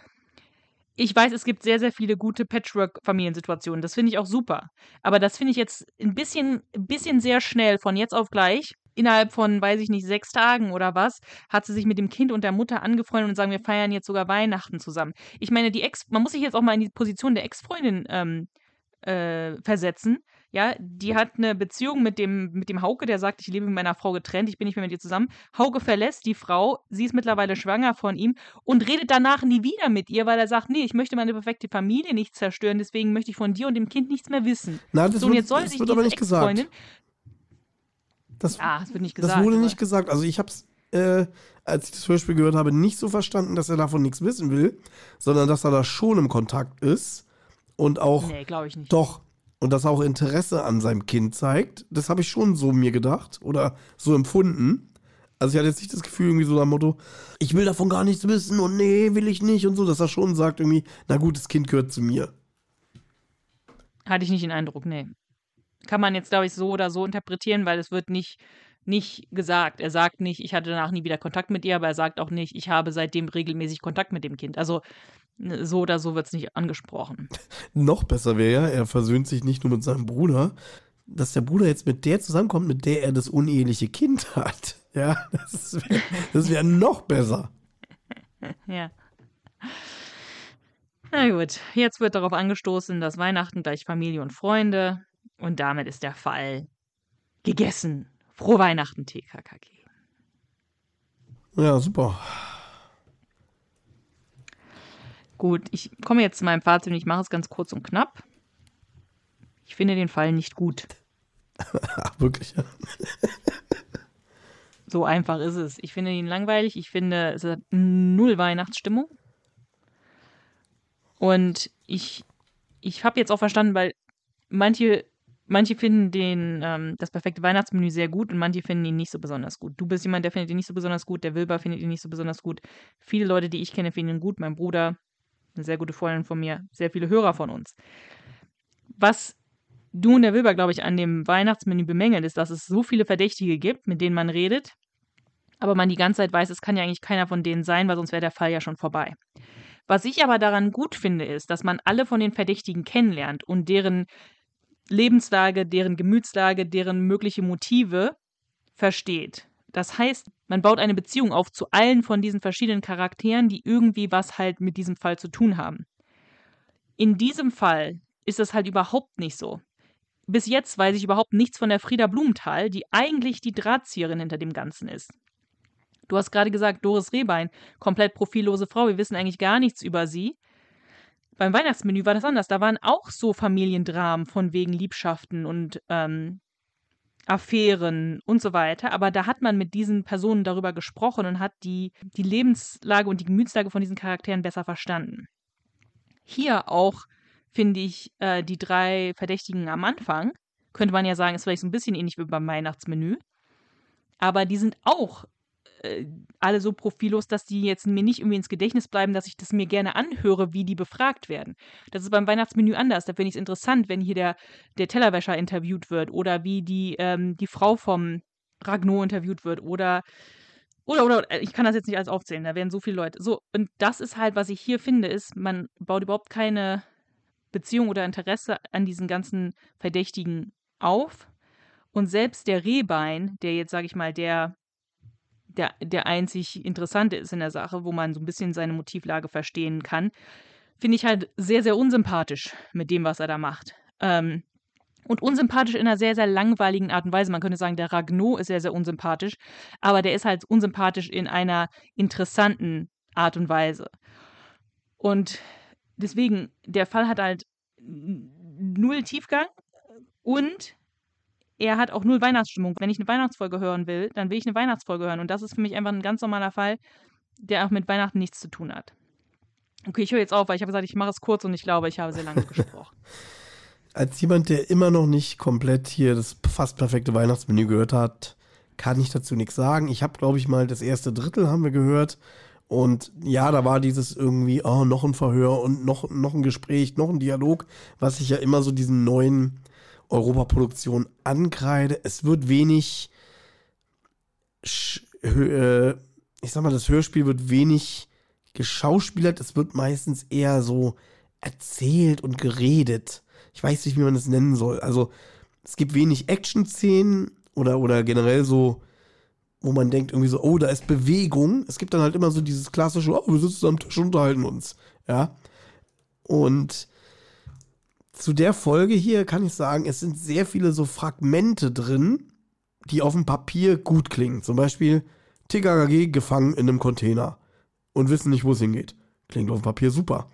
ich weiß, es gibt sehr, sehr viele gute Patchwork-Familiensituationen. Das finde ich auch super. Aber das finde ich jetzt ein bisschen, ein bisschen sehr schnell von jetzt auf gleich. Innerhalb von, weiß ich nicht, sechs Tagen oder was, hat sie sich mit dem Kind und der Mutter angefreundet und sagen, wir feiern jetzt sogar Weihnachten zusammen. Ich meine, die Ex, man muss sich jetzt auch mal in die Position der Ex-Freundin ähm, äh, versetzen. Ja, die hat eine Beziehung mit dem, mit dem Hauke, der sagt, ich lebe mit meiner Frau getrennt, ich bin nicht mehr mit ihr zusammen. Hauke verlässt die Frau, sie ist mittlerweile schwanger von ihm und redet danach nie wieder mit ihr, weil er sagt, nee, ich möchte meine perfekte Familie nicht zerstören, deswegen möchte ich von dir und dem Kind nichts mehr wissen. Na, das so, und wird, jetzt soll das sich aber nicht gesagt. Das, Ja, es wird nicht gesagt. das wurde nicht gesagt. Also ich habe es, äh, als ich das Hörspiel gehört habe, nicht so verstanden, dass er davon nichts wissen will, sondern dass er da schon im Kontakt ist und auch Nee, glaube ich nicht. Doch. Und dass er auch Interesse an seinem Kind zeigt. Das habe ich schon so mir gedacht oder so empfunden. Also ich hatte jetzt nicht das Gefühl, irgendwie so dem Motto, ich will davon gar nichts wissen und nee, will ich nicht und so, dass er schon sagt irgendwie, na gut, das Kind gehört zu mir. Hatte ich nicht den Eindruck, nee. Kann man jetzt, glaube ich, so oder so interpretieren, weil es wird nicht, nicht gesagt. Er sagt nicht, ich hatte danach nie wieder Kontakt mit ihr, aber er sagt auch nicht, ich habe seitdem regelmäßig Kontakt mit dem Kind. Also so oder so wird es nicht angesprochen. Noch besser wäre ja, er versöhnt sich nicht nur mit seinem Bruder, dass der Bruder jetzt mit der zusammenkommt, mit der er das uneheliche Kind hat. Ja, das wäre wär noch besser. Ja. Na gut, jetzt wird darauf angestoßen, dass Weihnachten gleich Familie und Freunde und damit ist der Fall gegessen. Frohe Weihnachten, TKKG. Ja, super. Gut, ich komme jetzt zu meinem Fazit und ich mache es ganz kurz und knapp. Ich finde den Fall nicht gut. Ach, wirklich. ja. So einfach ist es. Ich finde ihn langweilig. Ich finde, es hat null Weihnachtsstimmung. Und ich, ich habe jetzt auch verstanden, weil manche, manche finden den, ähm, das perfekte Weihnachtsmenü sehr gut und manche finden ihn nicht so besonders gut. Du bist jemand, der findet ihn nicht so besonders gut. Der Wilber findet ihn nicht so besonders gut. Viele Leute, die ich kenne, finden ihn gut. Mein Bruder, eine sehr gute Freundin von mir, sehr viele Hörer von uns. Was du und der Wilber, glaube ich, an dem Weihnachtsmenü bemängeln, ist, dass es so viele Verdächtige gibt, mit denen man redet, aber man die ganze Zeit weiß, es kann ja eigentlich keiner von denen sein, weil sonst wäre der Fall ja schon vorbei. Was ich aber daran gut finde, ist, dass man alle von den Verdächtigen kennenlernt und deren Lebenslage, deren Gemütslage, deren mögliche Motive versteht. Das heißt, man baut eine Beziehung auf zu allen von diesen verschiedenen Charakteren, die irgendwie was halt mit diesem Fall zu tun haben. In diesem Fall ist das halt überhaupt nicht so. Bis jetzt weiß ich überhaupt nichts von der Frieda Blumenthal, die eigentlich die Drahtzieherin hinter dem Ganzen ist. Du hast gerade gesagt, Doris Rehbein, komplett profillose Frau, wir wissen eigentlich gar nichts über sie. Beim Weihnachtsmenü war das anders. Da waren auch so Familiendramen von wegen Liebschaften und ähm, Affären und so weiter. Aber da hat man mit diesen Personen darüber gesprochen und hat die, die Lebenslage und die Gemütslage von diesen Charakteren besser verstanden. Hier auch finde ich äh, die drei Verdächtigen am Anfang, könnte man ja sagen, ist vielleicht so ein bisschen ähnlich wie beim Weihnachtsmenü. Aber die sind auch äh, alle so profillos, dass die jetzt mir nicht irgendwie ins Gedächtnis bleiben, dass ich das mir gerne anhöre, wie die befragt werden. Das ist beim Weihnachtsmenü anders. Da finde ich es interessant, wenn hier der, der Tellerwäscher interviewt wird oder wie die, ähm, die Frau vom Ragno interviewt wird oder oder, oder, äh, ich kann das jetzt nicht alles aufzählen, da werden so viele Leute. So, und das ist halt, was ich hier finde, ist, man baut überhaupt keine Beziehung oder Interesse an diesen ganzen Verdächtigen auf. Und selbst der Rehbein, der jetzt, sage ich mal, der, der, der einzig Interessante ist in der Sache, wo man so ein bisschen seine Motivlage verstehen kann, finde ich halt sehr, sehr unsympathisch mit dem, was er da macht. Ähm, und unsympathisch in einer sehr, sehr langweiligen Art und Weise. Man könnte sagen, der Ragno ist sehr, sehr unsympathisch, aber der ist halt unsympathisch in einer interessanten Art und Weise. Und deswegen, der Fall hat halt null Tiefgang und er hat auch null Weihnachtsstimmung. Wenn ich eine Weihnachtsfolge hören will, dann will ich eine Weihnachtsfolge hören. Und das ist für mich einfach ein ganz normaler Fall, der auch mit Weihnachten nichts zu tun hat. Okay, ich höre jetzt auf, weil ich habe gesagt, ich mache es kurz und ich glaube, ich habe sehr lange gesprochen. als jemand, der immer noch nicht komplett hier das fast perfekte Weihnachtsmenü gehört hat, kann ich dazu nichts sagen. Ich habe, glaube ich, mal das erste Drittel haben wir gehört. Und ja, da war dieses irgendwie, oh, noch ein Verhör und noch, noch ein Gespräch, noch ein Dialog, was ich ja immer so diesen neuen Europaproduktionen ankreide. Es wird wenig, äh, ich sag mal, das Hörspiel wird wenig geschauspielert. Es wird meistens eher so erzählt und geredet. Ich weiß nicht, wie man das nennen soll. Also es gibt wenig Action-Szenen oder, oder generell so, wo man denkt irgendwie so, oh, da ist Bewegung. Es gibt dann halt immer so dieses klassische, oh, wir sitzen am Tisch und unterhalten uns. Ja. Und zu der Folge hier kann ich sagen, es sind sehr viele so Fragmente drin, die auf dem Papier gut klingen. Zum Beispiel TKKG gefangen in einem Container und wissen nicht, wo es hingeht. Klingt auf dem Papier super.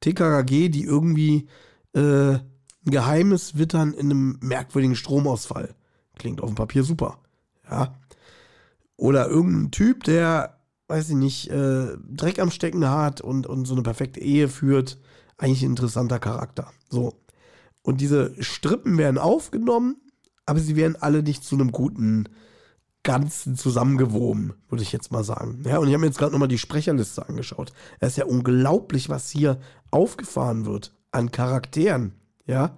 TKKG, die irgendwie äh, ein Geheimnis wittern in einem merkwürdigen Stromausfall. Klingt auf dem Papier super. Ja. Oder irgendein Typ, der, weiß ich nicht, äh, Dreck am Stecken hat und, und so eine perfekte Ehe führt. Eigentlich ein interessanter Charakter. So. Und diese Strippen werden aufgenommen, aber sie werden alle nicht zu einem guten Ganzen zusammengewoben, würde ich jetzt mal sagen. Ja, und ich habe mir jetzt gerade nochmal die Sprecherliste angeschaut. Es ist ja unglaublich, was hier aufgefahren wird an Charakteren. Ja.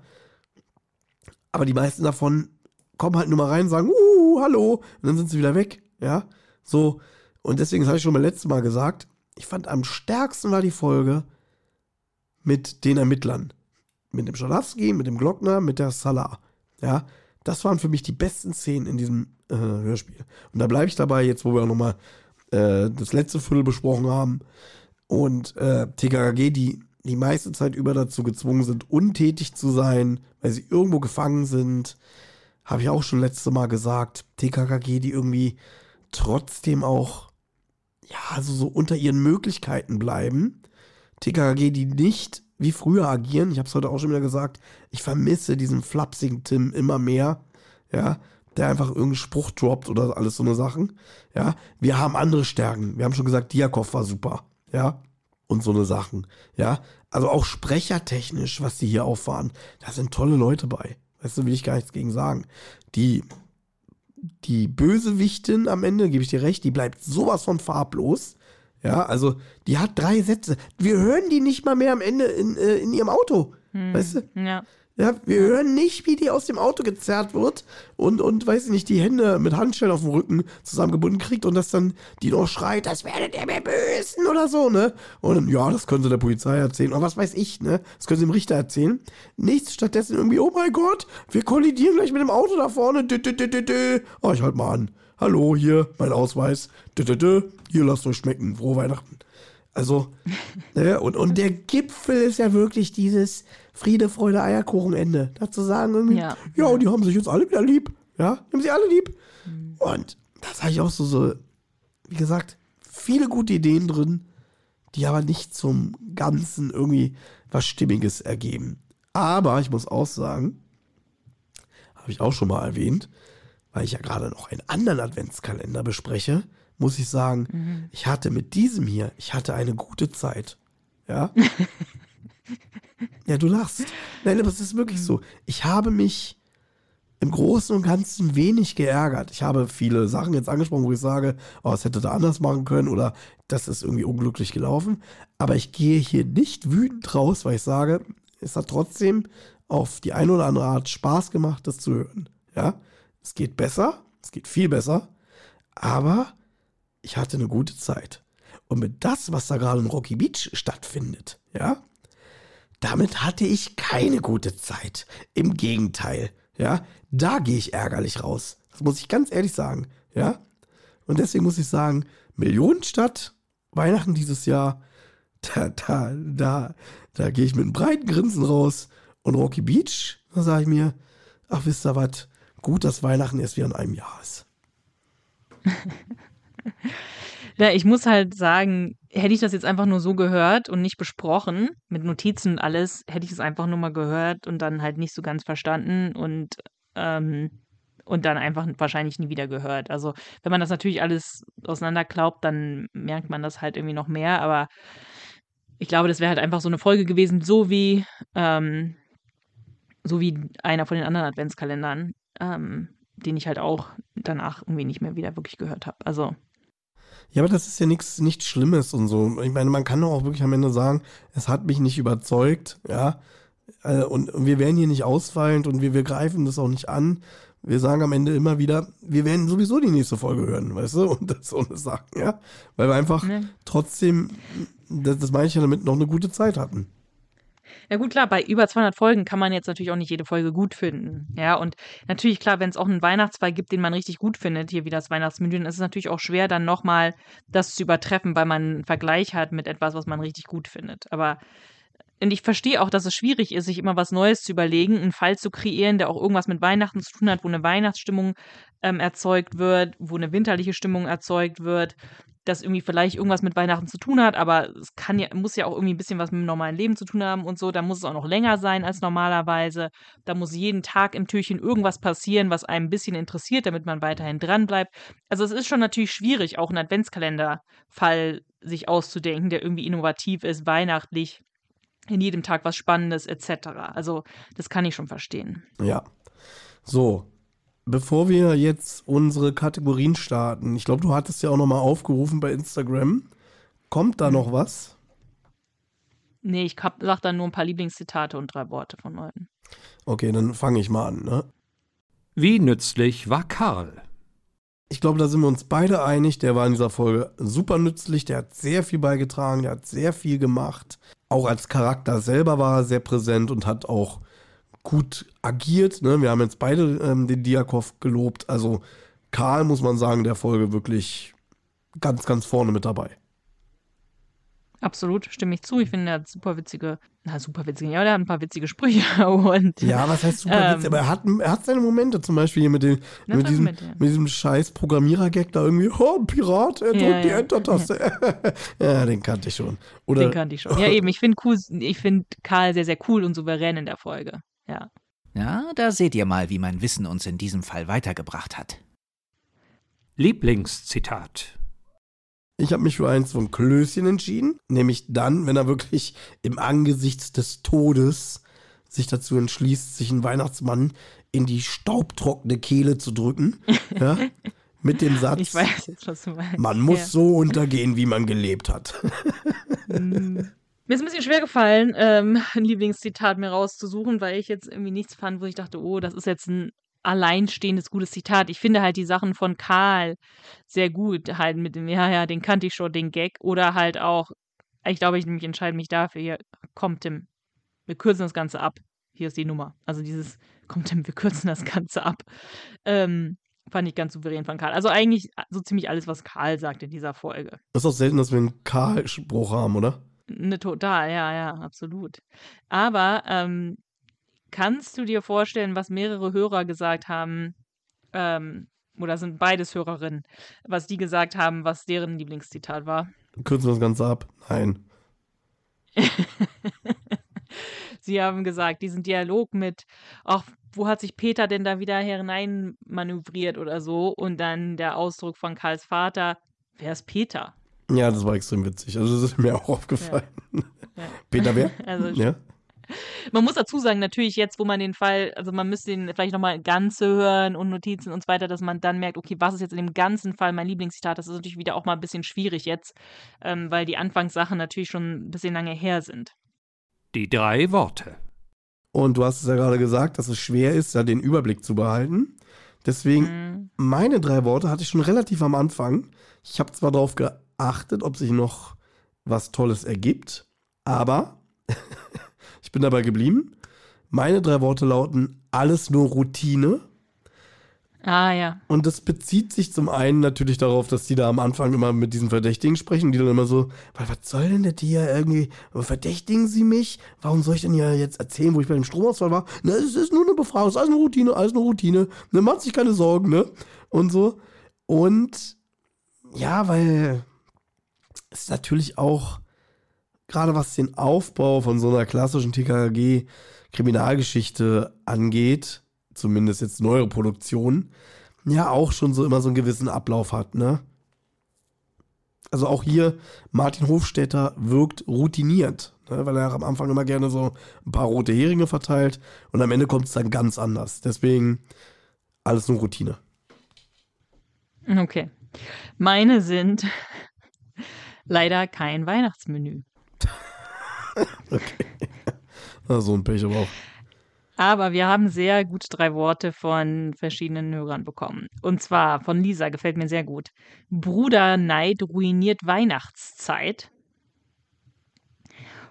Aber die meisten davon kommen halt nur mal rein und sagen, uh, hallo, und dann sind sie wieder weg. Ja, so. Und deswegen, das habe ich schon beim letzten Mal gesagt, ich fand am stärksten war die Folge mit den Ermittlern. Mit dem Schalowski, mit dem Glockner, mit der Salah. Ja, das waren für mich die besten Szenen in diesem äh, Hörspiel. Und da bleibe ich dabei, jetzt wo wir auch nochmal äh, das letzte Viertel besprochen haben. Und äh, TKKG, die die meiste Zeit über dazu gezwungen sind, untätig zu sein, weil sie irgendwo gefangen sind. Habe ich auch schon letzte Mal gesagt. TKKG, die irgendwie trotzdem auch, ja, also so unter ihren Möglichkeiten bleiben. TKKG, die nicht wie früher agieren. Ich habe es heute auch schon wieder gesagt. Ich vermisse diesen flapsigen Tim immer mehr. Ja, der einfach irgendeinen Spruch droppt oder alles so eine Sachen. Ja, wir haben andere Stärken. Wir haben schon gesagt, Diakov war super. Ja, und so eine Sachen. Ja, also auch sprechertechnisch, was die hier auffahren, da sind tolle Leute bei. Weißt du, will ich gar nichts gegen sagen. Die, die Bösewichtin am Ende, gebe ich dir recht, die bleibt sowas von farblos. Ja, also die hat drei Sätze. Wir hören die nicht mal mehr am Ende in, äh, in ihrem Auto. Hm, weißt du? Ja. Ja, wir hören nicht, wie die aus dem Auto gezerrt wird und, und weiß ich nicht, die Hände mit Handschellen auf dem Rücken zusammengebunden kriegt und dass dann die noch schreit, das werdet ihr mir bösen oder so, ne? Und ja, das können sie der Polizei erzählen oder was weiß ich, ne? Das können sie dem Richter erzählen. Nichts stattdessen irgendwie, oh mein Gott, wir kollidieren gleich mit dem Auto da vorne. Dü, dü, dü, dü, Oh, ich halt mal an. Hallo, hier, mein Ausweis. Dü, dü, dü. Hier, lasst euch schmecken. Frohe Weihnachten. Also, ne? und, und der Gipfel ist ja wirklich dieses, Friede, Freude, Eierkuchen, Ende. Dazu sagen irgendwie, ja, ja, und die haben sich jetzt alle wieder lieb. Ja, haben sie alle lieb. Mhm. Und das habe ich auch so, so, wie gesagt, viele gute Ideen drin, die aber nicht zum Ganzen irgendwie was Stimmiges ergeben. Aber ich muss auch sagen, habe ich auch schon mal erwähnt, weil ich ja gerade noch einen anderen Adventskalender bespreche, muss ich sagen, mhm. ich hatte mit diesem hier, ich hatte eine gute Zeit. Ja. Ja, du lachst. Nein, aber es ist wirklich so. Ich habe mich im Großen und Ganzen wenig geärgert. Ich habe viele Sachen jetzt angesprochen, wo ich sage, oh, es hätte da anders machen können oder das ist irgendwie unglücklich gelaufen. Aber ich gehe hier nicht wütend raus, weil ich sage, es hat trotzdem auf die eine oder andere Art Spaß gemacht, das zu hören. Ja, es geht besser, es geht viel besser, aber ich hatte eine gute Zeit. Und mit das, was da gerade in Rocky Beach stattfindet, ja, damit hatte ich keine gute Zeit. Im Gegenteil, ja, da gehe ich ärgerlich raus. Das muss ich ganz ehrlich sagen, ja. Und deswegen muss ich sagen, Millionenstadt, Weihnachten dieses Jahr, da, da, da, da gehe ich mit einem breiten Grinsen raus. Und Rocky Beach, da sage ich mir, ach, wisst ihr was, gut, dass Weihnachten erst wieder in einem Jahr ist. Ja, ich muss halt sagen, hätte ich das jetzt einfach nur so gehört und nicht besprochen, mit Notizen und alles, hätte ich es einfach nur mal gehört und dann halt nicht so ganz verstanden und, ähm, und dann einfach wahrscheinlich nie wieder gehört. Also, wenn man das natürlich alles auseinanderklaubt, dann merkt man das halt irgendwie noch mehr, aber ich glaube, das wäre halt einfach so eine Folge gewesen, so wie, ähm, so wie einer von den anderen Adventskalendern, ähm, den ich halt auch danach irgendwie nicht mehr wieder wirklich gehört habe. Also Ja, aber das ist ja nichts nichts Schlimmes und so. Ich meine, man kann doch auch wirklich am Ende sagen, es hat mich nicht überzeugt, ja. Äh, Und wir werden hier nicht ausfallend und wir, wir greifen das auch nicht an. Wir sagen am Ende immer wieder, wir werden sowieso die nächste Folge hören, weißt du? Und das so eine Sache, ja. Weil wir einfach Ne. trotzdem, das, das meine ich ja damit, noch eine gute Zeit hatten. Ja gut, klar, bei über 200 Folgen kann man jetzt natürlich auch nicht jede Folge gut finden. Ja, und natürlich, klar, wenn es auch einen Weihnachtsfall gibt, den man richtig gut findet, hier wie das Weihnachtsmenü, dann ist es natürlich auch schwer, dann nochmal das zu übertreffen, weil man einen Vergleich hat mit etwas, was man richtig gut findet. Aber und ich verstehe auch, dass es schwierig ist, sich immer was Neues zu überlegen, einen Fall zu kreieren, der auch irgendwas mit Weihnachten zu tun hat, wo eine Weihnachtsstimmung ähm, erzeugt wird, wo eine winterliche Stimmung erzeugt wird, das irgendwie vielleicht irgendwas mit Weihnachten zu tun hat, aber es kann ja, muss ja auch irgendwie ein bisschen was mit dem normalen Leben zu tun haben und so. Da muss es auch noch länger sein als normalerweise. Da muss jeden Tag im Türchen irgendwas passieren, was einem ein bisschen interessiert, damit man weiterhin dran bleibt. Also es ist schon natürlich schwierig, auch einen Adventskalenderfall sich auszudenken, der irgendwie innovativ ist, weihnachtlich, in jedem Tag was Spannendes etc. Also das kann ich schon verstehen. Ja. So. Bevor wir jetzt unsere Kategorien starten, ich glaube, du hattest ja auch nochmal aufgerufen bei Instagram. Kommt da noch was? Nee, ich hab, sag dann nur ein paar Lieblingszitate und drei Worte von Leuten. Okay, dann fange ich mal an. Ne? Wie nützlich war Karl? Ich glaube, da sind wir uns beide einig. Der war in dieser Folge super nützlich. Der hat sehr viel beigetragen. Der hat sehr viel gemacht. Auch als Charakter selber war er sehr präsent und hat auch gut agiert. Ne? Wir haben jetzt beide ähm, den Diakov gelobt. Also Karl, muss man sagen, der Folge wirklich ganz, ganz vorne mit dabei. Absolut, stimme ich zu. Ich finde, er hat super witzige, na, super witzige, ja, der hat ein paar witzige Sprüche und Ja, was heißt super Ähm. witzig? Aber er hat, er hat seine Momente, zum Beispiel hier mit, dem, Na, mit, diesem, ja. mit diesem scheiß Programmierer-Gag da irgendwie, oh, ein Pirat, er drückt Ja, die ja. Enter-Taste. ja, den kannte ich schon. Oder, den kannte ich schon. Ja, eben, ich finde cool, ich finde Karl sehr, sehr cool und souverän in der Folge. Ja. Ja, da seht ihr mal, wie mein Wissen uns in diesem Fall weitergebracht hat. Lieblingszitat. Ich habe mich für eins von Klößchen entschieden, nämlich dann, wenn er wirklich im Angesicht des Todes sich dazu entschließt, sich einen Weihnachtsmann in die staubtrockene Kehle zu drücken. ja, mit dem Satz, Ich weiß jetzt, was du meinst. man muss Ja. so untergehen, wie man gelebt hat. Mm. Mir ist ein bisschen schwer gefallen, ähm, ein Lieblingszitat mir rauszusuchen, weil ich jetzt irgendwie nichts fand, wo ich dachte, oh, das ist jetzt ein alleinstehendes gutes Zitat. Ich finde halt die Sachen von Karl sehr gut, halt mit dem, ja, ja, den kannte ich schon, den Gag. Oder halt auch, ich glaube, ich nämlich entscheide mich dafür, hier, kommt Tim, wir kürzen das Ganze ab. Hier ist die Nummer. Also dieses, kommt Tim, wir kürzen das Ganze ab. Ähm, fand ich ganz souverän von Karl. Also eigentlich so ziemlich alles, was Karl sagt in dieser Folge. Das ist auch selten, dass wir einen Karl-Spruch haben, oder? Ne, total, ja, ja, absolut. Aber ähm, kannst du dir vorstellen, was mehrere Hörer gesagt haben, ähm, oder sind beides Hörerinnen, was die gesagt haben, was deren Lieblingszitat war? Kürzen wir das Ganze ab? Nein. Sie haben gesagt, diesen Dialog mit, ach, wo hat sich Peter denn da wieder hinein manövriert oder so? Und dann der Ausdruck von Karls Vater, wer ist Peter? Ja, das war extrem witzig. Also, das ist mir auch aufgefallen. Ja. Peter, wer? Also Ja. Man muss dazu sagen, natürlich jetzt, wo man den Fall, also man müsste ihn vielleicht nochmal Ganze hören und Notizen und so weiter, dass man dann merkt, okay, was ist jetzt in dem ganzen Fall mein Lieblingszitat? Das ist natürlich wieder auch mal ein bisschen schwierig jetzt, ähm, weil die Anfangssachen natürlich schon ein bisschen lange her sind. Die drei Worte. Und du hast es ja gerade gesagt, dass es schwer ist, da den Überblick zu behalten. Deswegen, Mhm. meine drei Worte hatte ich schon relativ am Anfang. Ich habe zwar darauf geachtet, ob sich noch was Tolles ergibt, aber ich bin dabei geblieben. Meine drei Worte lauten alles nur Routine. Ah ja. Und das bezieht sich zum einen natürlich darauf, dass die da am Anfang immer mit diesen Verdächtigen sprechen, die dann immer so, "Was- was soll denn der hier irgendwie, verdächtigen sie mich? Warum soll ich denn hier jetzt erzählen, wo ich bei dem Stromausfall war? Ne, es ist nur eine Befragung, es ist alles eine Routine, alles eine Routine. Ne, macht sich keine Sorgen, ne? Und so. Und ja, weil es natürlich auch, gerade was den Aufbau von so einer klassischen TKG-Kriminalgeschichte angeht, zumindest jetzt neuere Produktionen, ja auch schon so immer so einen gewissen Ablauf hat, ne? Also auch hier, Martin Hofstetter wirkt routiniert, ne, weil er am Anfang immer gerne so ein paar rote Heringe verteilt und am Ende kommt es dann ganz anders. Deswegen alles nur Routine. Okay. Meine sind leider kein Weihnachtsmenü. Okay. Na, so ein Pech aber auch. Aber wir haben sehr gut drei Worte von verschiedenen Hörern bekommen. Und zwar von Lisa, gefällt mir sehr gut. Bruderneid ruiniert Weihnachtszeit.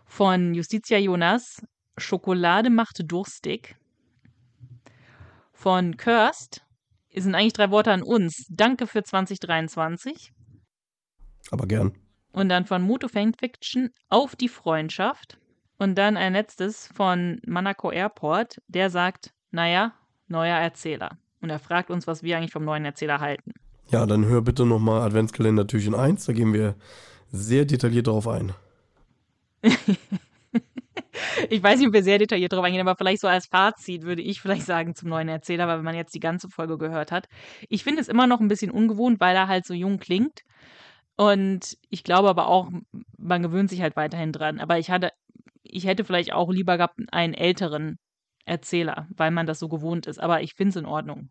Von Justitia Jonas, Schokolade macht durstig. Von Kirst, sind eigentlich drei Worte an uns. Danke für 2023. Aber gern. Und dann von Moto Fanfiction auf die Freundschaft. Und dann ein letztes von Manako Airport, der sagt, naja, neuer Erzähler. Und er fragt uns, was wir eigentlich vom neuen Erzähler halten. Ja, dann hör bitte nochmal Adventskalender Türchen 1, da gehen wir sehr detailliert darauf ein. ich weiß nicht, ob wir sehr detailliert darauf eingehen, aber vielleicht so als Fazit würde ich vielleicht sagen zum neuen Erzähler, weil wenn man jetzt die ganze Folge gehört hat. Ich finde es immer noch ein bisschen ungewohnt, weil er halt so jung klingt. Und ich glaube aber auch, man gewöhnt sich halt weiterhin dran. Aber ich hatte, ich hätte vielleicht auch lieber gehabt einen älteren Erzähler, weil man das so gewohnt ist. Aber ich finde es in Ordnung.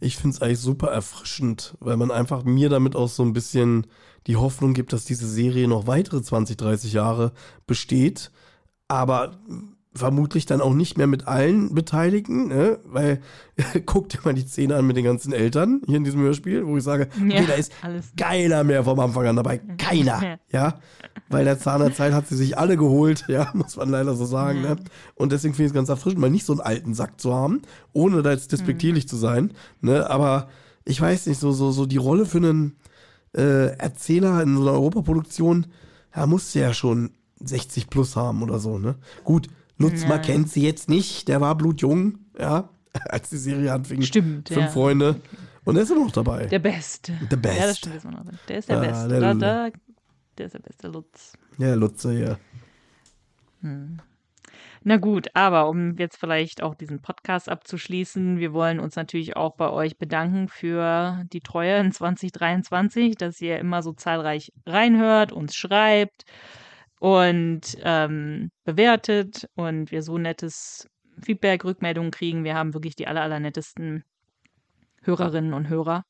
Ich finde es eigentlich super erfrischend, weil man einfach mir damit auch so ein bisschen die Hoffnung gibt, dass diese Serie noch weitere 20, 30 Jahre besteht. Aber vermutlich dann auch nicht mehr mit allen Beteiligten, ne? weil guck dir mal die Szene an mit den ganzen Eltern hier in diesem Hörspiel, wo ich sage, okay, Ja, da ist alles. keiner mehr vom Anfang an dabei, keiner, ja, weil der Zahn der Zeit hat sie sich alle geholt, ja, muss man leider so sagen, ne? und deswegen finde ich es ganz erfrischend, mal nicht so einen alten Sack zu haben, ohne da jetzt despektierlich zu sein, ne, aber ich weiß nicht, so, so, so die Rolle für einen äh, Erzähler in so einer Europaproduktion, ja, musste ja schon 60 plus haben oder so, ne? Gut, Nutzmer Ja. kennt sie jetzt nicht, der war blutjung, ja, als die Serie anfing. Stimmt, Fünf ja. Freunde. Und er ist immer noch dabei. Der Beste. The best. Ja, das stimmt. Noch der ist der Ah, Beste. der Da, Lutz. da, der ist der beste Lutz. ja, Lutze hier. Na gut, aber um jetzt vielleicht auch diesen Podcast abzuschließen, wir wollen uns natürlich auch bei euch bedanken für die Treue in 2023, dass ihr immer so zahlreich reinhört, uns schreibt und ähm, bewertet und wir so nettes Feedback, Rückmeldungen kriegen. Wir haben wirklich die aller, allernettesten Hörerinnen und Hörer.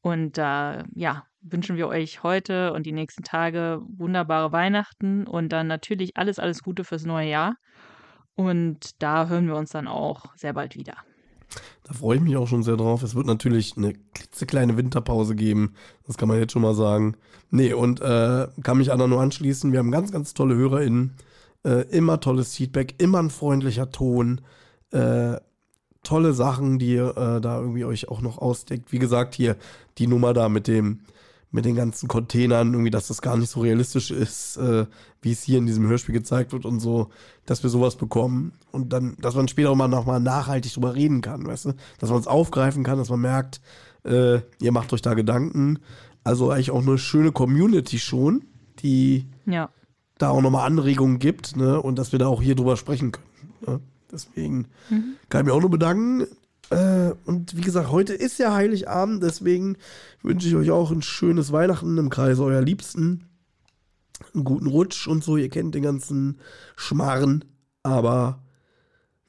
Und da, ja, wünschen wir euch heute und die nächsten Tage wunderbare Weihnachten und dann natürlich alles, alles Gute fürs neue Jahr. Und da hören wir uns dann auch sehr bald wieder. Da freue ich mich auch schon sehr drauf. Es wird natürlich eine klitzekleine Winterpause geben. Das kann man jetzt schon mal sagen. Nee, und äh, kann mich Anna nur anschließen. Wir haben ganz, ganz tolle HörerInnen. Äh, immer tolles Feedback, immer ein freundlicher Ton. Äh, tolle Sachen, die ihr äh, da irgendwie euch auch noch ausdeckt. Wie gesagt, hier die Nummer da mit dem, mit den ganzen Containern, irgendwie, dass das gar nicht so realistisch ist, äh, wie es hier in diesem Hörspiel gezeigt wird und so, dass wir sowas bekommen und dann, dass man später auch mal nochmal nachhaltig drüber reden kann, weißt du, dass man es aufgreifen kann, dass man merkt, äh, ihr macht euch da Gedanken. Also eigentlich auch eine schöne Community schon, die Ja. da auch nochmal Anregungen gibt, ne, und dass wir da auch hier drüber sprechen können. Ne? Deswegen kann ich mich auch nur bedanken. Äh, und wie gesagt, heute ist ja Heiligabend, deswegen wünsche ich euch auch ein schönes Weihnachten im Kreise eurer Liebsten. Einen guten Rutsch und so, ihr kennt den ganzen Schmarren. Aber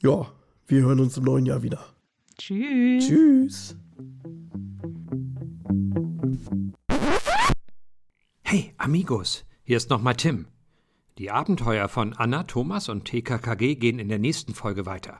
ja, wir hören uns im neuen Jahr wieder. Tschüss. Tschüss. Hey, Amigos, hier ist nochmal Tim. Die Abenteuer von Anna, Thomas und TKKG gehen in der nächsten Folge weiter.